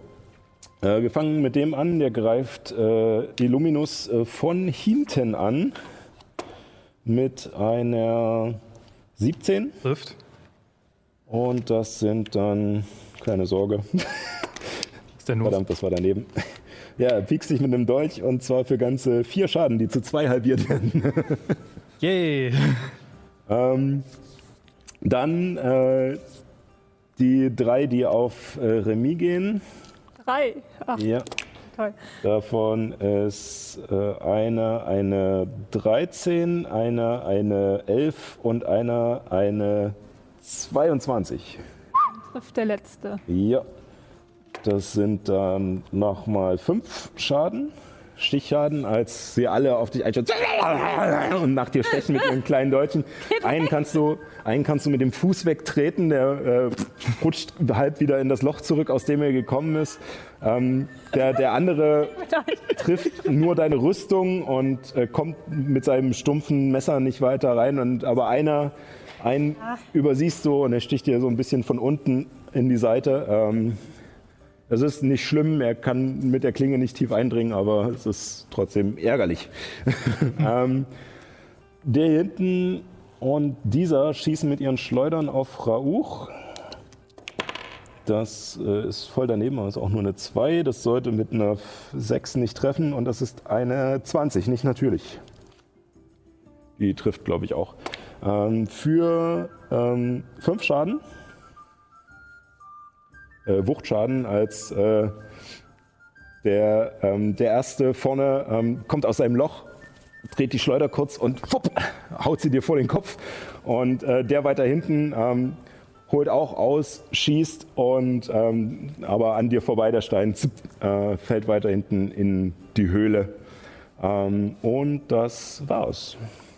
äh, wir fangen mit dem an, der greift äh, Illuminus äh, von hinten an mit einer 17. Trifft. Und das sind dann, keine Sorge, Ist der nur verdammt, das war daneben. Ja, piekst dich mit einem Dolch und zwar für ganze vier Schaden, die zu zwei halbiert werden. Yay! Ähm, dann äh, die drei, die auf äh, Remis gehen. Drei. Ach, Ja. toll. Davon ist äh, einer eine 13, einer eine 11 und einer eine 22. Trifft der letzte. Ja. Das sind dann nochmal fünf Schaden. Stichschaden, als sie alle auf dich einstellen und nach dir stechen mit ihren kleinen Deutschen. Einen kannst du, einen kannst du mit dem Fuß wegtreten, der äh, rutscht halb wieder in das Loch zurück, aus dem er gekommen ist. Ähm, der, der andere trifft nur deine Rüstung und äh, kommt mit seinem stumpfen Messer nicht weiter rein. Und, aber einer, einen übersiehst du und er sticht dir so ein bisschen von unten in die Seite. Ähm, es ist nicht schlimm, er kann mit der Klinge nicht tief eindringen, aber es ist trotzdem ärgerlich. ähm, der hier hinten und dieser schießen mit ihren Schleudern auf Rauch. Das äh, ist voll daneben, aber ist auch nur eine 2. Das sollte mit einer 6 nicht treffen und das ist eine 20, nicht natürlich. Die trifft, glaube ich, auch. Ähm, für 5 Schaden äh, Wuchtschaden, als äh, der, ähm, der erste vorne ähm, kommt aus seinem Loch, dreht die Schleuder kurz und fupp, haut sie dir vor den Kopf. Und äh, der weiter hinten ähm, holt auch aus, schießt und ähm, aber an dir vorbei der Stein zipp, äh, fällt weiter hinten in die Höhle. Ähm, und das war's.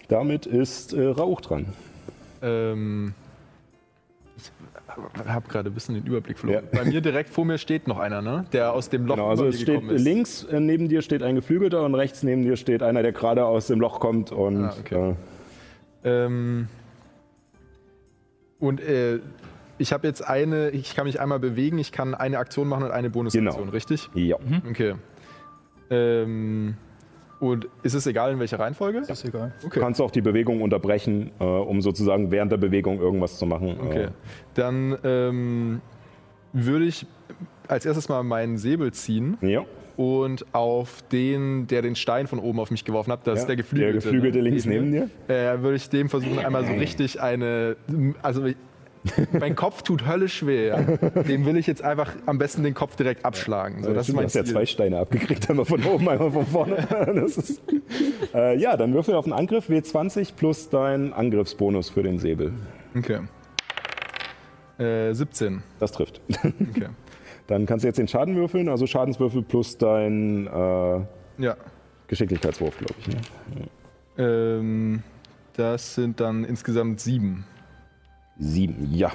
Damit ist äh, Rauch dran. Ähm, habe gerade ein bisschen den Überblick verloren. Bei mir direkt vor mir steht noch einer, ne? Der aus dem Loch Genau, also es steht ist. links äh, neben dir steht ein Geflügelter und rechts neben dir steht einer, der gerade aus dem Loch kommt und Ah, okay. äh, Ähm, und äh, ich habe jetzt eine, ich kann mich einmal bewegen, ich kann eine Aktion machen und eine Bonusaktion, Genau. richtig? ja. Okay. Ähm, und ist es egal, in welcher Reihenfolge? Ist egal. Du Okay. kannst auch die Bewegung unterbrechen, äh, um sozusagen während der Bewegung irgendwas zu machen. Okay. Äh, Dann ähm, würde ich als erstes mal meinen Säbel ziehen ja. und auf den, der den Stein von oben auf mich geworfen hat, das ja. ist der Geflügelte. Der Geflügelte ne? links neben dir. Äh, würde ich dem versuchen, einmal so richtig eine. Also, mein Kopf tut höllisch weh. Ja. Dem will ich jetzt einfach am besten den Kopf direkt abschlagen. So, das ist stimmt, du mein hast ja zwei Steine abgekriegt, einmal von oben, einmal von vorne. Ist, äh, ja, dann würfel auf den Angriff W20 plus dein Angriffsbonus für den Säbel. Okay. Äh, 17. Das trifft. Okay. Dann kannst du jetzt den Schaden würfeln, also Schadenswürfel plus dein äh, Ja. Geschicklichkeitswurf, glaube ich. Ne? Ähm, das sind dann insgesamt sieben. Sieben, ja.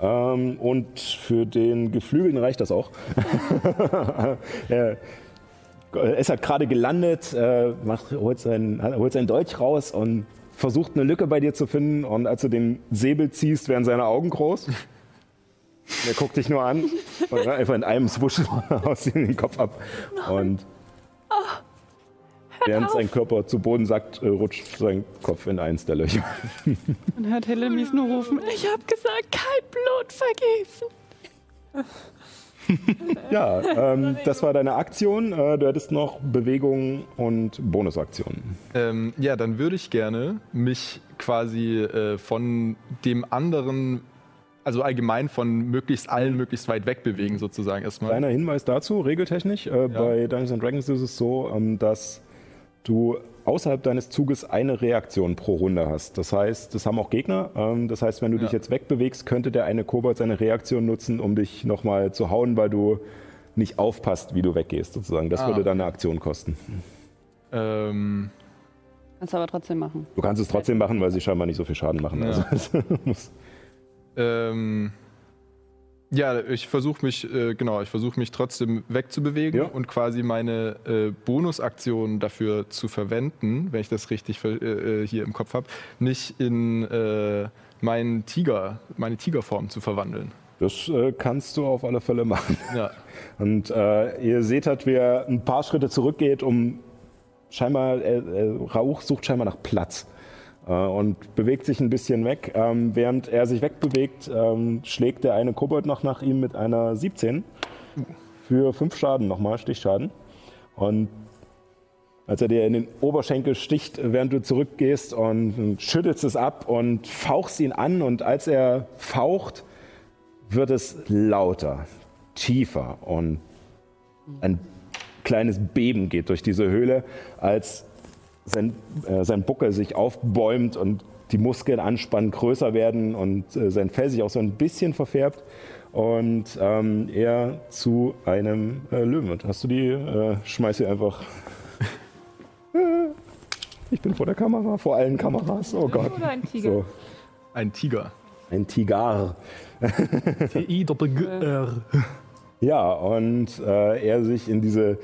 Ähm, und für den Geflügelten reicht das auch. er, ist halt gerade gelandet, äh, macht, holt, sein, holt sein Dolch raus und versucht eine Lücke bei dir zu finden. Und als du den Säbel ziehst, werden seine Augen groß. Er guckt dich nur an und einfach in einem Swusch haust ihm den Kopf ab. Und während sein Körper zu Boden sackt, äh, rutscht sein Kopf in eins der Löcher. Und hört Helemis nur rufen, ich hab gesagt, kein Blut vergießen. Ja, ähm, das war deine Aktion. Äh, du hättest noch Bewegung und Bonusaktionen. Ähm, ja, dann würde ich gerne mich quasi äh, von dem anderen, also allgemein von möglichst allen möglichst weit weg bewegen, sozusagen erstmal. Kleiner Hinweis dazu, regeltechnisch. Äh, Bei Dungeons and Dragons ist es so, ähm, dass du außerhalb deines Zuges eine Reaktion pro Runde hast. Das heißt, das haben auch Gegner. Ähm, das heißt, wenn du Ja. dich jetzt wegbewegst, könnte der eine Kobold seine Reaktion nutzen, um dich nochmal zu hauen, weil du nicht aufpasst, wie du weggehst, sozusagen. Das Ah, würde dann eine Aktion kosten. Ähm, Kannst du aber trotzdem machen. Du kannst es trotzdem machen, weil sie scheinbar nicht so viel Schaden machen. Ja. Also, Ähm, ja, ich versuche mich, äh, genau, ich versuche mich trotzdem wegzubewegen Ja. und quasi meine äh, Bonusaktion dafür zu verwenden, wenn ich das richtig äh, äh, hier im Kopf habe, nicht in äh, meinen Tiger, meine Tigerform zu verwandeln. das äh, kannst du auf alle Fälle machen. Ja. Und ihr seht halt, wie er ein paar Schritte zurückgeht, um scheinbar, Rauch sucht scheinbar nach Platz und bewegt sich ein bisschen weg. Ähm, während er sich wegbewegt, ähm, schlägt der eine Kobold noch nach ihm mit einer 17 für 5 Schaden nochmal, Stichschaden. Und als er dir in den Oberschenkel sticht, während du zurückgehst und schüttelst es ab und fauchst ihn an und als er faucht, wird es lauter, tiefer und ein kleines Beben geht durch diese Höhle, als sein, äh, sein Buckel sich aufbäumt und die Muskeln anspannen, größer werden und äh, sein Fell sich auch so ein bisschen verfärbt und ähm, er zu einem äh, Löwen wird. Hast du die? Äh, schmeiß sie einfach. ich bin vor der Kamera, vor allen Kameras. Oh Gott. Oder ein Tiger. So, Ein Tiger. ein Tigar. T-I-Doppel-G-R. Ja, und äh, er sich in diese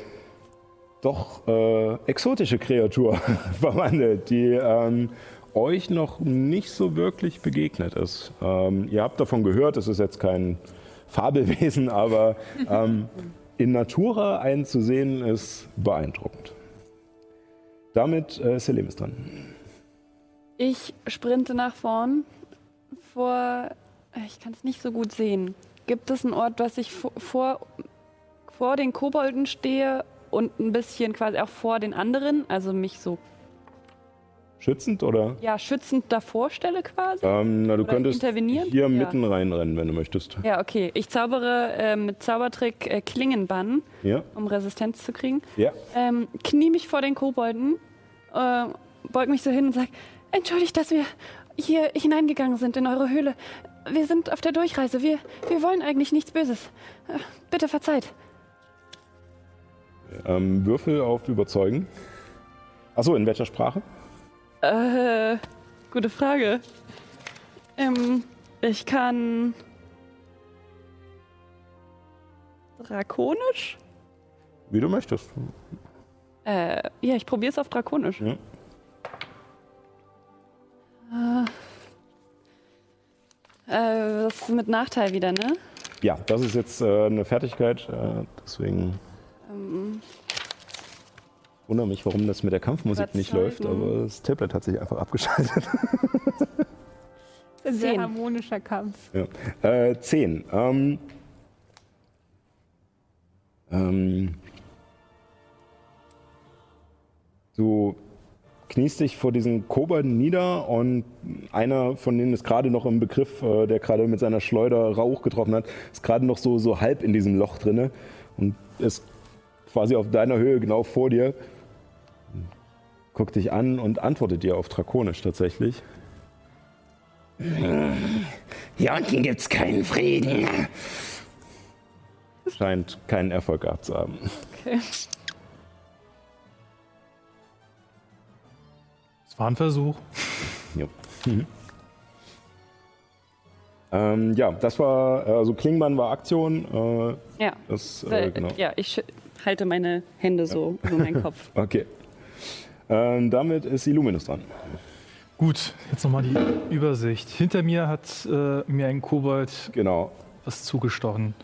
doch äh, exotische Kreatur verwandelt, die ähm, euch noch nicht so wirklich begegnet ist. Ähm, ihr habt davon gehört, es ist jetzt kein Fabelwesen, aber ähm, in Natura einen zu sehen ist beeindruckend. Damit äh, Selim ist dran. Ich sprinte nach vorn. Vor. Ich kann es nicht so gut sehen. Gibt es einen Ort, dass ich vor, vor den Kobolden stehe und ein bisschen quasi auch vor den anderen? Also mich so Schützend oder? ja, schützend davor stelle quasi? Ähm, na, du Oder könntest intervenieren? hier Ja. mitten reinrennen, wenn du möchtest. Ja, okay. Ich zaubere äh, mit Zaubertrick äh, Klingenbann, Ja? um Resistenz zu kriegen. Ja. Ähm, knie mich vor den Kobolden, äh, beug mich so hin und sag, entschuldigt, dass wir hier hineingegangen sind in eure Höhle. Wir sind auf der Durchreise. Wir, wir wollen eigentlich nichts Böses. Äh, bitte verzeiht. Ähm, Würfel auf Überzeugen. Achso, in welcher Sprache? Äh, gute Frage. Ähm, ich kann Drakonisch? Wie du möchtest. Äh, ja, ich probiere es auf Drakonisch. Ja. Äh, das ist mit Nachteil wieder, ne? Ja, das ist jetzt äh, eine Fertigkeit, äh, deswegen wundere mich, warum das mit der Kampfmusik nicht läuft, aber das Tablet hat sich einfach abgeschaltet. Ein sehr Zehn. harmonischer Kampf. ja. äh, zehn. Ähm, ähm, du kniest dich vor diesen Kobolden nieder und einer von denen ist gerade noch im Begriff, äh, der gerade mit seiner Schleuder Rauch getroffen hat, ist gerade noch so, so halb in diesem Loch drinne und ist quasi auf deiner Höhe genau vor dir. Guckt dich an und antwortet dir auf Drakonisch tatsächlich. Hier unten gibt's keinen Frieden. Scheint keinen Erfolg gehabt zu haben. Okay. Es war ein Versuch. Ja. Mhm. Ähm, ja, das war, also Klingmann war Aktion. Äh, Ja. das, äh, genau. Ja, ich halte meine Hände so über meinen Kopf. Okay. Ähm, damit ist Illuminus dran. Gut, jetzt nochmal die Übersicht. Hinter mir hat äh, mir ein Kobold Genau. was zugestochen.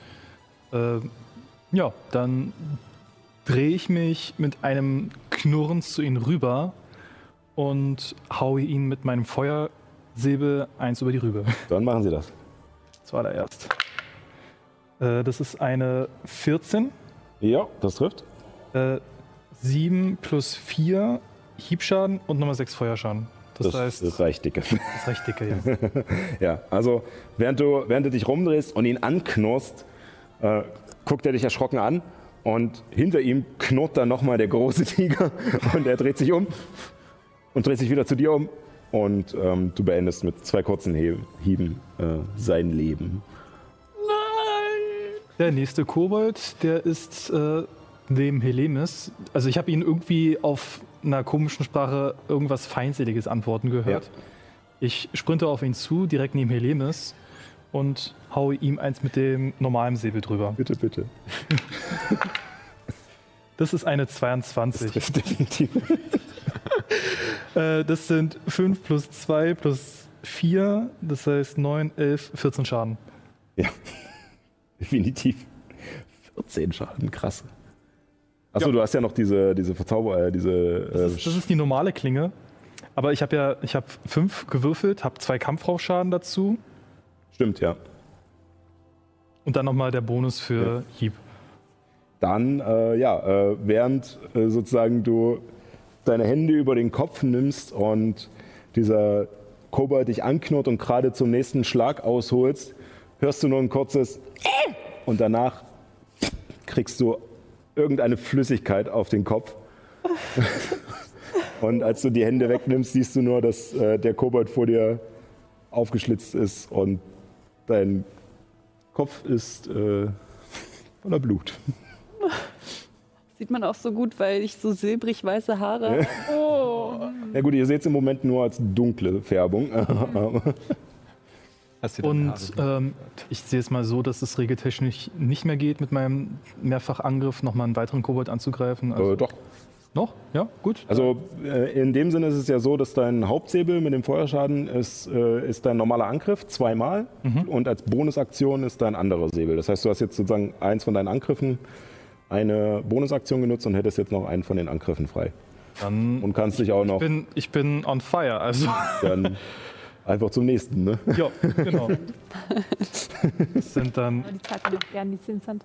Äh, ja, dann drehe ich mich mit einem Knurrens zu ihm rüber und haue ihn mit meinem Feuersäbel eins über die Rübe. Dann machen Sie das. Zuallererst. Äh, das ist eine 14, Ja, das trifft. äh, 7 plus 4 Hiebschaden und nochmal 6 Feuerschaden. Das, heißt, das reicht dicke. ist recht dicke, ja. Ja, also während du, während du dich rumdrehst und ihn anknurrst, äh, guckt er dich erschrocken an und hinter ihm knurrt dann nochmal der große Tiger und er dreht sich um und dreht sich wieder zu dir um und ähm, du beendest mit zwei kurzen Hieben äh, sein Leben. Der nächste Kobold, der ist äh, neben Helemis. Also ich habe ihn irgendwie auf einer komischen Sprache irgendwas Feindseliges antworten gehört. Ja. Ich sprinte auf ihn zu, direkt neben Helemis und haue ihm eins mit dem normalen Säbel drüber. Bitte, bitte. Das ist eine Das 22. trifft definitiv. Äh, das sind 5 plus 2 plus 4, das heißt 9, 11, 14 Schaden. Ja, definitiv. 14 Schaden, krass. Achso, Ja. du hast ja noch diese, diese Verzauber, äh, diese. Das Äh, ist, das ist die normale Klinge. Aber ich habe ja, ich habe 5 gewürfelt, habe zwei Kampfrauschschaden dazu stimmt, ja. und dann nochmal der Bonus für Hieb. Dann, äh, ja, äh, während äh, sozusagen du deine Hände über den Kopf nimmst und dieser Kobold dich anknurrt und gerade zum nächsten Schlag ausholst, hörst du nur ein kurzes "Äh!" und danach kriegst du irgendeine Flüssigkeit auf den Kopf. und als du die Hände wegnimmst, siehst du nur, dass äh, der Kobold vor dir aufgeschlitzt ist und dein Kopf ist äh, voller Blut. Sieht man auch so gut, weil ich so silbrig weiße Haare habe. Ja gut, ihr seht es im Moment nur als dunkle Färbung. Deine Und ähm, ich sehe es mal so, dass es regeltechnisch nicht mehr geht, mit meinem Mehrfachangriff nochmal einen weiteren Kobold anzugreifen. Also, äh, doch. Noch? Ja, gut. Also äh, in dem Sinne ist es ja so, dass dein Hauptsäbel mit dem Feuerschaden ist, äh, ist dein normaler Angriff zweimal und als Bonusaktion ist dein anderer Säbel. Das heißt, du hast jetzt sozusagen eins von deinen Angriffen eine Bonusaktion genutzt und hättest jetzt noch einen von den Angriffen frei. Dann Und kannst dich auch ich noch bin, ich bin on fire. Also, dann einfach zum nächsten. Ne? ja, genau. Das sind dann, die mir noch gern die Zinshand.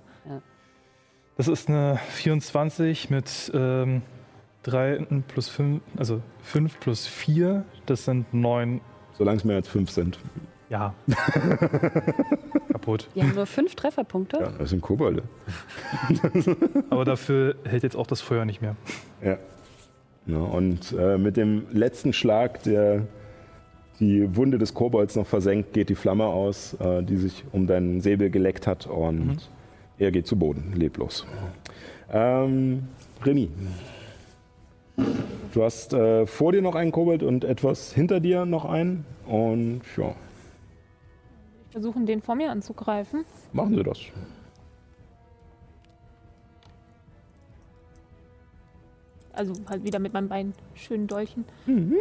das ist eine 24 mit ähm, 3 plus 5, also 5 plus 4, das sind 9. Solange es mehr als fünf sind. Ja. Kaputt. Die haben nur fünf Trefferpunkte. Ja, das sind Kobolde. Aber dafür hält jetzt auch das Feuer nicht mehr. Ja. ja und äh, mit dem letzten Schlag, der die Wunde des Kobolds noch versenkt, geht die Flamme aus, äh, die sich um deinen Säbel geleckt hat und er geht zu Boden, leblos. Ähm, Remy. Du hast äh, vor dir noch einen Kobold und etwas hinter dir noch einen. Und ja, Versuchen, den vor mir anzugreifen. machen Sie das. Also halt wieder mit meinem Bein schönen Dolchen. Mhm.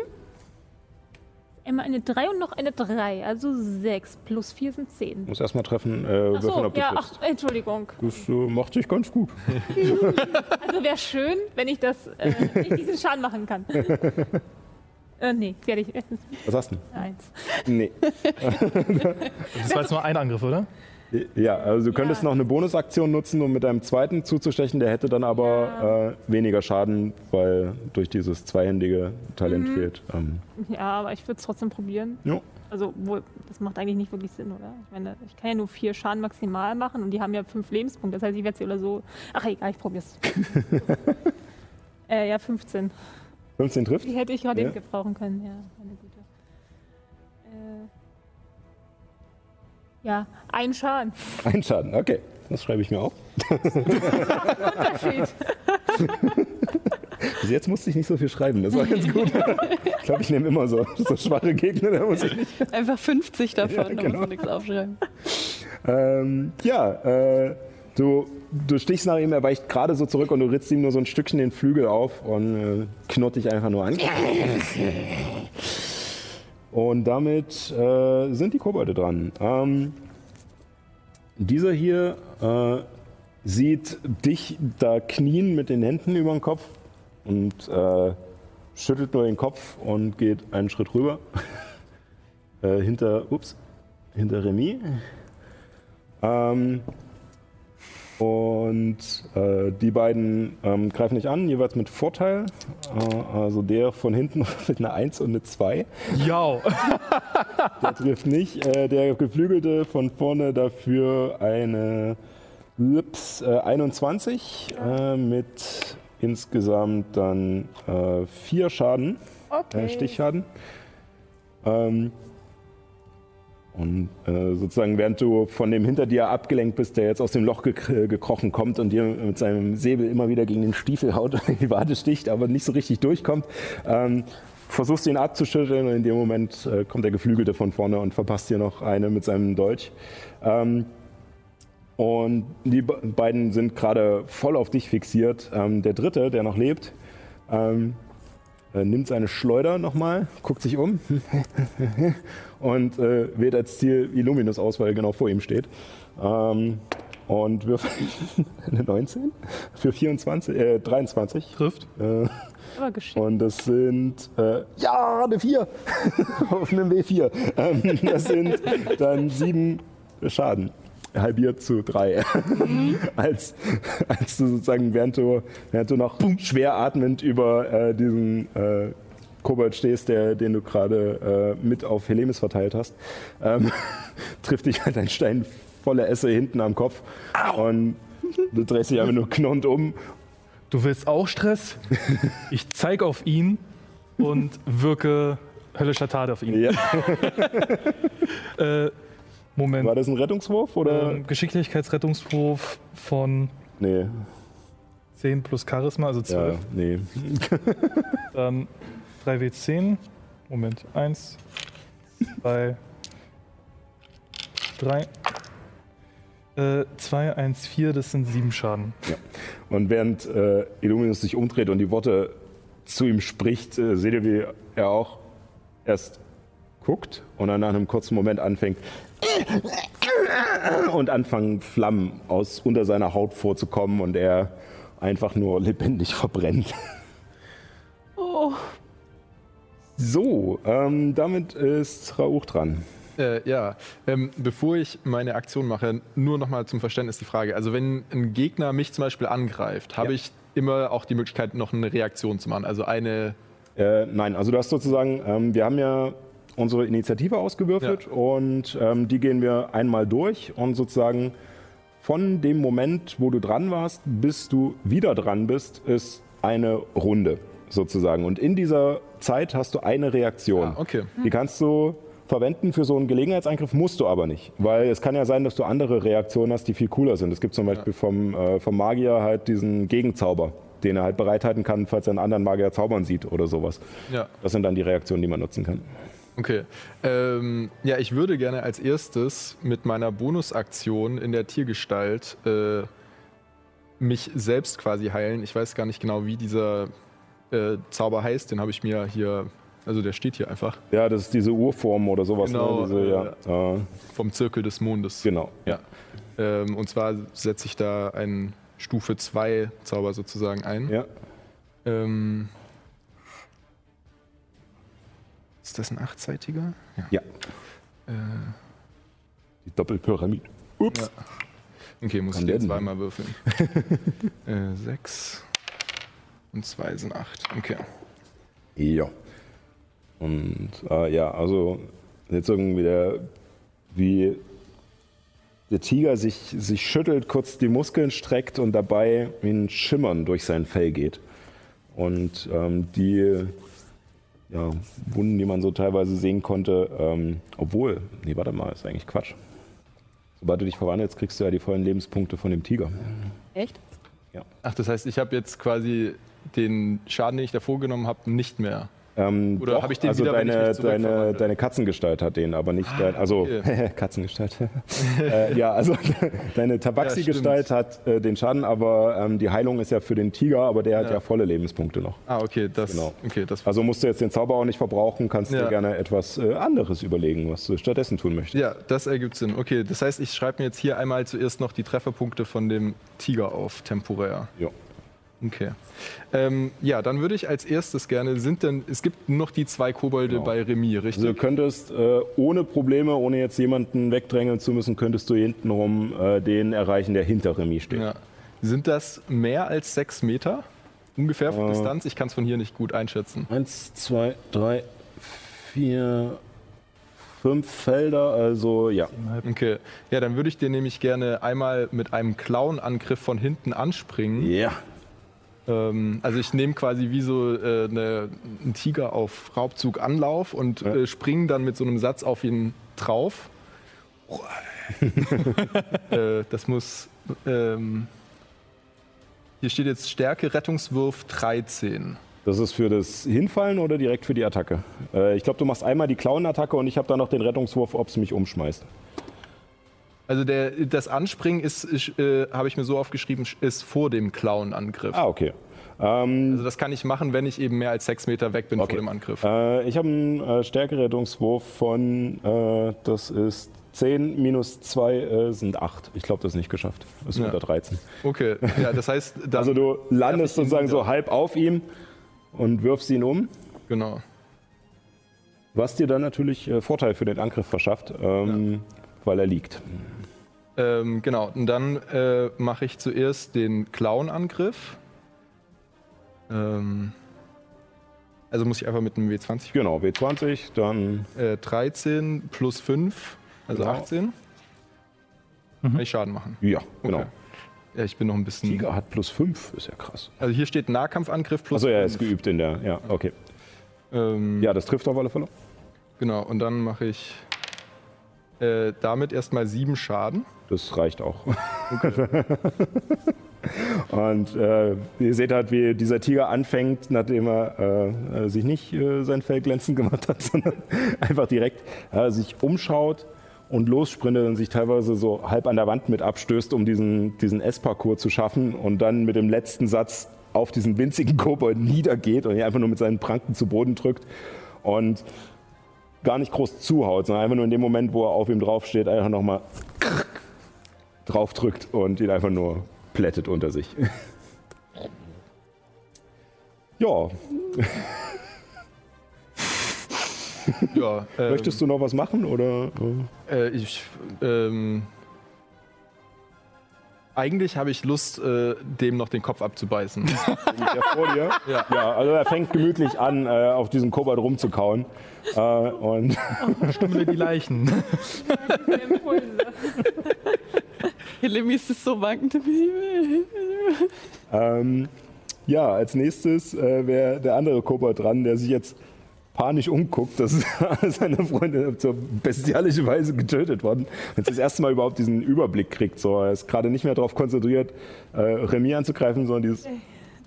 Immer eine 3 und noch eine 3. Also 6 plus 4 sind 10. Muss erstmal treffen, äh, Ach würfeln, so, ob du ja, ach, Entschuldigung. Das äh, macht sich ganz gut. Also wäre schön, wenn ich das, äh, ich diesen Schaden machen kann. äh, nee, werde ich. Was hast du Eins. denn? Nee. Das war jetzt nur ein Angriff, oder? Ja, also du könntest Ja. noch eine Bonusaktion nutzen, um mit deinem zweiten zuzustechen. Der hätte dann aber äh, weniger Schaden, weil durch dieses zweihändige Talent Mhm. fehlt. Ähm, Ja, aber ich würde es trotzdem probieren. jo. Also, wohl, das macht eigentlich nicht wirklich Sinn, oder? Ich meine, ich kann ja nur vier Schaden maximal machen und die haben ja fünf Lebenspunkte. Das heißt, ich werde sie oder so. Ach, egal, ich probier's. äh, ja, 15. 15 trifft. Die hätte ich gerade Ja. eben gebrauchen können, ja. Ja, ein Schaden. Ein Schaden, okay. Das schreibe ich mir auf. Unterschied. Bis jetzt musste ich nicht so viel schreiben, das war ganz gut. ich glaube, ich nehme immer so, so schwache Gegner, da muss ich nicht. Einfach 50 davon, Ja, da muss genau. man nichts aufschreiben. Ähm, ja, äh, du, du stichst nach ihm, er weicht gerade so zurück und du ritzt ihm nur so ein Stückchen den Flügel auf und äh, knurrt dich einfach nur an. Und damit äh, sind die Kobolde dran. Ähm, dieser hier äh, sieht dich da knien mit den Händen über den Kopf und äh, schüttelt nur den Kopf und geht einen Schritt rüber. äh, hinter, ups, hinter Remy. Ähm, und äh, die beiden ähm, greifen nicht an, jeweils mit Vorteil. Äh, also der von hinten mit einer 1 und eine 2. Ja. Der trifft nicht. Äh, der geflügelte von vorne dafür eine ups, äh, 21 äh, mit insgesamt dann äh, vier Schaden, äh, Okay. Stichschaden. Ähm, Und äh, sozusagen, während du von dem hinter dir abgelenkt bist, der jetzt aus dem Loch gek gekrochen kommt und dir mit seinem Säbel immer wieder gegen den Stiefel haut und in die Wade sticht, aber nicht so richtig durchkommt, ähm, versuchst du ihn abzuschütteln und in dem Moment äh, kommt der Geflügelte von vorne und verpasst dir noch eine mit seinem Dolch. Ähm, und die be- beiden sind gerade voll auf dich fixiert. Ähm, der dritte, der noch lebt, ähm, äh, nimmt seine Schleuder nochmal, guckt sich um und äh, wählt als Ziel Illuminus aus, weil er genau vor ihm steht. Ähm, und wirft eine 19 für 24, äh, 23. Trifft. Äh, Aber geschickt. und das sind, äh, ja, eine 4 auf einem W4. Ähm, das sind dann sieben Schaden. Halbiert zu drei. als, als du sozusagen, während du, während du noch schwer atmend über äh, diesen äh, Kobold stehst, der, den du gerade äh, mit auf Helemis verteilt hast, ähm, trifft dich halt ein Stein voller Esse hinten am Kopf. Und du drehst dich einfach nur knurrend um Du willst auch Stress? Ich zeige auf ihn und wirke höllischer Tat auf ihn. Ja. Äh, Moment. War das ein Rettungswurf oder? Ähm, Geschicklichkeitsrettungswurf von nee. 10 plus Charisma, also 12. Ja, nee. Dann 3W10. Moment. 1, 2, 3. 2, 1, 4, das sind 7 Schaden. Und während äh, Illuminus sich umdreht und die Worte zu ihm spricht, äh, seht ihr, wie er auch erst guckt und dann nach einem kurzen Moment anfängt und anfangen Flammen aus unter seiner Haut vorzukommen und er einfach nur lebendig verbrennt. Oh, So, ähm, damit ist Rauch dran. Äh, ja, ähm, bevor ich meine Aktion mache, nur nochmal zum Verständnis die Frage. Also wenn ein Gegner mich zum Beispiel angreift, habe Ja. ich immer auch die Möglichkeit, noch eine Reaktion zu machen. Also eine, Äh, nein, also du hast sozusagen, ähm, wir haben ja unsere Initiative ausgewürfelt und ähm, die gehen wir einmal durch und sozusagen von dem Moment, wo du dran warst, bis du wieder dran bist, ist eine Runde sozusagen. Und in dieser Zeit hast du eine Reaktion. Ah, okay. Die kannst du verwenden für so einen Gelegenheitsangriff, musst du aber nicht. Weil es kann ja sein, dass du andere Reaktionen hast, die viel cooler sind. Es gibt zum Beispiel vom, äh, vom Magier halt diesen Gegenzauber, den er halt bereithalten kann, falls er einen anderen Magier zaubern sieht oder sowas. ja. Das sind dann die Reaktionen, die man nutzen kann. Okay. Ähm, ja, ich würde gerne als erstes mit meiner Bonusaktion in der Tiergestalt äh, mich selbst quasi heilen. Ich weiß gar nicht genau, wie dieser äh, Zauber heißt. Den habe ich mir hier, also der steht hier einfach, Ja, das ist diese Urform oder sowas. Genau, ne? diese, ja. Äh, vom Zirkel des Mondes. genau. Ja. Ähm, und zwar setze ich da einen Stufe 2 Zauber sozusagen ein. Ja. Ähm, ist das ein achtseitiger? ja. Äh, Die Doppelpyramide. Ups. Ja. Okay, muss Kann ich jetzt zweimal würfeln. äh, sechs und zwei sind acht. Okay. Ja. Und äh, ja, also jetzt irgendwie der, wie der Tiger sich, sich schüttelt, kurz die Muskeln streckt und dabei wie ein Schimmern durch sein Fell geht. Und ähm, die ja, Wunden, die man so teilweise sehen konnte, ähm, obwohl, nee, warte mal, ist eigentlich Quatsch. Sobald du dich verwandelst, kriegst du ja die vollen Lebenspunkte von dem Tiger. echt? Ach, das heißt, ich habe jetzt quasi den Schaden, den ich davor genommen habe, nicht mehr. Ähm, Oder doch, hab ich den also wieder, deine, deine, deine Katzengestalt hat den, aber nicht dein, also okay. Katzengestalt. äh, ja, also deine Tabaxi-Gestalt Ja, hat äh, den Schaden, aber ähm, die Heilung ist ja für den Tiger, aber der hat Ja. ja volle Lebenspunkte noch. Ah, okay, das, Genau. okay, das Also musst du jetzt den Zauber auch nicht verbrauchen, kannst Ja. dir gerne etwas äh, anderes überlegen, was du stattdessen tun möchtest. Ja, das ergibt Sinn. Okay, das heißt, ich schreibe mir jetzt hier einmal zuerst noch die Trefferpunkte von dem Tiger auf, temporär. Ja. Okay. Ähm, ja, dann würde ich als erstes gerne, sind denn, es gibt noch die zwei Kobolde Genau. bei Remis, Also richtig? du könntest äh, ohne Probleme, ohne jetzt jemanden wegdrängeln zu müssen, könntest du hintenrum äh, den erreichen, der hinter Remis steht. ja. Sind das mehr als sechs Meter? Ungefähr Äh. Distanz? Ich kann es von hier nicht gut einschätzen. Eins, zwei, drei, vier, fünf Felder, also ja. Okay. Ja, dann würde ich den nämlich gerne einmal mit einem Klauenangriff von hinten anspringen. Ja. Ähm, also ich nehme quasi wie so äh, eine, einen Tiger auf Raubzug Anlauf und Ja. äh, springe dann mit so einem Satz auf ihn drauf äh, das muss. Ähm, hier steht jetzt Stärke, Rettungswurf 13. Das ist für das Hinfallen oder direkt für die Attacke? Äh, ich glaube, du machst einmal die Clown-Attacke und ich habe dann noch den Rettungswurf, ob es mich umschmeißt. Also der, das Anspringen ist, ist äh, habe ich mir so aufgeschrieben, ist vor dem Clown-Angriff. Ah, okay. Ähm, Also das kann ich machen, wenn ich eben mehr als sechs Meter weg bin Okay. vor dem Angriff. äh, ich habe einen äh, Stärkerettungswurf von, äh, das ist 10 minus 2 äh, sind 8. Ich glaube, das ist nicht geschafft. Das ist Ja. unter 13. Okay, ja, das heißt, Also du landest sozusagen so halb auf ihm und wirfst ihn um. genau. Was dir dann natürlich äh, Vorteil für den Angriff verschafft, ähm, weil er liegt. Ähm, genau, und dann äh, mache ich zuerst den Clown-Angriff. Ähm, also muss ich einfach mit einem W20 Genau, W20, dann äh, 13 plus 5, also Genau. 18. Kann ich Schaden machen. ja, genau. Okay. Ja, ich bin noch ein bisschen. Tiger hat plus 5, ist ja krass. Also hier steht Nahkampfangriff plus Achso, ja, er ist geübt in der, ja, okay. Ähm, Ja, das trifft auf alle Fälle. Genau, und dann mache ich äh, damit erstmal sieben Schaden. Das reicht auch. Und äh, ihr seht halt, wie dieser Tiger anfängt, nachdem er äh, äh, sich nicht äh, sein Fell glänzend gemacht hat, sondern einfach direkt äh, sich umschaut und lossprintet und sich teilweise so halb an der Wand mit abstößt, um diesen, diesen S-Parcours zu schaffen und dann mit dem letzten Satz auf diesen winzigen Kobold niedergeht und ihn einfach nur mit seinen Pranken zu Boden drückt und gar nicht groß zuhaut, sondern einfach nur in dem Moment, wo er auf ihm draufsteht, einfach nochmal draufdrückt und ihn einfach nur plättet unter sich. ja, Ja, ähm, möchtest du noch was machen oder? Äh, ich, ähm, eigentlich habe ich Lust, äh, dem noch den Kopf abzubeißen. Der vor dir? Ja. Ja, also er fängt gemütlich an, äh, auf diesem Kobold rumzukauen. Äh, und Stimmen wir die Leichen. Lemmy ist es so wankend. ähm, ja, als nächstes äh, wäre der andere Kobold dran, der sich jetzt panisch umguckt, dass seine Freunde auf so bestialische Weise getötet worden. Jetzt das erste Mal überhaupt diesen Überblick kriegt. So, er ist gerade nicht mehr darauf konzentriert, äh, Remy anzugreifen, sondern dieses,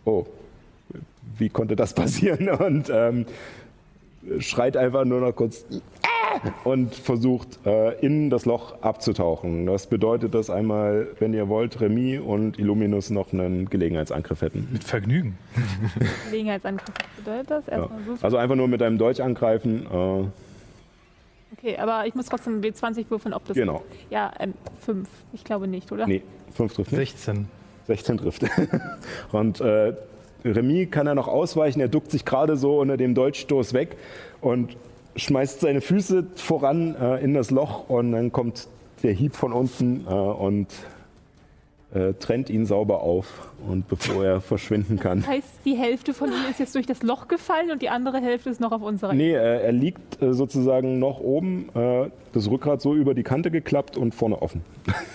oh, wie konnte das passieren? Und ähm, schreit einfach nur noch kurz "Ah!" und versucht äh, in das Loch abzutauchen. Das bedeutet, dass einmal, wenn ihr wollt, Remy und Illuminus noch einen Gelegenheitsangriff hätten. Mit Vergnügen. Gelegenheitsangriff. Was bedeutet das? Ja. Erstmal so. Also einfach nur mit einem Dolch angreifen. Äh, Okay, aber ich muss trotzdem W20 würfeln, ob das. genau. Ja, ähm, 5. Ich glaube nicht, oder? Nee, 5 trifft nicht. 16. 16 trifft. und äh, Remy kann er noch ausweichen. Er duckt sich gerade so unter dem Dolchstoß weg und schmeißt seine Füße voran äh, in das Loch und dann kommt der Hieb von unten äh, und äh, trennt ihn sauber auf und bevor er verschwinden kann. Das heißt, die Hälfte von ihm ist jetzt durch das Loch gefallen und die andere Hälfte ist noch auf unserer Nee, äh, er liegt äh, sozusagen noch oben, äh, das Rückgrat so über die Kante geklappt und vorne offen.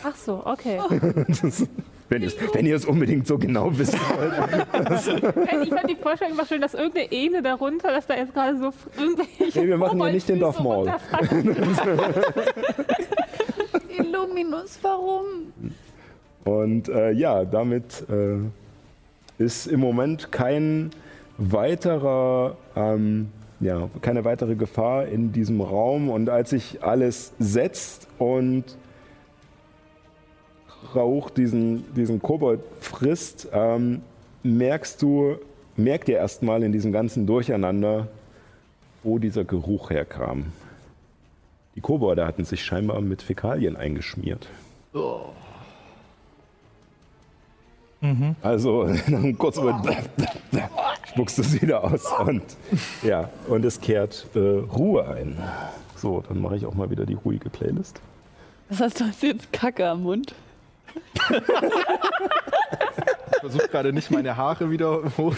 Ach so, okay. Wenn ihr es wenn ihr es unbedingt so genau wissen wollt. ich fand die Vorstellung immer schön, dass irgendeine Ebene darunter, dass da jetzt gerade so irgendwelche. Nee, wir machen hier nicht den Maul. runterfallen. Illuminus, warum? Und äh, ja, damit äh, ist im Moment kein weiterer, ähm, ja, keine weitere Gefahr in diesem Raum. Und als sich alles setzt und Rauch diesen, diesen Kobold frisst, ähm, merkst du, merkt ihr erstmal in diesem ganzen Durcheinander, wo dieser Geruch herkam. Die Kobolde hatten sich scheinbar mit Fäkalien eingeschmiert. Also dann kurz mal spuckst du es wieder aus und ja und es kehrt äh, Ruhe ein. So, dann mache ich auch mal wieder die ruhige Playlist. Was hast du hast jetzt Kacke am Mund? Ich versuche gerade nicht meine Haare wieder hoch.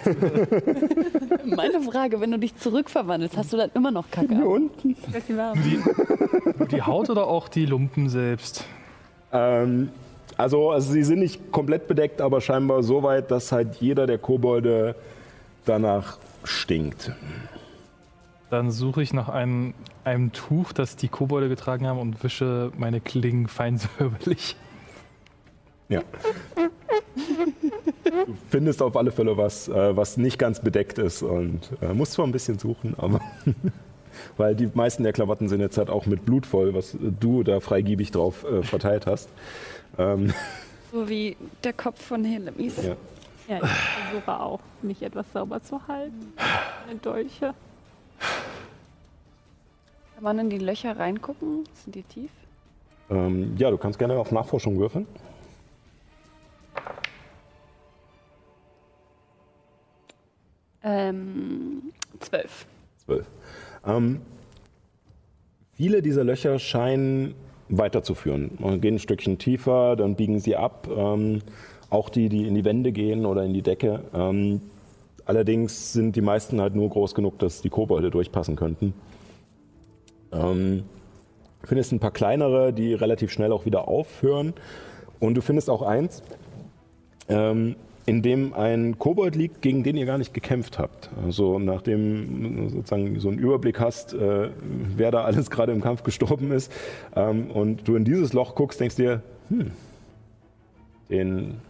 Meine Frage, wenn du dich zurückverwandelst, hast du dann immer noch Kacke Hier unten. Nur die Haut oder auch die Lumpen selbst? Ähm, also, also sie sind nicht komplett bedeckt, aber scheinbar so weit, dass halt jeder der Kobolde danach stinkt. Dann suche ich nach einem, einem Tuch, das die Kobolde getragen haben und wische meine Klingen fein säuberlich. Ja. Du findest auf alle Fälle was, äh, was nicht ganz bedeckt ist und äh, musst zwar ein bisschen suchen, aber weil die meisten der Klamotten sind jetzt halt auch mit Blut voll, was du da freigiebig drauf äh, verteilt hast. Ähm, So wie der Kopf von Helemis. ja. Ja, ich versuche auch, mich etwas sauber zu halten. Meine Dolche. Kann man in die Löcher reingucken? Sind die tief? Ähm, ja, du kannst gerne auf Nachforschung würfeln. Ähm, zwölf. Zwölf. Ähm, viele dieser Löcher scheinen weiterzuführen. Man gehen ein Stückchen tiefer, dann biegen sie ab. Ähm, auch die, die in die Wände gehen oder in die Decke. Ähm, allerdings sind die meisten halt nur groß genug, dass die Kobolde durchpassen könnten. Ähm, findest ein paar kleinere, die relativ schnell auch wieder aufhören. Und du findest auch eins, ähm, in dem ein Kobold liegt, gegen den ihr gar nicht gekämpft habt. Also nachdem sozusagen so einen Überblick hast, äh, wer da alles gerade im Kampf gestorben ist, ähm, und du in dieses Loch guckst, denkst dir, hm, den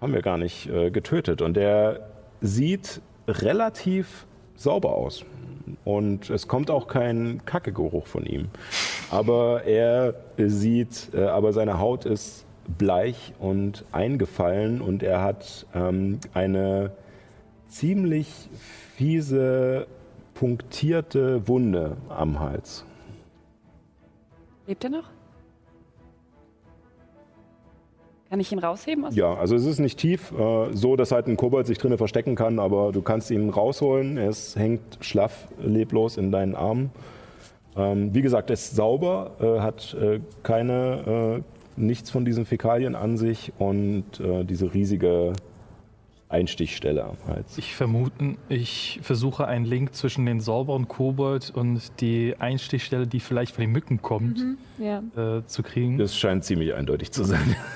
haben wir gar nicht äh, getötet. Und der sieht relativ sauber aus. Und es kommt auch kein Kackegeruch von ihm. Aber er sieht, äh, aber seine Haut ist bleich und eingefallen und er hat ähm, eine ziemlich fiese, punktierte Wunde am Hals. Lebt er noch? Kann ich ihn rausheben? Aus Ja, also es ist nicht tief, äh, so dass halt ein Kobold sich drinnen verstecken kann, aber du kannst ihn rausholen. Er ist, hängt schlaff, leblos in deinen Armen. Ähm, wie gesagt, er ist sauber, äh, hat äh, keine, äh, nichts von diesen Fäkalien an sich und äh, diese riesige Einstichstelle am Hals. Ich vermute, ich versuche einen Link zwischen den sauberen Kobold und die Einstichstelle, die vielleicht von den Mücken kommt, Ja. äh, zu kriegen. Das scheint ziemlich eindeutig zu sein.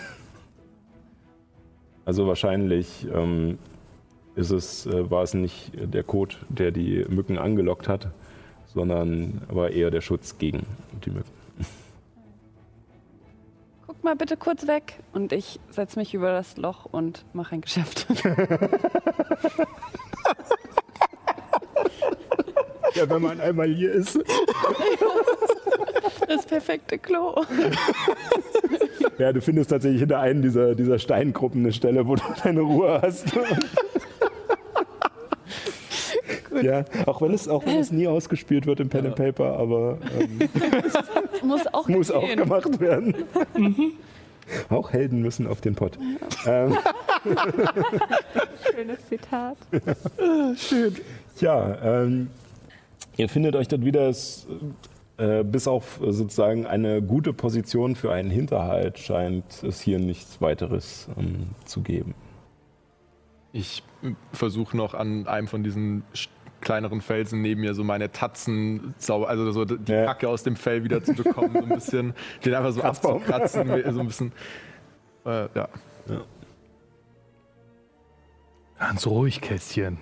Also wahrscheinlich ähm, ist es, äh, war es nicht der Code, der die Mücken angelockt hat, sondern war eher der Schutz gegen die Mücken. Mal bitte kurz weg. Und ich setze mich über das Loch und mache ein Geschäft. Ja, wenn man einmal hier ist. Das perfekte Klo. Ja, du findest tatsächlich hinter einem dieser, dieser Steingruppen eine Stelle, wo du deine Ruhe hast. Ja, auch wenn, es, auch wenn es nie ausgespielt wird im Pen and Paper, aber ähm, Muss auch muss auch gemacht werden. Auch Helden müssen auf den Pott. Ähm, Schönes Zitat. Ja, ähm, ihr findet euch dort wieder, es, äh, bis auf äh, sozusagen eine gute Position für einen Hinterhalt scheint es hier nichts weiteres ähm, zu geben. Ich versuche noch an einem von diesen kleineren Felsen neben mir so meine Tatzen, sau- also so die Ja. Kacke aus dem Fell wieder zu bekommen, so ein bisschen, den einfach so Kratzbaum. abzukratzen, so ein bisschen. Äh, ja. Ganz ruhig, Kästchen.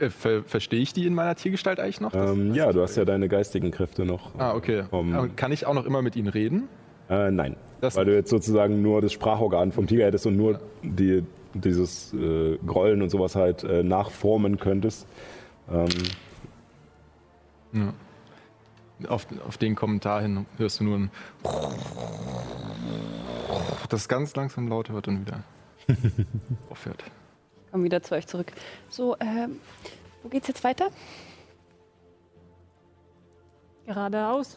Äh, ver Verstehe ich die in meiner Tiergestalt eigentlich noch? Das- Ähm, ja, du hast ja deine geistigen Kräfte noch. Ah, okay. Aber Kann ich auch noch immer mit ihnen reden? Äh, nein, Das- weil du jetzt sozusagen nur das Sprachorgan vom Tiger hättest und nur die, dieses äh, Grollen und sowas halt äh, nachformen könntest. Ähm, Auf, auf den Kommentar hin hörst du nur ein das ganz langsam lauter wird und wieder aufhört. Komm wieder zu euch zurück. So, ähm, wo geht's jetzt weiter? Geradeaus.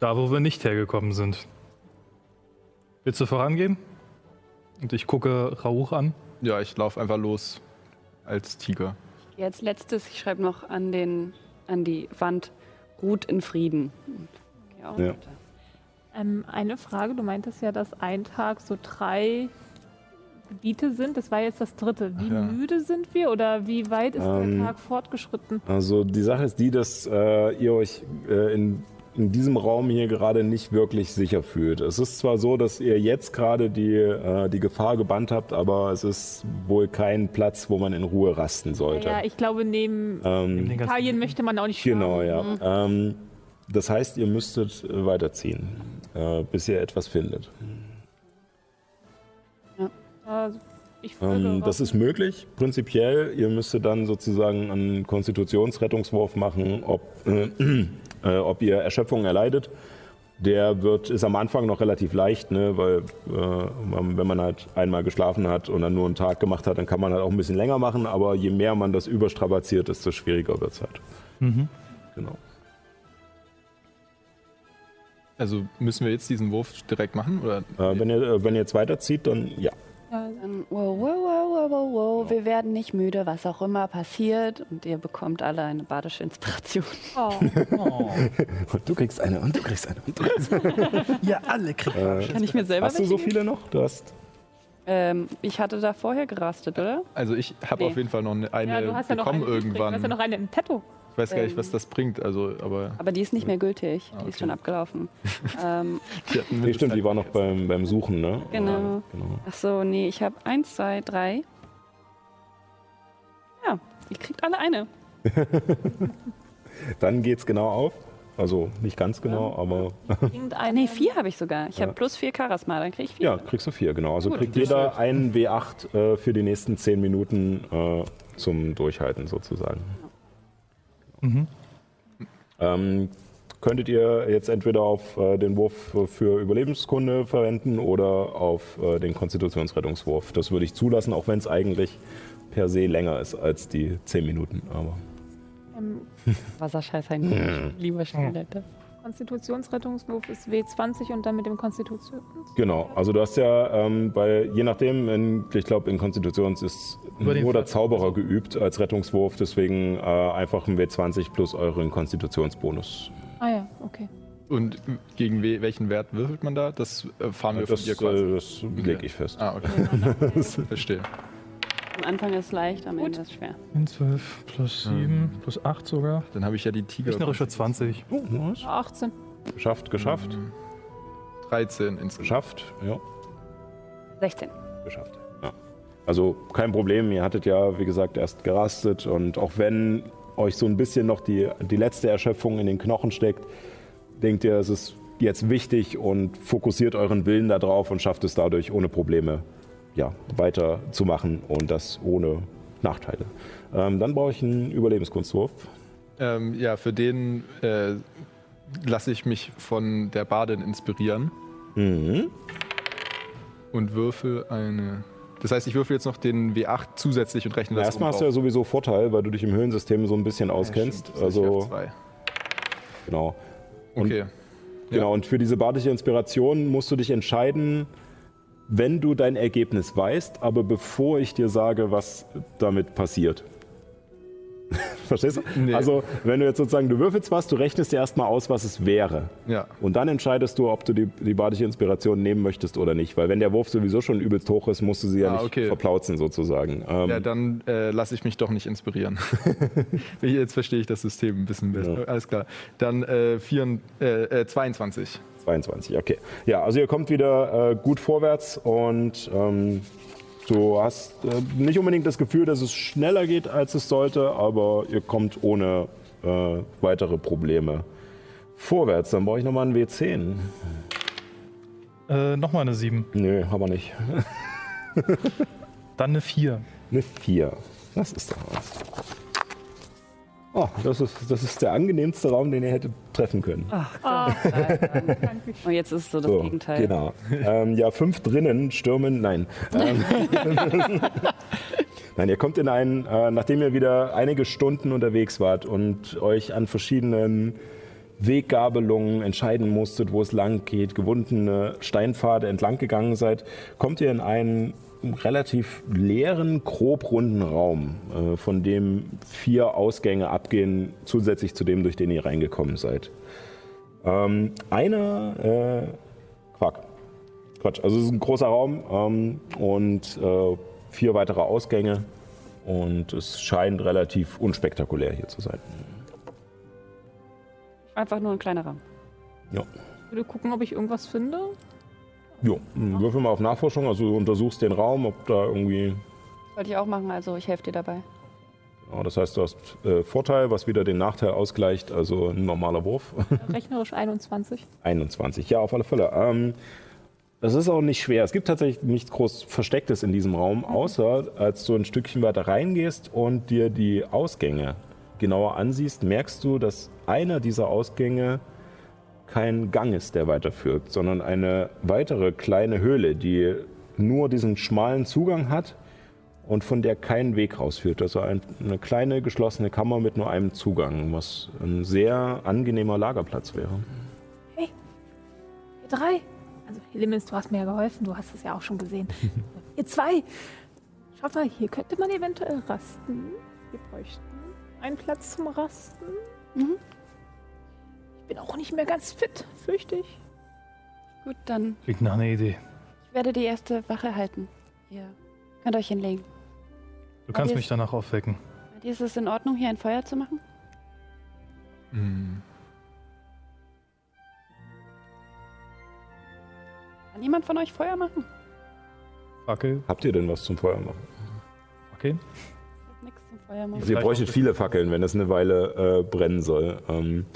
Da, wo wir nicht hergekommen sind. Willst du vorangehen? Und ich gucke Rauch an. Ja, ich laufe einfach los als Tiger. Als letztes, ich schreibe noch an, den, an die Wand, ruht in Frieden. Auch Ja. Ähm, eine Frage, du meintest ja, dass ein Tag so drei Gebiete sind. Das war jetzt das dritte. Wie ja. müde sind wir oder wie weit ist Ähm, der Tag fortgeschritten? Also die Sache ist die, dass äh, ihr euch äh, in in diesem Raum hier gerade nicht wirklich sicher fühlt. Es ist zwar so, dass ihr jetzt gerade die, äh, die Gefahr gebannt habt, aber es ist wohl kein Platz, wo man in Ruhe rasten sollte. Ja, ich glaube, neben ähm, Italien möchte man auch nicht genau, schlafen. ja. Ähm, das heißt, ihr müsstet äh, weiterziehen, äh, bis ihr etwas findet. Also, ich folge Ähm, das ist möglich, prinzipiell. Ihr müsstet dann sozusagen einen Konstitutionsrettungswurf machen, ob, äh, äh, ob ihr Erschöpfung erleidet. Der wird, ist am Anfang noch relativ leicht, ne, weil äh, wenn man halt einmal geschlafen hat und dann nur einen Tag gemacht hat, dann kann man halt auch ein bisschen länger machen. Aber je mehr man das überstrapaziert, desto schwieriger wird es halt. Genau. Also müssen wir jetzt diesen Wurf direkt machen? Oder? Äh, wenn, ihr, äh, wenn ihr jetzt weiterzieht, dann ja. Wow, wow, wow, wow, wow, wow. Wir werden nicht müde, was auch immer passiert. Und ihr bekommt alle eine badische Inspiration. oh. Und du kriegst eine und du kriegst eine und du kriegst eine. Ja, alle kriegen. Kann ich mir selber Hast du so viele noch? Du hast. Ähm, ich hatte da vorher gerastet, oder? Also ich habe Nee. auf jeden Fall noch eine, ja, du hast ja noch bekommen eine irgendwann. Du hast ja noch eine im Petto. Ich weiß gar nicht, Ähm. was das bringt. Also, aber Aber die ist nicht mehr gültig. Ah, Die ist schon abgelaufen. ähm, Nee, stimmt, die war noch beim, beim Suchen, ne? Genau. Ja, genau. ach so, nee, ich habe eins, zwei, drei. Ja, ihr kriegt alle eine. Dann geht's genau auf. Also nicht ganz genau, aber Ah, Irgendeine. nee, vier habe ich sogar. Ich Ja. habe plus vier Charisma, dann kriege ich vier. ja, kriegst du vier, genau. Also Gut. kriegt jeder einen W8 äh, für die nächsten zehn Minuten äh, zum Durchhalten sozusagen. Mhm. Ähm, könntet ihr jetzt entweder auf äh, den Wurf für Überlebenskunde verwenden oder auf äh, den Konstitutionsrettungswurf. Das würde ich zulassen, auch wenn es eigentlich per se länger ist als die zehn Minuten. Aber Ähm, Wasserscheiß ein lieber Spielleiter. Konstitutionsrettungswurf ist W20 und dann mit dem Konstitutions. Genau, also du hast ja ähm, bei, je nachdem, in, ich glaube in Konstitutions ist nur der. Zauberer geübt als Rettungswurf, deswegen äh, einfach ein W20 plus euren Konstitutionsbonus. Ah ja, okay. Und gegen we welchen Wert würfelt man da? Das äh, fahren wir Das, von dir quasi. äh, das lege ich fest. Ah, okay. Verstehe. Am Anfang ist leicht, am Ende ist schwer. 12 plus 7 plus 8 sogar. Dann habe ich ja die Tiger. Rechnerische 20. Oh, nice. 18. Geschafft, geschafft, 13 insgesamt. geschafft, ja, 16. geschafft. Ja. Also kein Problem, ihr hattet ja, wie gesagt, erst gerastet und auch wenn euch so ein bisschen noch die, die letzte Erschöpfung in den Knochen steckt, denkt ihr, es ist jetzt wichtig und fokussiert euren Willen darauf und schafft es dadurch ohne Probleme ja, weiterzumachen und das ohne Nachteile. Ähm, dann brauche ich einen Überlebenskunstwurf. Ähm, ja, für den äh, lasse ich mich von der Badin inspirieren Mhm. und würfel eine. Das heißt, ich würfel jetzt noch den W8 zusätzlich und rechne Na, das erstmal hast du ja sowieso Vorteil, weil du dich im Höhlensystem so ein bisschen Ja, auskennst. ich also genau. Und- Okay. Genau, und für diese badische Inspiration musst du dich entscheiden, wenn du dein Ergebnis weißt, aber bevor ich dir sage, was damit passiert. Verstehst du? Nee. Also, wenn du jetzt sozusagen, du würfelst was, du rechnest dir erstmal aus, was es wäre. Ja. Und dann entscheidest du, ob du die, die badische Inspiration nehmen möchtest oder nicht. Weil wenn der Wurf sowieso schon übelst hoch ist, musst du sie ja Ah, nicht okay. verplauzen sozusagen. Ähm, Ja, dann äh, lasse ich mich doch nicht inspirieren. Jetzt verstehe ich das System ein bisschen besser. Ja. Alles klar. Dann äh, vier, äh, äh, 22. 22, okay. Ja, also ihr kommt wieder äh, gut vorwärts und ähm, du hast äh, nicht unbedingt das Gefühl, dass es schneller geht, als es sollte, aber ihr kommt ohne äh, weitere Probleme vorwärts. Dann brauche ich nochmal einen W10. Äh, Nochmal eine 7. Nö, haben wir nicht. Dann eine 4. Eine 4. Das ist doch was. Oh, das ist, das ist der angenehmste Raum, den ihr hättet treffen können. Ah, Und jetzt ist es so das So, Gegenteil. Genau. Ähm, ja, fünf drinnen stürmen, nein. Ähm, nein, ihr kommt in einen, äh, nachdem ihr wieder einige Stunden unterwegs wart und euch an verschiedenen Weggabelungen entscheiden musstet, wo es lang geht, gewundene Steinpfade entlang gegangen seid, kommt ihr in einen relativ leeren, grob runden Raum, äh, von dem vier Ausgänge abgehen, zusätzlich zu dem, durch den ihr reingekommen seid. Ähm, einer, äh, Quark. Quatsch, also es ist ein großer Raum ähm, und äh, vier weitere Ausgänge und es scheint relativ unspektakulär hier zu sein. Einfach nur ein kleiner Raum. Ja. Ich würde gucken, ob ich irgendwas finde. Jo, würfel mal auf Nachforschung, also du untersuchst den Raum, ob da irgendwie. Wollte ich auch machen, also ich helfe dir dabei. Genau, das heißt, du hast äh, Vorteil, was wieder den Nachteil ausgleicht, also ein normaler Wurf. Rechnerisch 21. 21, ja, auf alle Fälle. Ähm, das ist auch nicht schwer. Es gibt tatsächlich nichts groß Verstecktes in diesem Raum, außer als du ein Stückchen weiter reingehst und dir die Ausgänge genauer ansiehst, merkst du, dass einer dieser Ausgänge kein Gang ist, der weiterführt, sondern eine weitere kleine Höhle, die nur diesen schmalen Zugang hat und von der kein Weg rausführt. Also ein, eine kleine geschlossene Kammer mit nur einem Zugang, was ein sehr angenehmer Lagerplatz wäre. Ihr drei. Also, Helimis, du hast mir ja geholfen. Du hast es ja auch schon gesehen. Ihr zwei. Schaut mal, hier könnte man eventuell rasten. Wir bräuchten einen Platz zum Rasten. Mhm. Ich bin auch nicht mehr ganz fit, fürchte ich. Gut, dann Klingt nach einer Idee. ich werde die erste Wache halten. Ihr könnt euch hinlegen. Du kannst Adios. mich danach aufwecken. Ist es in Ordnung, hier ein Feuer zu machen? Hm. Kann jemand von euch Feuer machen? Fackel, Habt ihr denn was zum Feuer machen? Fackel. Ich hab nichts zum Feuer machen. Also ihr bräuchtet viele Fackeln, wenn das eine Weile äh, brennen soll. Ähm,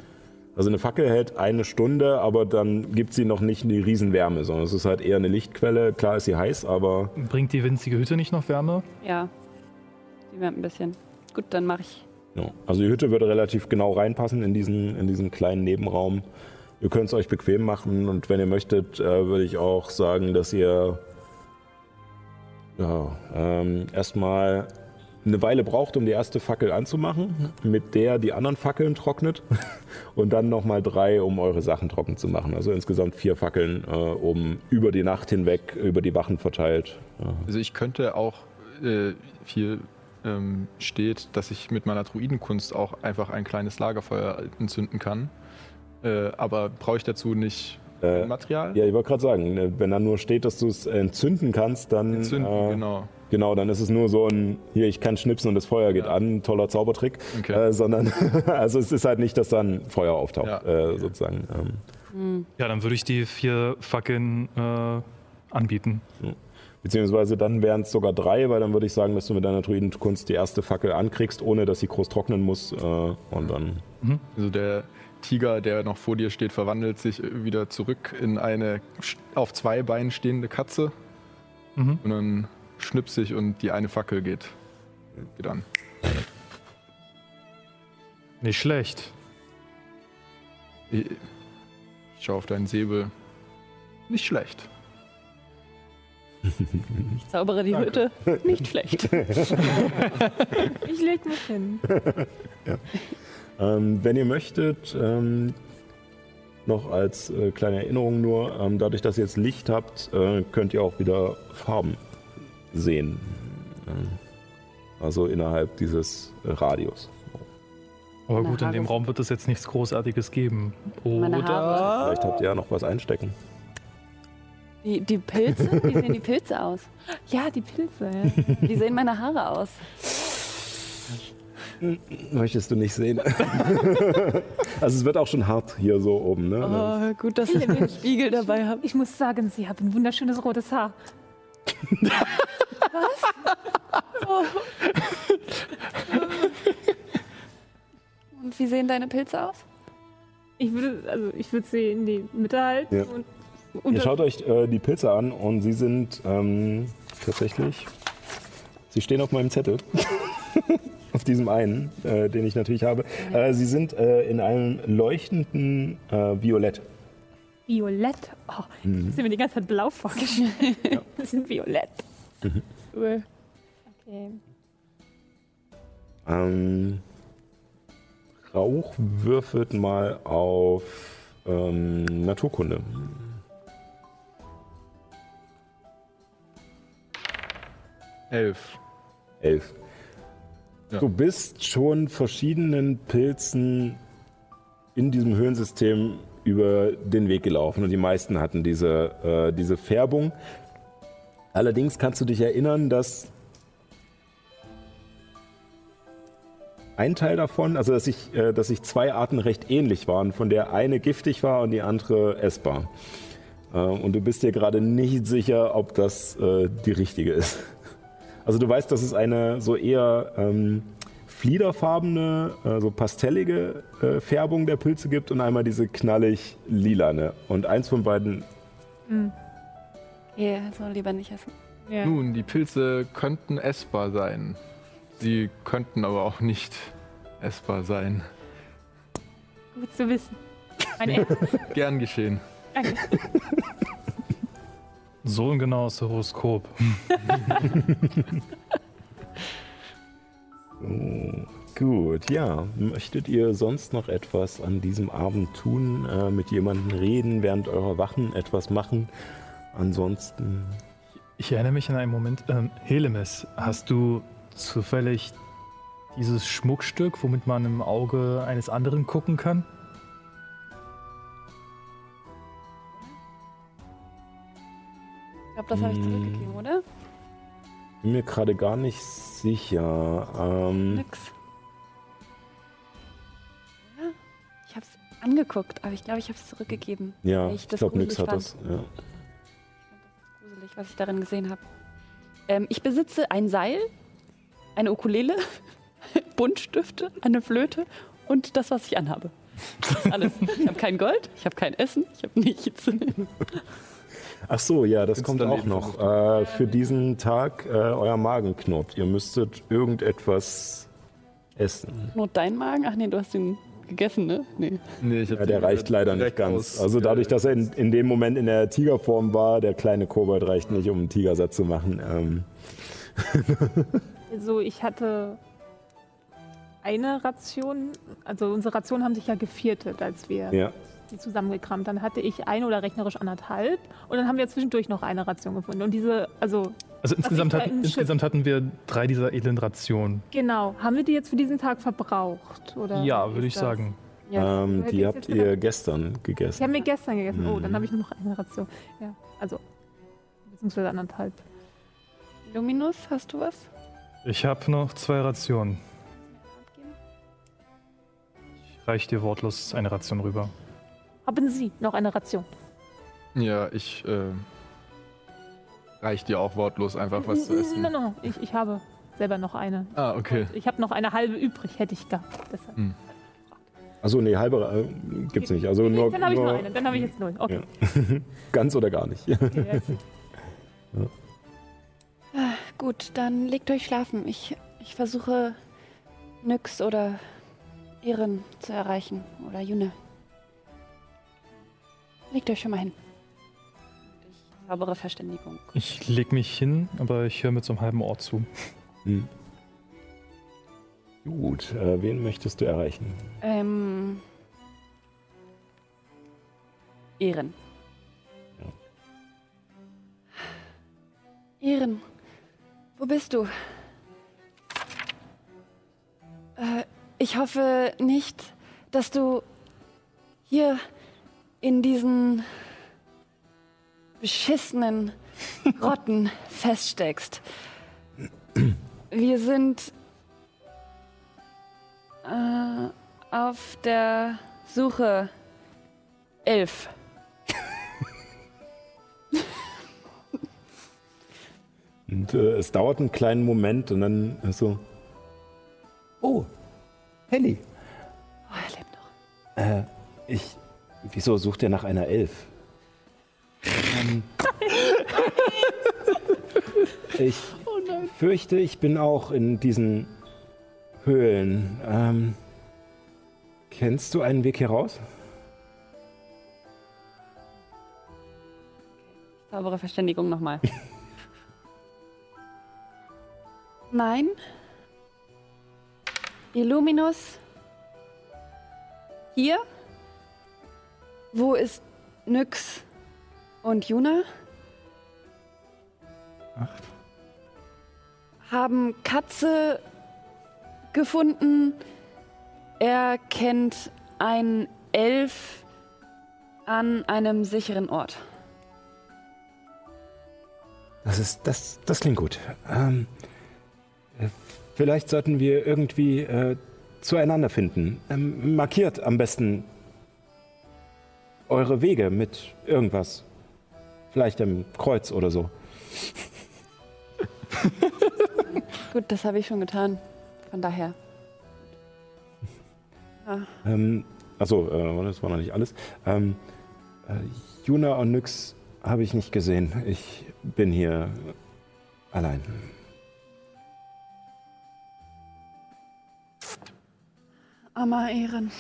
also eine Fackel hält eine Stunde, aber dann gibt sie noch nicht die Riesenwärme, sondern es ist halt eher eine Lichtquelle. Klar ist sie heiß, aber Bringt die winzige Hütte nicht noch Wärme? Ja. Die wärmt ein bisschen. Gut, dann mache ich. ja. also die Hütte würde relativ genau reinpassen in diesen, in diesen kleinen Nebenraum. Ihr könnt es euch bequem machen und wenn ihr möchtet, äh, würde ich auch sagen, dass ihr ja, ähm, erstmal eine Weile braucht, um die erste Fackel anzumachen, mit der die anderen Fackeln trocknet und dann nochmal drei, um eure Sachen trocken zu machen. Also insgesamt vier Fackeln, äh, um über die Nacht hinweg, über die Wachen verteilt. Ja. Also ich könnte auch, äh, hier ähm, steht, dass ich mit meiner Druidenkunst auch einfach ein kleines Lagerfeuer entzünden kann. Äh, aber brauche ich dazu nicht Äh, Material? Ja, ich wollte gerade sagen, ne, wenn da nur steht, dass du es entzünden kannst, dann Entzünden, äh, genau. genau, dann ist es nur so ein, hier, ich kann schnipsen und das Feuer geht Ja. an, toller Zaubertrick, Okay. äh, sondern, also es ist halt nicht, dass dann Feuer auftaucht, Ja. äh, sozusagen. Ähm, Ja, dann würde ich die vier Fackeln äh, anbieten. beziehungsweise dann wären es sogar drei, weil dann würde ich sagen, dass du mit deiner Druidenkunst die erste Fackel ankriegst, ohne dass sie groß trocknen muss äh, und dann, Also der Tiger, der noch vor dir steht, verwandelt sich wieder zurück in eine auf zwei Beinen stehende Katze. Mhm. Und dann schnipse ich und die eine Fackel geht, geht an. Nicht schlecht. Ich, ich schaue auf deinen Säbel. Nicht schlecht. Ich zaubere die Hütte. Nicht schlecht. Ich leg mich hin. Ähm, wenn ihr möchtet, ähm, noch als äh, kleine Erinnerung nur, ähm, dadurch, dass ihr jetzt Licht habt, äh, könnt ihr auch wieder Farben sehen. Ähm, also innerhalb dieses äh, Radius. Aber gut, in dem Raum wird es jetzt nichts Großartiges geben. Oder? Vielleicht habt ihr ja noch was einstecken. Die, die Pilze? Wie sehen die Pilze aus? Ja, die Pilze. Ja. Wie sehen meine Haare aus? Möchtest du nicht sehen? also es wird auch schon hart hier so oben. Ne? Oh, gut, dass ich einen Spiegel dabei habe. Ich muss sagen, Sie haben wunderschönes rotes Haar. Und wie sehen deine Pilze aus? Ich würde, also ich würde sie in die Mitte halten Ja. und Ihr unter, schaut euch äh, die Pilze an und sie sind ähm, tatsächlich. Sie stehen auf meinem Zettel. auf diesem einen, äh, den ich natürlich habe. Äh, sie sind äh, in einem leuchtenden äh, Violett. violett. Oh, ich habe mir die ganze Zeit blau vorgestellt. Das sind violett. Cool. Okay. Ähm, Rauch würfelt mal auf ähm, Naturkunde. Elf. Elf. Ja. Du bist schon verschiedenen Pilzen in diesem Höhlensystem über den Weg gelaufen und die meisten hatten diese, äh, diese Färbung. Allerdings kannst du dich erinnern, dass ein Teil davon, also dass sich, äh, dass sich zwei Arten recht ähnlich waren, von der eine giftig war und die andere essbar. Äh, und du bist dir gerade nicht sicher, ob das äh, die richtige ist. Also du weißt, dass es eine so eher ähm, fliederfarbene, äh, so pastellige äh, Färbung der Pilze gibt und einmal diese knallig lilane. Und eins von beiden Ja, soll lieber nicht essen. Ja. Nun, die Pilze könnten essbar sein. Sie könnten aber auch nicht essbar sein. Gut zu wissen. Gern geschehen. Danke. So ein genaues Horoskop. So, gut, ja. Möchtet ihr sonst noch etwas an diesem Abend tun? Äh, mit jemandem reden, während eurer Wachen etwas machen? Ansonsten. Ich erinnere mich an einen Moment. Ähm, Helemis, hast du zufällig dieses Schmuckstück, womit man im Auge eines anderen gucken kann? Glaube, das habe ich zurückgegeben, oder? Bin mir gerade gar nicht sicher. Ähm, Nix. Ja, ich habe es angeguckt, aber ich glaube, ich habe es zurückgegeben. ja, ich ich das glaube, nix hat das. Ja. Gruselig, was ich darin gesehen habe. Ähm, ich besitze ein Seil, eine Ukulele, Buntstifte, eine Flöte und das, was ich anhabe. Das ist alles. Ich habe kein Gold, ich habe kein Essen, ich habe nichts. Ach so, ja, das Gibt's kommt dann auch noch. Äh, für diesen Tag äh, euer Magen knurrt. Ihr müsstet irgendetwas essen. Nur dein Magen? Ach nee, du hast ihn gegessen, ne? Nee. Nee, ich hab Ja, der reicht leider nicht ganz. aus- Also dadurch, dass er in, in dem Moment in der Tigerform war, der kleine Kobold reicht nicht, um einen Tiger satt zu machen. Ähm, Also ich hatte eine Ration, also unsere Rationen haben sich ja geviertet, als wir ja. Die zusammengekramt. Dann hatte ich eine oder rechnerisch anderthalb und dann haben wir zwischendurch noch eine Ration gefunden. Und diese, also Also insgesamt, hat, insgesamt hatten wir drei dieser edlen Rationen. genau, haben wir die jetzt für diesen Tag verbraucht? Oder Ja, würde ich das? sagen. Ja. Ähm, die habt ihr gedacht. gestern Ich gegessen. habe mir gestern gegessen. Oh, dann Mhm. habe ich nur noch eine Ration. Ja, also beziehungsweise anderthalb. Luminus, hast du was? Ich habe noch zwei Rationen. Ich reiche dir wortlos eine Ration rüber. Haben Sie noch eine Ration? Ja, ich äh, reich dir auch wortlos einfach was zu essen. Nein, nein, nein, ich, ich habe selber noch eine. Ah, okay. Ich habe noch eine halbe übrig, hätte ich gehabt. Deshalb. Hm. Achso, nee, halbe äh, gibt's nicht. Also nur, dann habe ich nur eine, dann habe ich jetzt null. Okay. ganz oder gar nicht. Okay, jetzt- Gut, dann legt euch schlafen. Ich, ich versuche Nyx oder Ehren zu erreichen. Oder June. Legt euch schon mal hin. Ich zaubere Verständigung. Ich leg mich hin, aber ich höre mit so einem halben Ohr zu. Hm. Gut, äh, wen möchtest du erreichen? Ähm. Ehren. Ehren, wo bist du? Äh, ich hoffe nicht, dass du hier in diesen beschissenen Rotten feststeckst. Wir sind äh, auf der Suche elf. Und äh, es dauert einen kleinen Moment und dann ist so. Oh, Helly. Oh, er lebt noch. Äh, ich. Wieso sucht er nach einer Elf? ähm, ich fürchte, ich bin auch in diesen Höhlen. Ähm, kennst du einen Weg hier raus? Saubere Verständigung nochmal. Nein. Illuminus. Hier. Wo ist Nyx und Juna? Acht. Haben Katze gefunden. Er kennt einen Elf an einem sicheren Ort. Das ist, das, das klingt gut. Ähm, äh, vielleicht sollten wir irgendwie äh, zueinander finden. Ähm, markiert am besten eure Wege mit irgendwas. Vielleicht einem Kreuz oder so. Gut, das habe ich schon getan. Von daher. Ähm, achso, äh, das war noch nicht alles. Ähm, äh, Juna und Nyx habe ich nicht gesehen. Ich bin hier allein. Armer Ehren.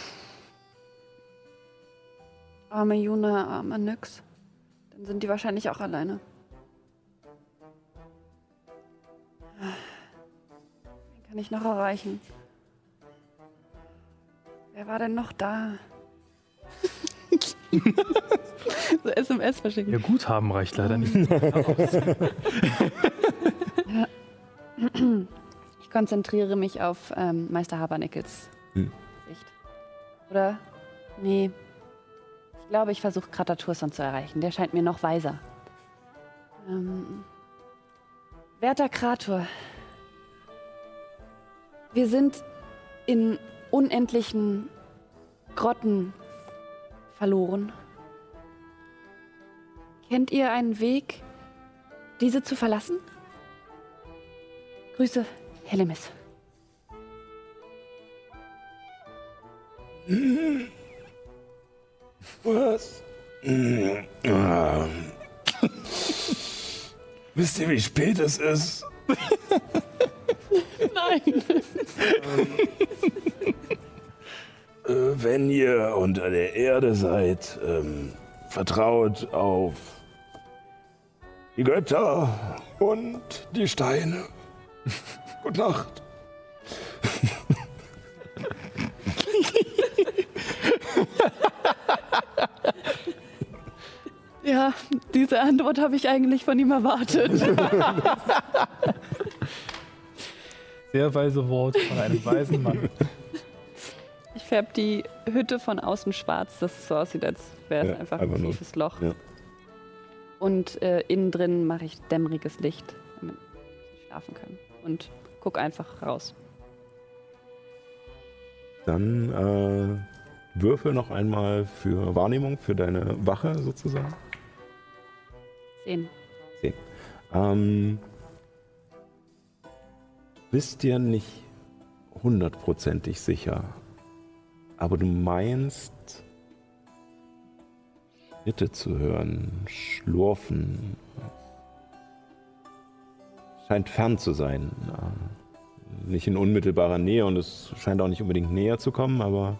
Arme Juna, arme Nyx. Dann sind die wahrscheinlich auch alleine. Wen kann ich noch erreichen? Wer war denn noch da? so SMS verschicken. Ja, Guthaben reicht leider nicht. Ich konzentriere mich auf ähm, Meister Habernickels Hm. Sicht. Oder? Nee. Ich glaube, ich versuche Krataturson zu erreichen. Der scheint mir noch weiser. Ähm, werter Krator, wir sind in unendlichen Grotten verloren. Kennt ihr einen Weg, diese zu verlassen? Grüße, Helemis. Was? Wisst ihr, wie spät es ist? Nein. Äh, wenn ihr unter der Erde seid, ähm, vertraut auf die Götter und die Steine. Gute Nacht. Ja, diese Antwort habe ich eigentlich von ihm erwartet. Sehr weise Wort von einem weisen Mann. Ich färbe die Hütte von außen schwarz, dass es so aussieht, als wäre es Ja, einfach, einfach ein nur. tiefes Loch. Ja. Und äh, innen drin mache ich dämmeriges Licht, damit sie schlafen können. Und guck einfach raus. Dann äh, würfel noch einmal für Wahrnehmung, für deine Wache sozusagen. Sehen. Ähm, bist dir nicht hundertprozentig sicher, aber du meinst Schritte zu hören, Schlurfen. Scheint fern zu sein. Äh, Nicht in unmittelbarer Nähe und es scheint auch nicht unbedingt näher zu kommen, aber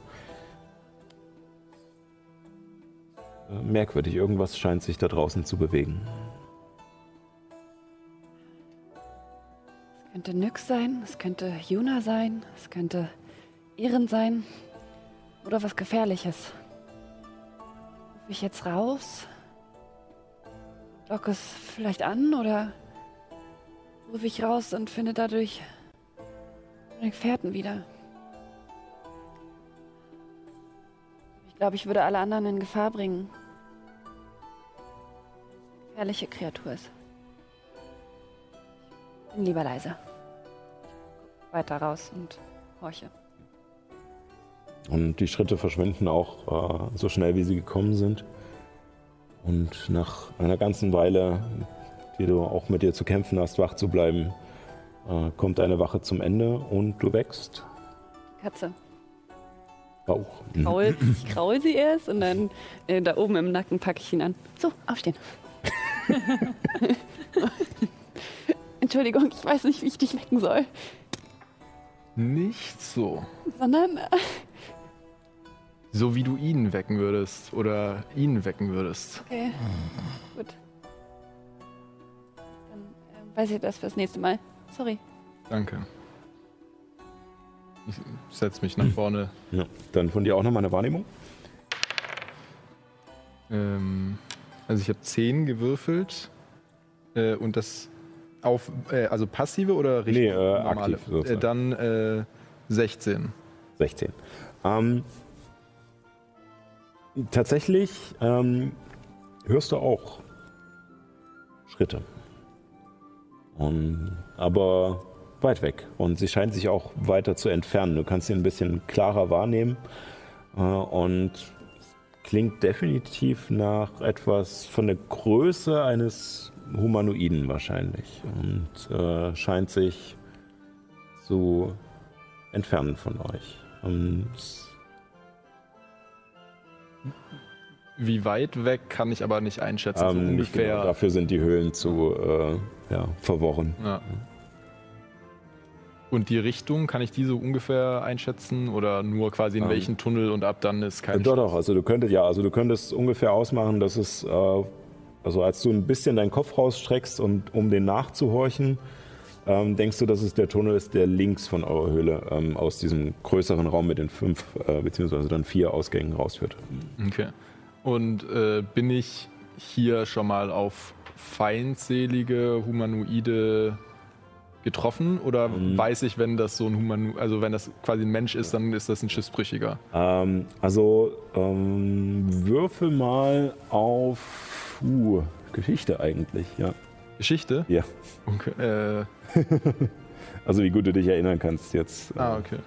merkwürdig, irgendwas scheint sich da draußen zu bewegen. Es könnte Nyx sein, es könnte Juna sein, es könnte Ehren sein. Oder was Gefährliches. Rufe ich jetzt raus? Lock es vielleicht an oder rufe ich raus und finde dadurch meine Gefährten wieder? Ich glaube, ich würde alle anderen in Gefahr bringen. Gefährliche Kreatur ist. Bin lieber leise. Weiter raus und horche. Und die Schritte verschwinden auch äh, so schnell, wie sie gekommen sind. Und nach einer ganzen Weile, die du auch mit dir zu kämpfen hast, wach zu bleiben, äh, kommt deine Wache zum Ende und du wächst. Katze. Auch. Kraul, ich kraul sie erst und dann äh, da oben im Nacken packe ich ihn an. So, aufstehen. Entschuldigung, ich weiß nicht, wie ich dich wecken soll. Nicht so. Sondern äh, So wie du ihn wecken würdest oder ihn wecken würdest. okay. Gut. Dann äh, weiß ich das fürs nächste Mal. Sorry. Danke. Ich setze mich nach vorne. Ja. Dann von dir auch nochmal eine Wahrnehmung. Ähm, also ich habe 10 gewürfelt. Äh, und das auf, äh, also passive oder richtig? Nee, äh, aktiv sozusagen. Äh, dann äh, 16. 16. Ähm, tatsächlich ähm, hörst du auch Schritte. Und, aber weit weg und sie scheint sich auch weiter zu entfernen. Du kannst sie ein bisschen klarer wahrnehmen äh, und klingt definitiv nach etwas von der Größe eines Humanoiden wahrscheinlich und äh, scheint sich zu entfernen von euch. Und Wie weit weg kann ich aber nicht einschätzen, so ähm, nicht ungefähr. genau, dafür sind die Höhlen zu äh, ja, verworren. Ja. Und die Richtung, kann ich die so ungefähr einschätzen oder nur quasi in Ähm, welchen Tunnel und ab dann ist kein Äh, Doch, doch, also du könntest, ja, also du könntest ungefähr ausmachen, dass es, äh, also als du ein bisschen deinen Kopf rausstreckst und um den nachzuhorchen, ähm, denkst du, dass es der Tunnel ist, der links von eurer Höhle ähm, aus diesem größeren Raum mit den fünf, äh, beziehungsweise dann vier Ausgängen rausführt. Okay. Und äh, bin ich hier schon mal auf feindselige Humanoide getroffen oder Mhm. weiß ich, wenn das so ein Humano also wenn das quasi ein Mensch ist, dann ist das ein Schiffsbrüchiger? Ähm, also ähm, würfel mal auf uh, Geschichte eigentlich, ja. Geschichte? Ja. Okay. Äh, Also wie gut du dich erinnern kannst jetzt. äh, ah, okay.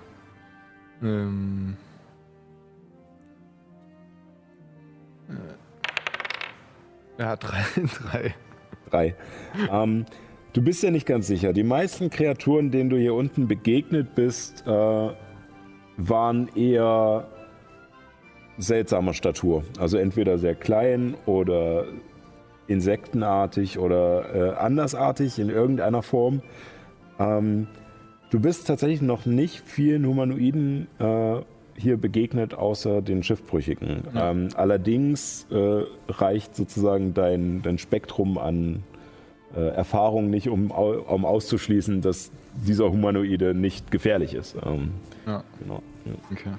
Ähm, äh, ja, drei, drei. Drei. ähm, du bist ja nicht ganz sicher. Die meisten Kreaturen, denen du hier unten begegnet bist, äh, waren eher seltsamer Statur. Also entweder sehr klein oder insektenartig oder äh, andersartig in irgendeiner Form. Ähm, du bist tatsächlich noch nicht vielen Humanoiden äh, hier begegnet, außer den Schiffbrüchigen. Ja. Ähm, allerdings äh, reicht sozusagen dein, dein Spektrum an Erfahrung nicht, um, um auszuschließen, dass dieser Humanoide nicht gefährlich ist. Ähm, Ja, genau. Ja. okay.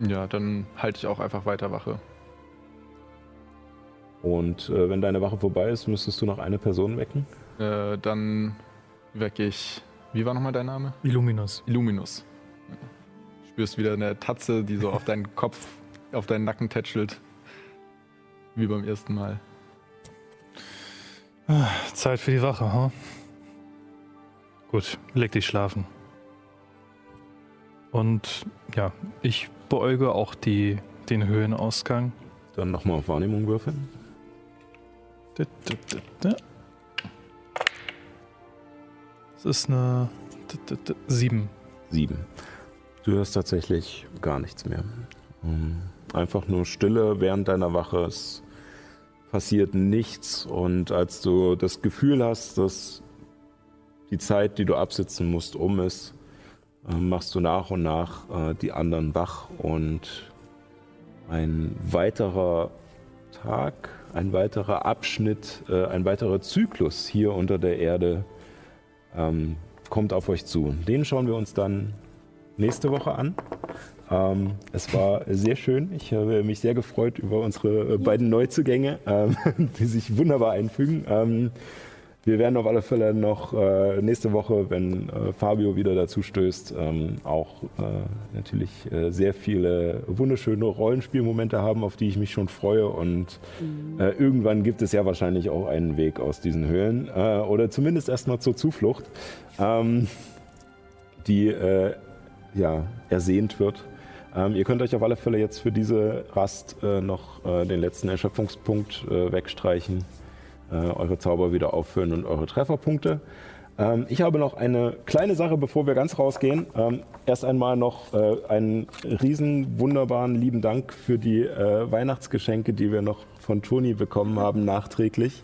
Ja, dann halte ich auch einfach weiter Wache. Und äh, wenn deine Wache vorbei ist, müsstest du noch eine Person wecken. Äh, dann wecke ich. Wie war nochmal dein Name? Illuminus. Illuminus. Spürst wieder eine Tatze, die so auf deinen Kopf, auf deinen Nacken tätschelt. Wie beim ersten Mal. Zeit für die Wache, ha? Gut, leg dich schlafen. Und ja, ich beäuge auch die, den Höhenausgang. Dann nochmal auf Wahrnehmung würfeln. Da, da, da, da. Das ist eine da, da, da, sieben. Sieben. Du hörst tatsächlich gar nichts mehr. Ähm, Einfach nur Stille während deiner Wache. Es passiert nichts. Und als du das Gefühl hast, dass die Zeit, die du absitzen musst, um ist, äh, machst du nach und nach äh, die anderen wach. Und ein weiterer Tag, ein weiterer Abschnitt, äh, ein weiterer Zyklus hier unter der Erde ähm, kommt auf euch zu. Den schauen wir uns dann nächste Woche an. Ähm, es war sehr schön. Ich habe mich sehr gefreut über unsere äh, beiden Neuzugänge, ähm, die sich wunderbar einfügen. Ähm, wir werden auf alle Fälle noch äh, nächste Woche, wenn äh, Fabio wieder dazu stößt, ähm, auch äh, natürlich äh, sehr viele wunderschöne Rollenspielmomente haben, auf die ich mich schon freue. Und äh, irgendwann gibt es ja wahrscheinlich auch einen Weg aus diesen Höhlen oder zumindest erstmal zur Zuflucht, ähm, die ja, ersehnt wird. Ähm, ihr könnt euch auf alle Fälle jetzt für diese Rast äh, noch äh, den letzten Erschöpfungspunkt äh, wegstreichen, äh, eure Zauber wieder auffüllen und eure Trefferpunkte. Ähm, ich habe noch eine kleine Sache, bevor wir ganz rausgehen. Ähm, erst einmal noch äh, einen riesen wunderbaren lieben Dank für die äh, Weihnachtsgeschenke, die wir noch von Toni bekommen haben, nachträglich.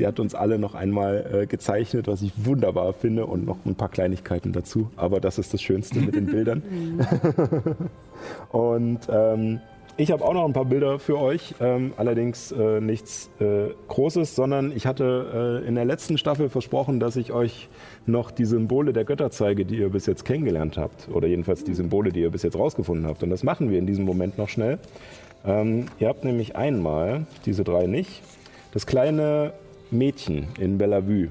Sie hat uns alle noch einmal äh, gezeichnet, was ich wunderbar finde und noch ein paar Kleinigkeiten dazu. Aber das ist das Schönste mit den Bildern. und ähm, ich habe auch noch ein paar Bilder für euch, ähm, allerdings äh, nichts äh, Großes, sondern ich hatte äh, in der letzten Staffel versprochen, dass ich euch noch die Symbole der Götter zeige, die ihr bis jetzt kennengelernt habt. Oder jedenfalls die Symbole, die ihr bis jetzt rausgefunden habt. Und das machen wir in diesem Moment noch schnell. Ähm, ihr habt nämlich einmal, diese drei nicht, das kleine Mädchen in Bellevue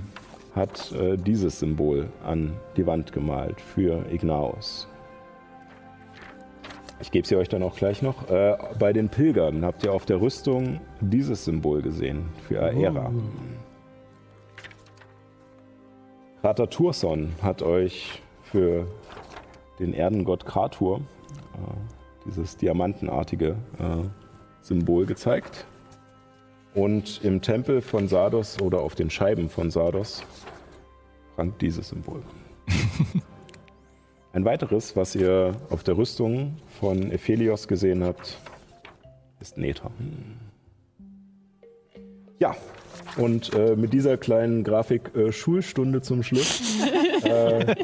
hat äh, dieses Symbol an die Wand gemalt für Ignaos. Ich gebe sie euch dann auch gleich noch. Äh, bei den Pilgern habt ihr auf der Rüstung dieses Symbol gesehen für Aera. Krater Turson hat euch für den Erdengott Kratur äh, dieses diamantenartige äh, Symbol gezeigt. Und im Tempel von Sardos oder auf den Scheiben von Sardos prangt dieses Symbol. Ein weiteres, was ihr auf der Rüstung von Ephelios gesehen habt, ist Neta. Ja, und äh, mit dieser kleinen Grafik äh, Schulstunde zum Schluss äh,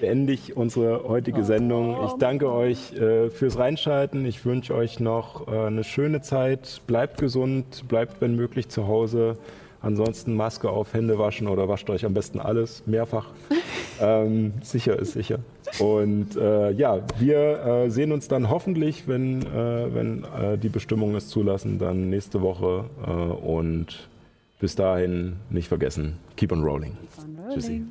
beende ich unsere heutige Sendung. Ich danke euch äh, fürs Reinschalten. Ich wünsche euch noch äh, eine schöne Zeit. Bleibt gesund, bleibt wenn möglich zu Hause. Ansonsten Maske auf, Hände waschen oder wascht euch am besten alles mehrfach. ähm, sicher ist sicher. Und äh, ja, wir äh, sehen uns dann hoffentlich, wenn, äh, wenn äh, die Bestimmungen es zulassen, dann nächste Woche. Und bis dahin nicht vergessen, keep on rolling. Keep on rolling. Tschüssi.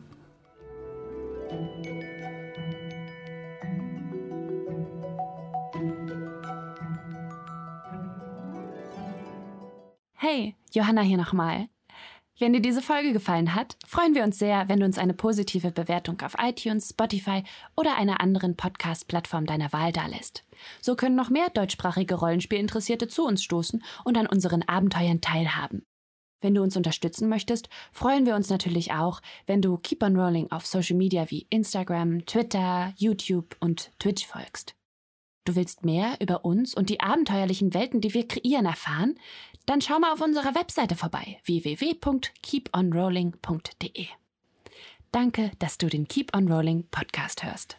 Hey, Johanna hier nochmal. Wenn dir diese Folge gefallen hat, freuen wir uns sehr, wenn du uns eine positive Bewertung auf iTunes, Spotify oder einer anderen Podcast-Plattform deiner Wahl dalässt. So können noch mehr deutschsprachige Rollenspielinteressierte zu uns stoßen und an unseren Abenteuern teilhaben. Wenn du uns unterstützen möchtest, freuen wir uns natürlich auch, wenn du Keep on Rolling auf Social Media wie Instagram, Twitter, YouTube und Twitch folgst. Du willst mehr über uns und die abenteuerlichen Welten, die wir kreieren, erfahren? Dann schau mal auf unserer Webseite vorbei www.keeponrolling.de. Danke, dass du den Keep on Rolling Podcast hörst.